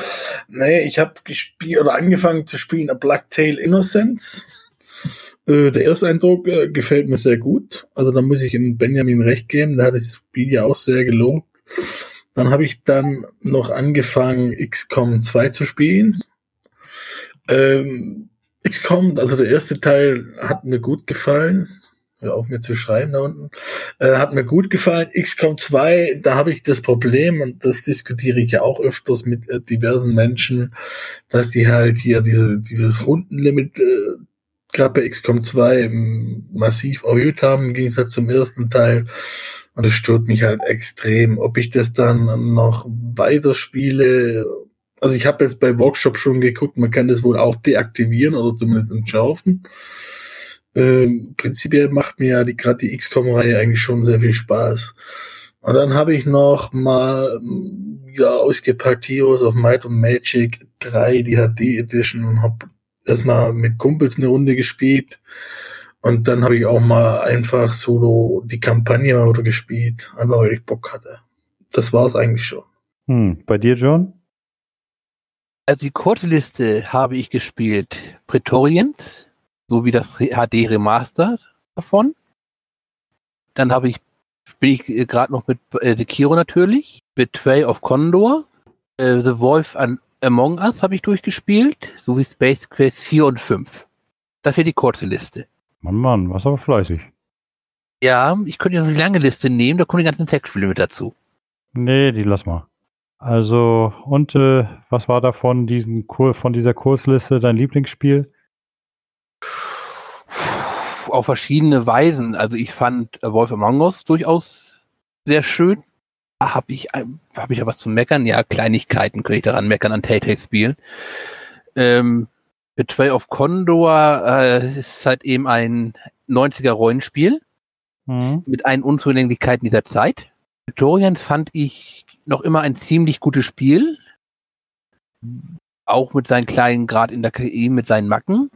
Speaker 2: Nee, ich habe gespielt oder angefangen zu spielen A Black Tail Innocence. Äh, der erste Eindruck äh, gefällt mir sehr gut. Also da muss ich dem Benjamin recht geben. Da hat das Spiel ja auch sehr gelobt. Dann habe ich dann noch angefangen, XCOM 2 zu spielen. Ähm, XCOM, also der erste Teil hat mir gut gefallen. Hör auf mir zu schreiben da unten. Äh, hat mir gut gefallen. XCOM 2, da habe ich das Problem, und das diskutiere ich ja auch öfters mit äh, diversen Menschen, dass die halt hier diese, dieses Rundenlimit äh, gerade bei XCOM 2 ähm, massiv erhöht haben, im Gegensatz zum ersten Teil. Und das stört mich halt extrem. Ob ich das dann noch weiter spiele, also ich habe jetzt bei Workshop schon geguckt, man kann das wohl auch deaktivieren oder zumindest entschärfen. Ähm, prinzipiell macht mir ja die gerade die XCOM-Reihe eigentlich schon sehr viel Spaß. Und dann habe ich noch mal mm, ja ausgepackt Heroes of Might and Magic 3, die HD Edition, und habe erstmal mit Kumpels eine Runde gespielt. Und dann habe ich auch mal einfach solo die Kampagne wieder gespielt, einfach weil ich Bock hatte. Das war's eigentlich schon.
Speaker 1: Hm, bei dir, John?
Speaker 3: Also die kurze Liste habe ich gespielt. Praetorians, so wie das HD Remaster davon. Dann habe ich, bin ich äh, gerade noch mit äh, Sekiro natürlich. Betray of Condor. Äh, The Wolf an Among Us habe ich durchgespielt. Sowie Space Quest 4 und 5. Das wäre die kurze Liste.
Speaker 1: Mann, Mann, was aber fleißig.
Speaker 3: Ja, ich könnte jetzt noch die lange Liste nehmen, da kommen die ganzen Sexspiele mit dazu.
Speaker 1: Nee, die lass mal. Also, und äh, was war davon diesen von dieser Kursliste dein Lieblingsspiel?
Speaker 3: Auf verschiedene Weisen. Also ich fand Wolf Among Us durchaus sehr schön. Habe ich, hab ich ja was zu meckern? Ja, Kleinigkeiten könnte ich daran meckern an Telltale-Spielen. Ähm, Betray of Condor äh, ist halt eben ein 90er-Rollenspiel
Speaker 1: Hm?
Speaker 3: mit allen Unzulänglichkeiten dieser Zeit. Victorians fand ich noch immer ein ziemlich gutes Spiel. Auch mit seinen kleinen Grad in der KI, mit seinen Macken.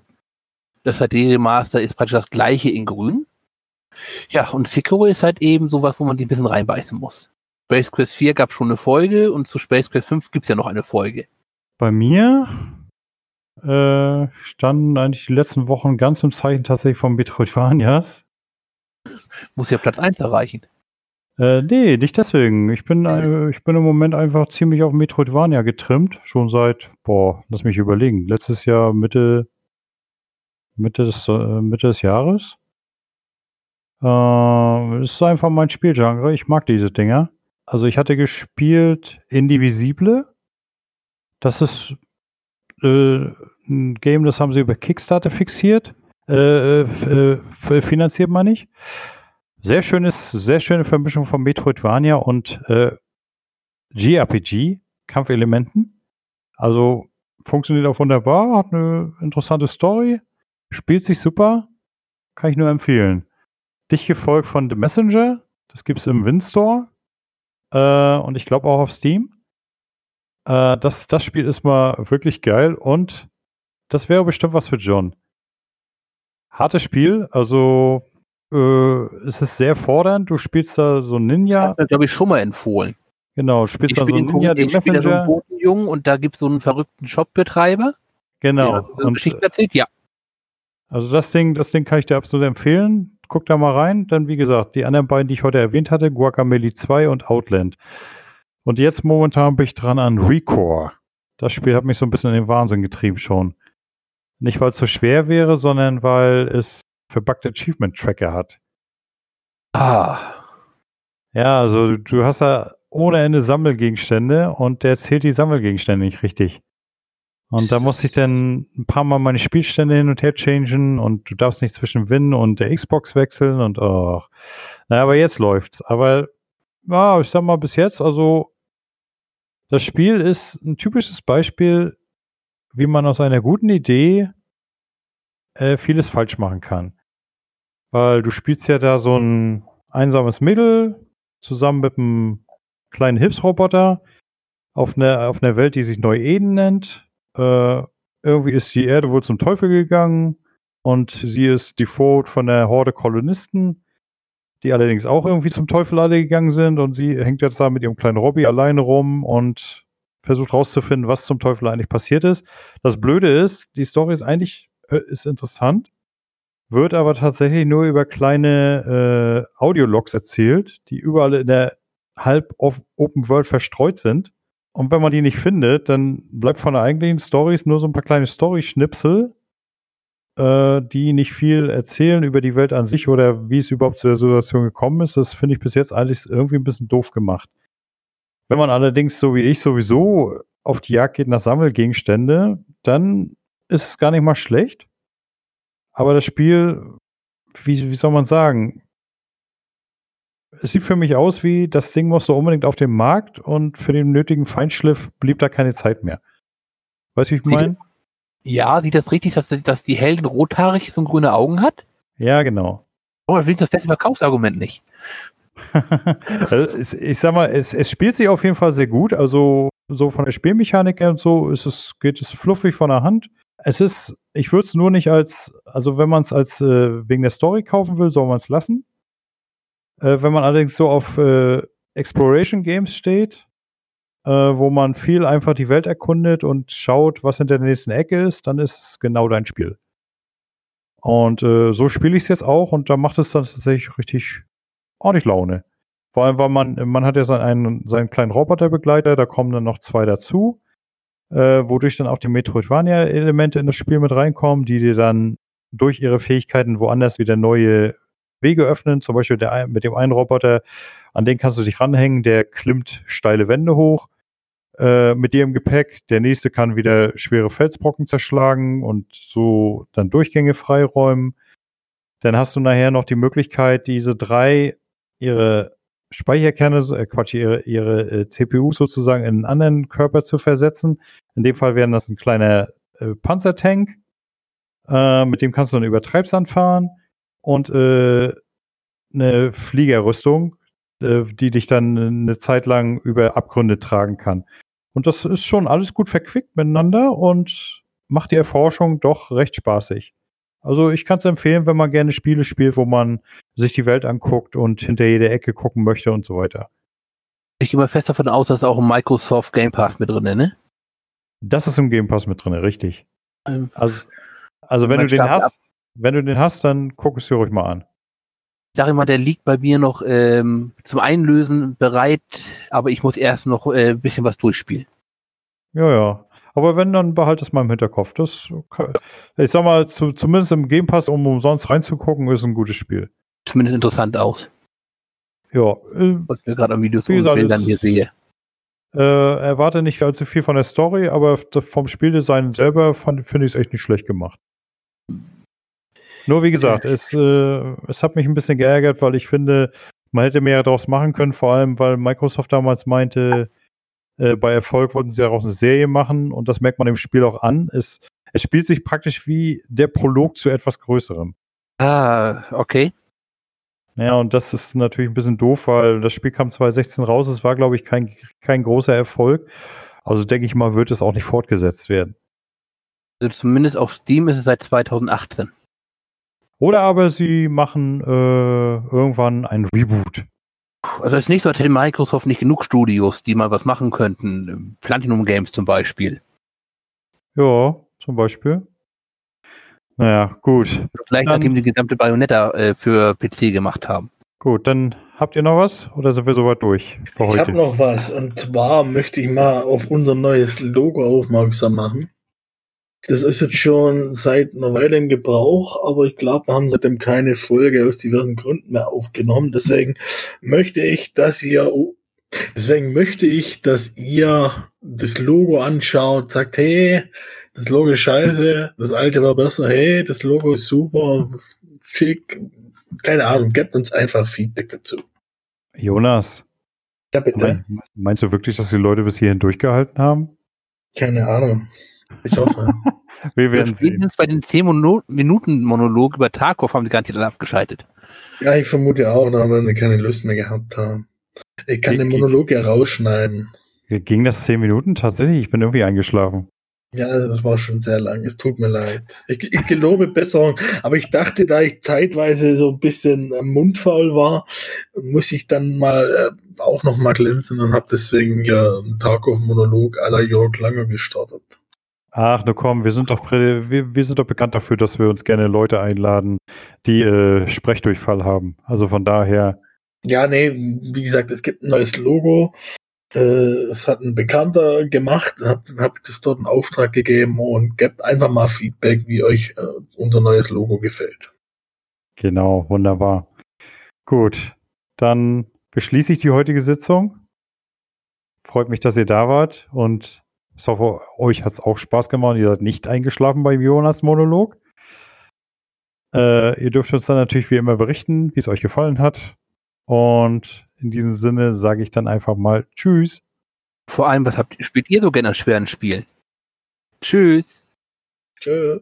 Speaker 3: Das HD-Remaster ist praktisch das gleiche in grün. Ja, und Sekiro ist halt eben sowas, wo man die ein bisschen reinbeißen muss. Space Quest 4 gab schon eine Folge und zu Space Quest 5 gibt es ja noch eine Folge.
Speaker 1: Bei mir äh, standen eigentlich die letzten Wochen ganz im Zeichen tatsächlich von Metroidvanias.
Speaker 3: Muss ja Platz 1 erreichen.
Speaker 1: Äh, nee, nicht deswegen. Ich bin, äh, ich bin im Moment einfach ziemlich auf Metroidvania getrimmt. Schon seit, boah, lass mich überlegen. Letztes Jahr Mitte, Mitte des, äh, Mitte des Jahres. Äh, ist einfach mein Spielgenre. Ich mag diese Dinger. Also ich hatte gespielt Indivisible. Das ist äh, ein Game, das haben sie über Kickstarter fixiert. Äh, äh, finanziert man nicht. Sehr schönes, sehr schöne Vermischung von Metroidvania und äh, JRPG, Kampfelementen. Also funktioniert auch wunderbar, hat eine interessante Story, spielt sich super, kann ich nur empfehlen. Dich gefolgt von The Messenger, das gibt es im WinStore äh, und ich glaube auch auf Steam. Äh, das, das Spiel ist mal wirklich geil und das wäre bestimmt was für John. Hartes Spiel, also äh, es ist sehr fordernd. Du spielst da so Ninja. Das
Speaker 3: glaube ich, schon mal empfohlen.
Speaker 1: Genau, spielst da so Ninja,
Speaker 3: den Messenger. Da so einen Jungen und da gibt es so einen verrückten Shopbetreiber.
Speaker 1: Genau.
Speaker 3: Der und, Geschichten erzählt, ja.
Speaker 1: Also das Ding, das Ding kann ich dir absolut empfehlen. Guck da mal rein. Dann, wie gesagt, die anderen beiden, die ich heute erwähnt hatte, Guacamole 2 und Outland. Und jetzt momentan bin ich dran an Recore. Das Spiel hat mich so ein bisschen in den Wahnsinn getrieben schon. Nicht, weil es so schwer wäre, sondern weil es verbuggte Achievement Tracker hat.
Speaker 3: Ah.
Speaker 1: Ja, also du hast da ohne Ende Sammelgegenstände und der zählt die Sammelgegenstände nicht richtig. Und da muss ich dann ein paar Mal meine Spielstände hin und her changen und du darfst nicht zwischen Win und der Xbox wechseln und oh. Naja, aber jetzt läuft's. Aber ja, ich sag mal bis jetzt, also das Spiel ist ein typisches Beispiel, wie man aus einer guten Idee äh, vieles falsch machen kann. Weil du spielst ja da so ein einsames Mädel zusammen mit einem kleinen Hilfsroboter auf einer, auf einer Welt, die sich Neu-Eden nennt. Äh, irgendwie ist die Erde wohl zum Teufel gegangen und sie ist default von der Horde Kolonisten, die allerdings auch irgendwie zum Teufel alle gegangen sind und sie hängt jetzt da mit ihrem kleinen Robby alleine rum und versucht rauszufinden, was zum Teufel eigentlich passiert ist. Das Blöde ist, die Story ist eigentlich äh, ist interessant, wird aber tatsächlich nur über kleine äh, Audiologs erzählt, die überall in der halb Open World verstreut sind. Und wenn man die nicht findet, dann bleibt von der eigentlichen Stories nur so ein paar kleine Story-Schnipsel, äh, die nicht viel erzählen über die Welt an sich oder wie es überhaupt zu der Situation gekommen ist. Das finde ich bis jetzt eigentlich irgendwie ein bisschen doof gemacht. Wenn man allerdings, so wie ich, sowieso auf die Jagd geht nach Sammelgegenstände, dann ist es gar nicht mal schlecht. Aber das Spiel, wie, wie soll man sagen? Es sieht für mich aus wie, das Ding musste unbedingt auf den Markt und für den nötigen Feinschliff blieb da keine Zeit mehr. Weißt du, wie ich meine?
Speaker 3: Ja, sieht das richtig, dass, dass die Helden rothaarig so grüne Augen hat?
Speaker 1: Ja, genau.
Speaker 3: Oh, das ist das beste Verkaufsargument nicht.
Speaker 1: also, ich sag mal, es, es spielt sich auf jeden Fall sehr gut. Also, so von der Spielmechanik und so ist es, geht es fluffig von der Hand. Es ist, ich würde es nur nicht als, also wenn man es als äh, wegen der Story kaufen will, soll man es lassen. Äh, wenn man allerdings so auf äh, Exploration Games steht, äh, wo man viel einfach die Welt erkundet und schaut, was hinter der nächsten Ecke ist, dann ist es genau dein Spiel. Und äh, so spiele ich es jetzt auch und da macht es dann tatsächlich richtig ordentlich Laune. Vor allem, weil man, man hat ja seinen, seinen kleinen Roboterbegleiter, da kommen dann noch zwei dazu äh, wodurch dann auch die Metroidvania-Elemente in das Spiel mit reinkommen, die dir dann durch ihre Fähigkeiten woanders wieder neue Wege öffnen. Zum Beispiel der, mit dem einen Roboter, an den kannst du dich ranhängen, der klimmt steile Wände hoch. Äh, mit dir im Gepäck. Der nächste kann wieder schwere Felsbrocken zerschlagen und so dann Durchgänge freiräumen. Dann hast du nachher noch die Möglichkeit, diese drei ihre Speicherkerne, äh, Quatsch, ihre, ihre äh, CPU sozusagen in einen anderen Körper zu versetzen. In dem Fall wäre das ein kleiner äh, Panzertank. Äh, mit dem kannst du dann über Treibsand fahren und äh, eine Fliegerrüstung, äh, die dich dann eine Zeit lang über Abgründe tragen kann. Und das ist schon alles gut verquickt miteinander und macht die Erforschung doch recht spaßig. Also ich kann es empfehlen, wenn man gerne Spiele spielt, wo man sich die Welt anguckt und hinter jede Ecke gucken möchte und so weiter.
Speaker 3: Ich gehe mal fest davon aus, dass auch ein Microsoft Game Pass mit drin, ne?
Speaker 1: Das ist im Game Pass mit drin, richtig.
Speaker 3: Ähm,
Speaker 1: Also, also wenn du den hast, wenn du den hast, dann guck es dir ruhig mal an.
Speaker 3: ich sage immer, der liegt bei mir noch ähm, zum Einlösen bereit, aber ich muss erst noch äh, ein bisschen was durchspielen.
Speaker 1: Ja, ja. Aber wenn, dann behalt es mal im Hinterkopf. Das, ich sag mal, zu, zumindest im Game Pass, um umsonst reinzugucken, ist ein gutes Spiel.
Speaker 3: Zumindest interessant aus,
Speaker 1: Ja, äh,
Speaker 3: was ich mir gerade an Videos und Bildern hier sehe.
Speaker 1: äh, erwarte nicht allzu viel von der Story, aber vom Spieldesign selber finde ich es echt nicht schlecht gemacht. Nur wie gesagt, es, äh, es hat mich ein bisschen geärgert, weil ich finde, man hätte mehr daraus machen können, vor allem weil Microsoft damals meinte, äh, bei Erfolg wollten sie daraus eine Serie machen und das merkt man im Spiel auch an. Es, es spielt sich praktisch wie der Prolog zu etwas Größerem.
Speaker 3: Ah, okay.
Speaker 1: Ja, und das ist natürlich ein bisschen doof, weil das Spiel kam 2016 raus. Es war, glaube ich, kein, kein großer Erfolg. Also denke ich mal, wird es auch nicht fortgesetzt werden.
Speaker 3: Also zumindest auf Steam ist es seit 2018.
Speaker 1: Oder aber sie machen äh, irgendwann ein Reboot.
Speaker 3: Also es ist nicht so, als hätte Microsoft nicht genug Studios, die mal was machen könnten. Platinum Games zum Beispiel.
Speaker 1: Ja, zum Beispiel. Naja, gut.
Speaker 3: Gleich
Speaker 1: Dann-
Speaker 3: nachdem die gesamte Bayonetta äh, für PC gemacht haben.
Speaker 1: Gut, dann habt ihr noch was? Oder sind wir soweit durch für
Speaker 2: Ich habe noch was. Und zwar möchte ich mal auf unser neues Logo aufmerksam machen. Das ist jetzt schon seit einer Weile im Gebrauch, aber ich glaube, wir haben seitdem keine Folge aus diversen Gründen mehr aufgenommen. Deswegen möchte ich, dass ihr, oh, deswegen möchte ich, dass ihr das Logo anschaut, sagt, hey, das Logo ist scheiße, das alte war besser, hey, das Logo ist super, schick, keine Ahnung, gebt uns einfach Feedback dazu.
Speaker 1: Jonas,
Speaker 2: Ja, bitte.
Speaker 1: mein, meinst du wirklich, dass die Leute bis hierhin durchgehalten haben?
Speaker 2: Keine Ahnung. Ich hoffe.
Speaker 1: Wir werden sehen.
Speaker 3: Spätestens bei den 10 Mono Minuten Monolog über Tarkov haben sie garantiert alle abgeschaltet.
Speaker 2: ja, ich vermute auch, da werden sie keine Lust mehr gehabt haben. Ich kann den Monolog ja rausschneiden.
Speaker 1: Ging das zehn Minuten tatsächlich? Ich bin irgendwie eingeschlafen.
Speaker 2: Ja, das war schon sehr lang. Es tut mir leid. Ich, ich gelobe Besserung. Aber ich dachte, da ich zeitweise so ein bisschen äh, mundfaul war, muss ich dann mal äh, auch noch mal glänzen und habe deswegen ja einen Tarkov-Monolog à la Jörg Langer gestartet.
Speaker 1: Ach, nur komm, wir sind doch wir, wir sind doch bekannt dafür, dass wir uns gerne Leute einladen, die äh, Sprechdurchfall haben. Also von daher,
Speaker 2: Ja, nee, wie gesagt, es gibt ein neues Logo. Äh, es hat ein Bekannter gemacht, hab, hab das dort einen Auftrag gegeben und gebt einfach mal Feedback, wie euch äh, unser neues Logo gefällt.
Speaker 1: genau, wunderbar. Gut, dann beschließe ich die heutige Sitzung. Freut mich, dass ihr da wart und ich hoffe, euch hat es auch Spaß gemacht. Ihr seid nicht eingeschlafen beim Jonas Monolog. Äh, ihr dürft uns dann natürlich wie immer berichten, wie es euch gefallen hat. Und in diesem Sinne sage ich dann einfach mal Tschüss.
Speaker 3: Vor allem, was habt, spielt ihr so gerne an schweren Spielen? Tschüss.
Speaker 2: Tschö.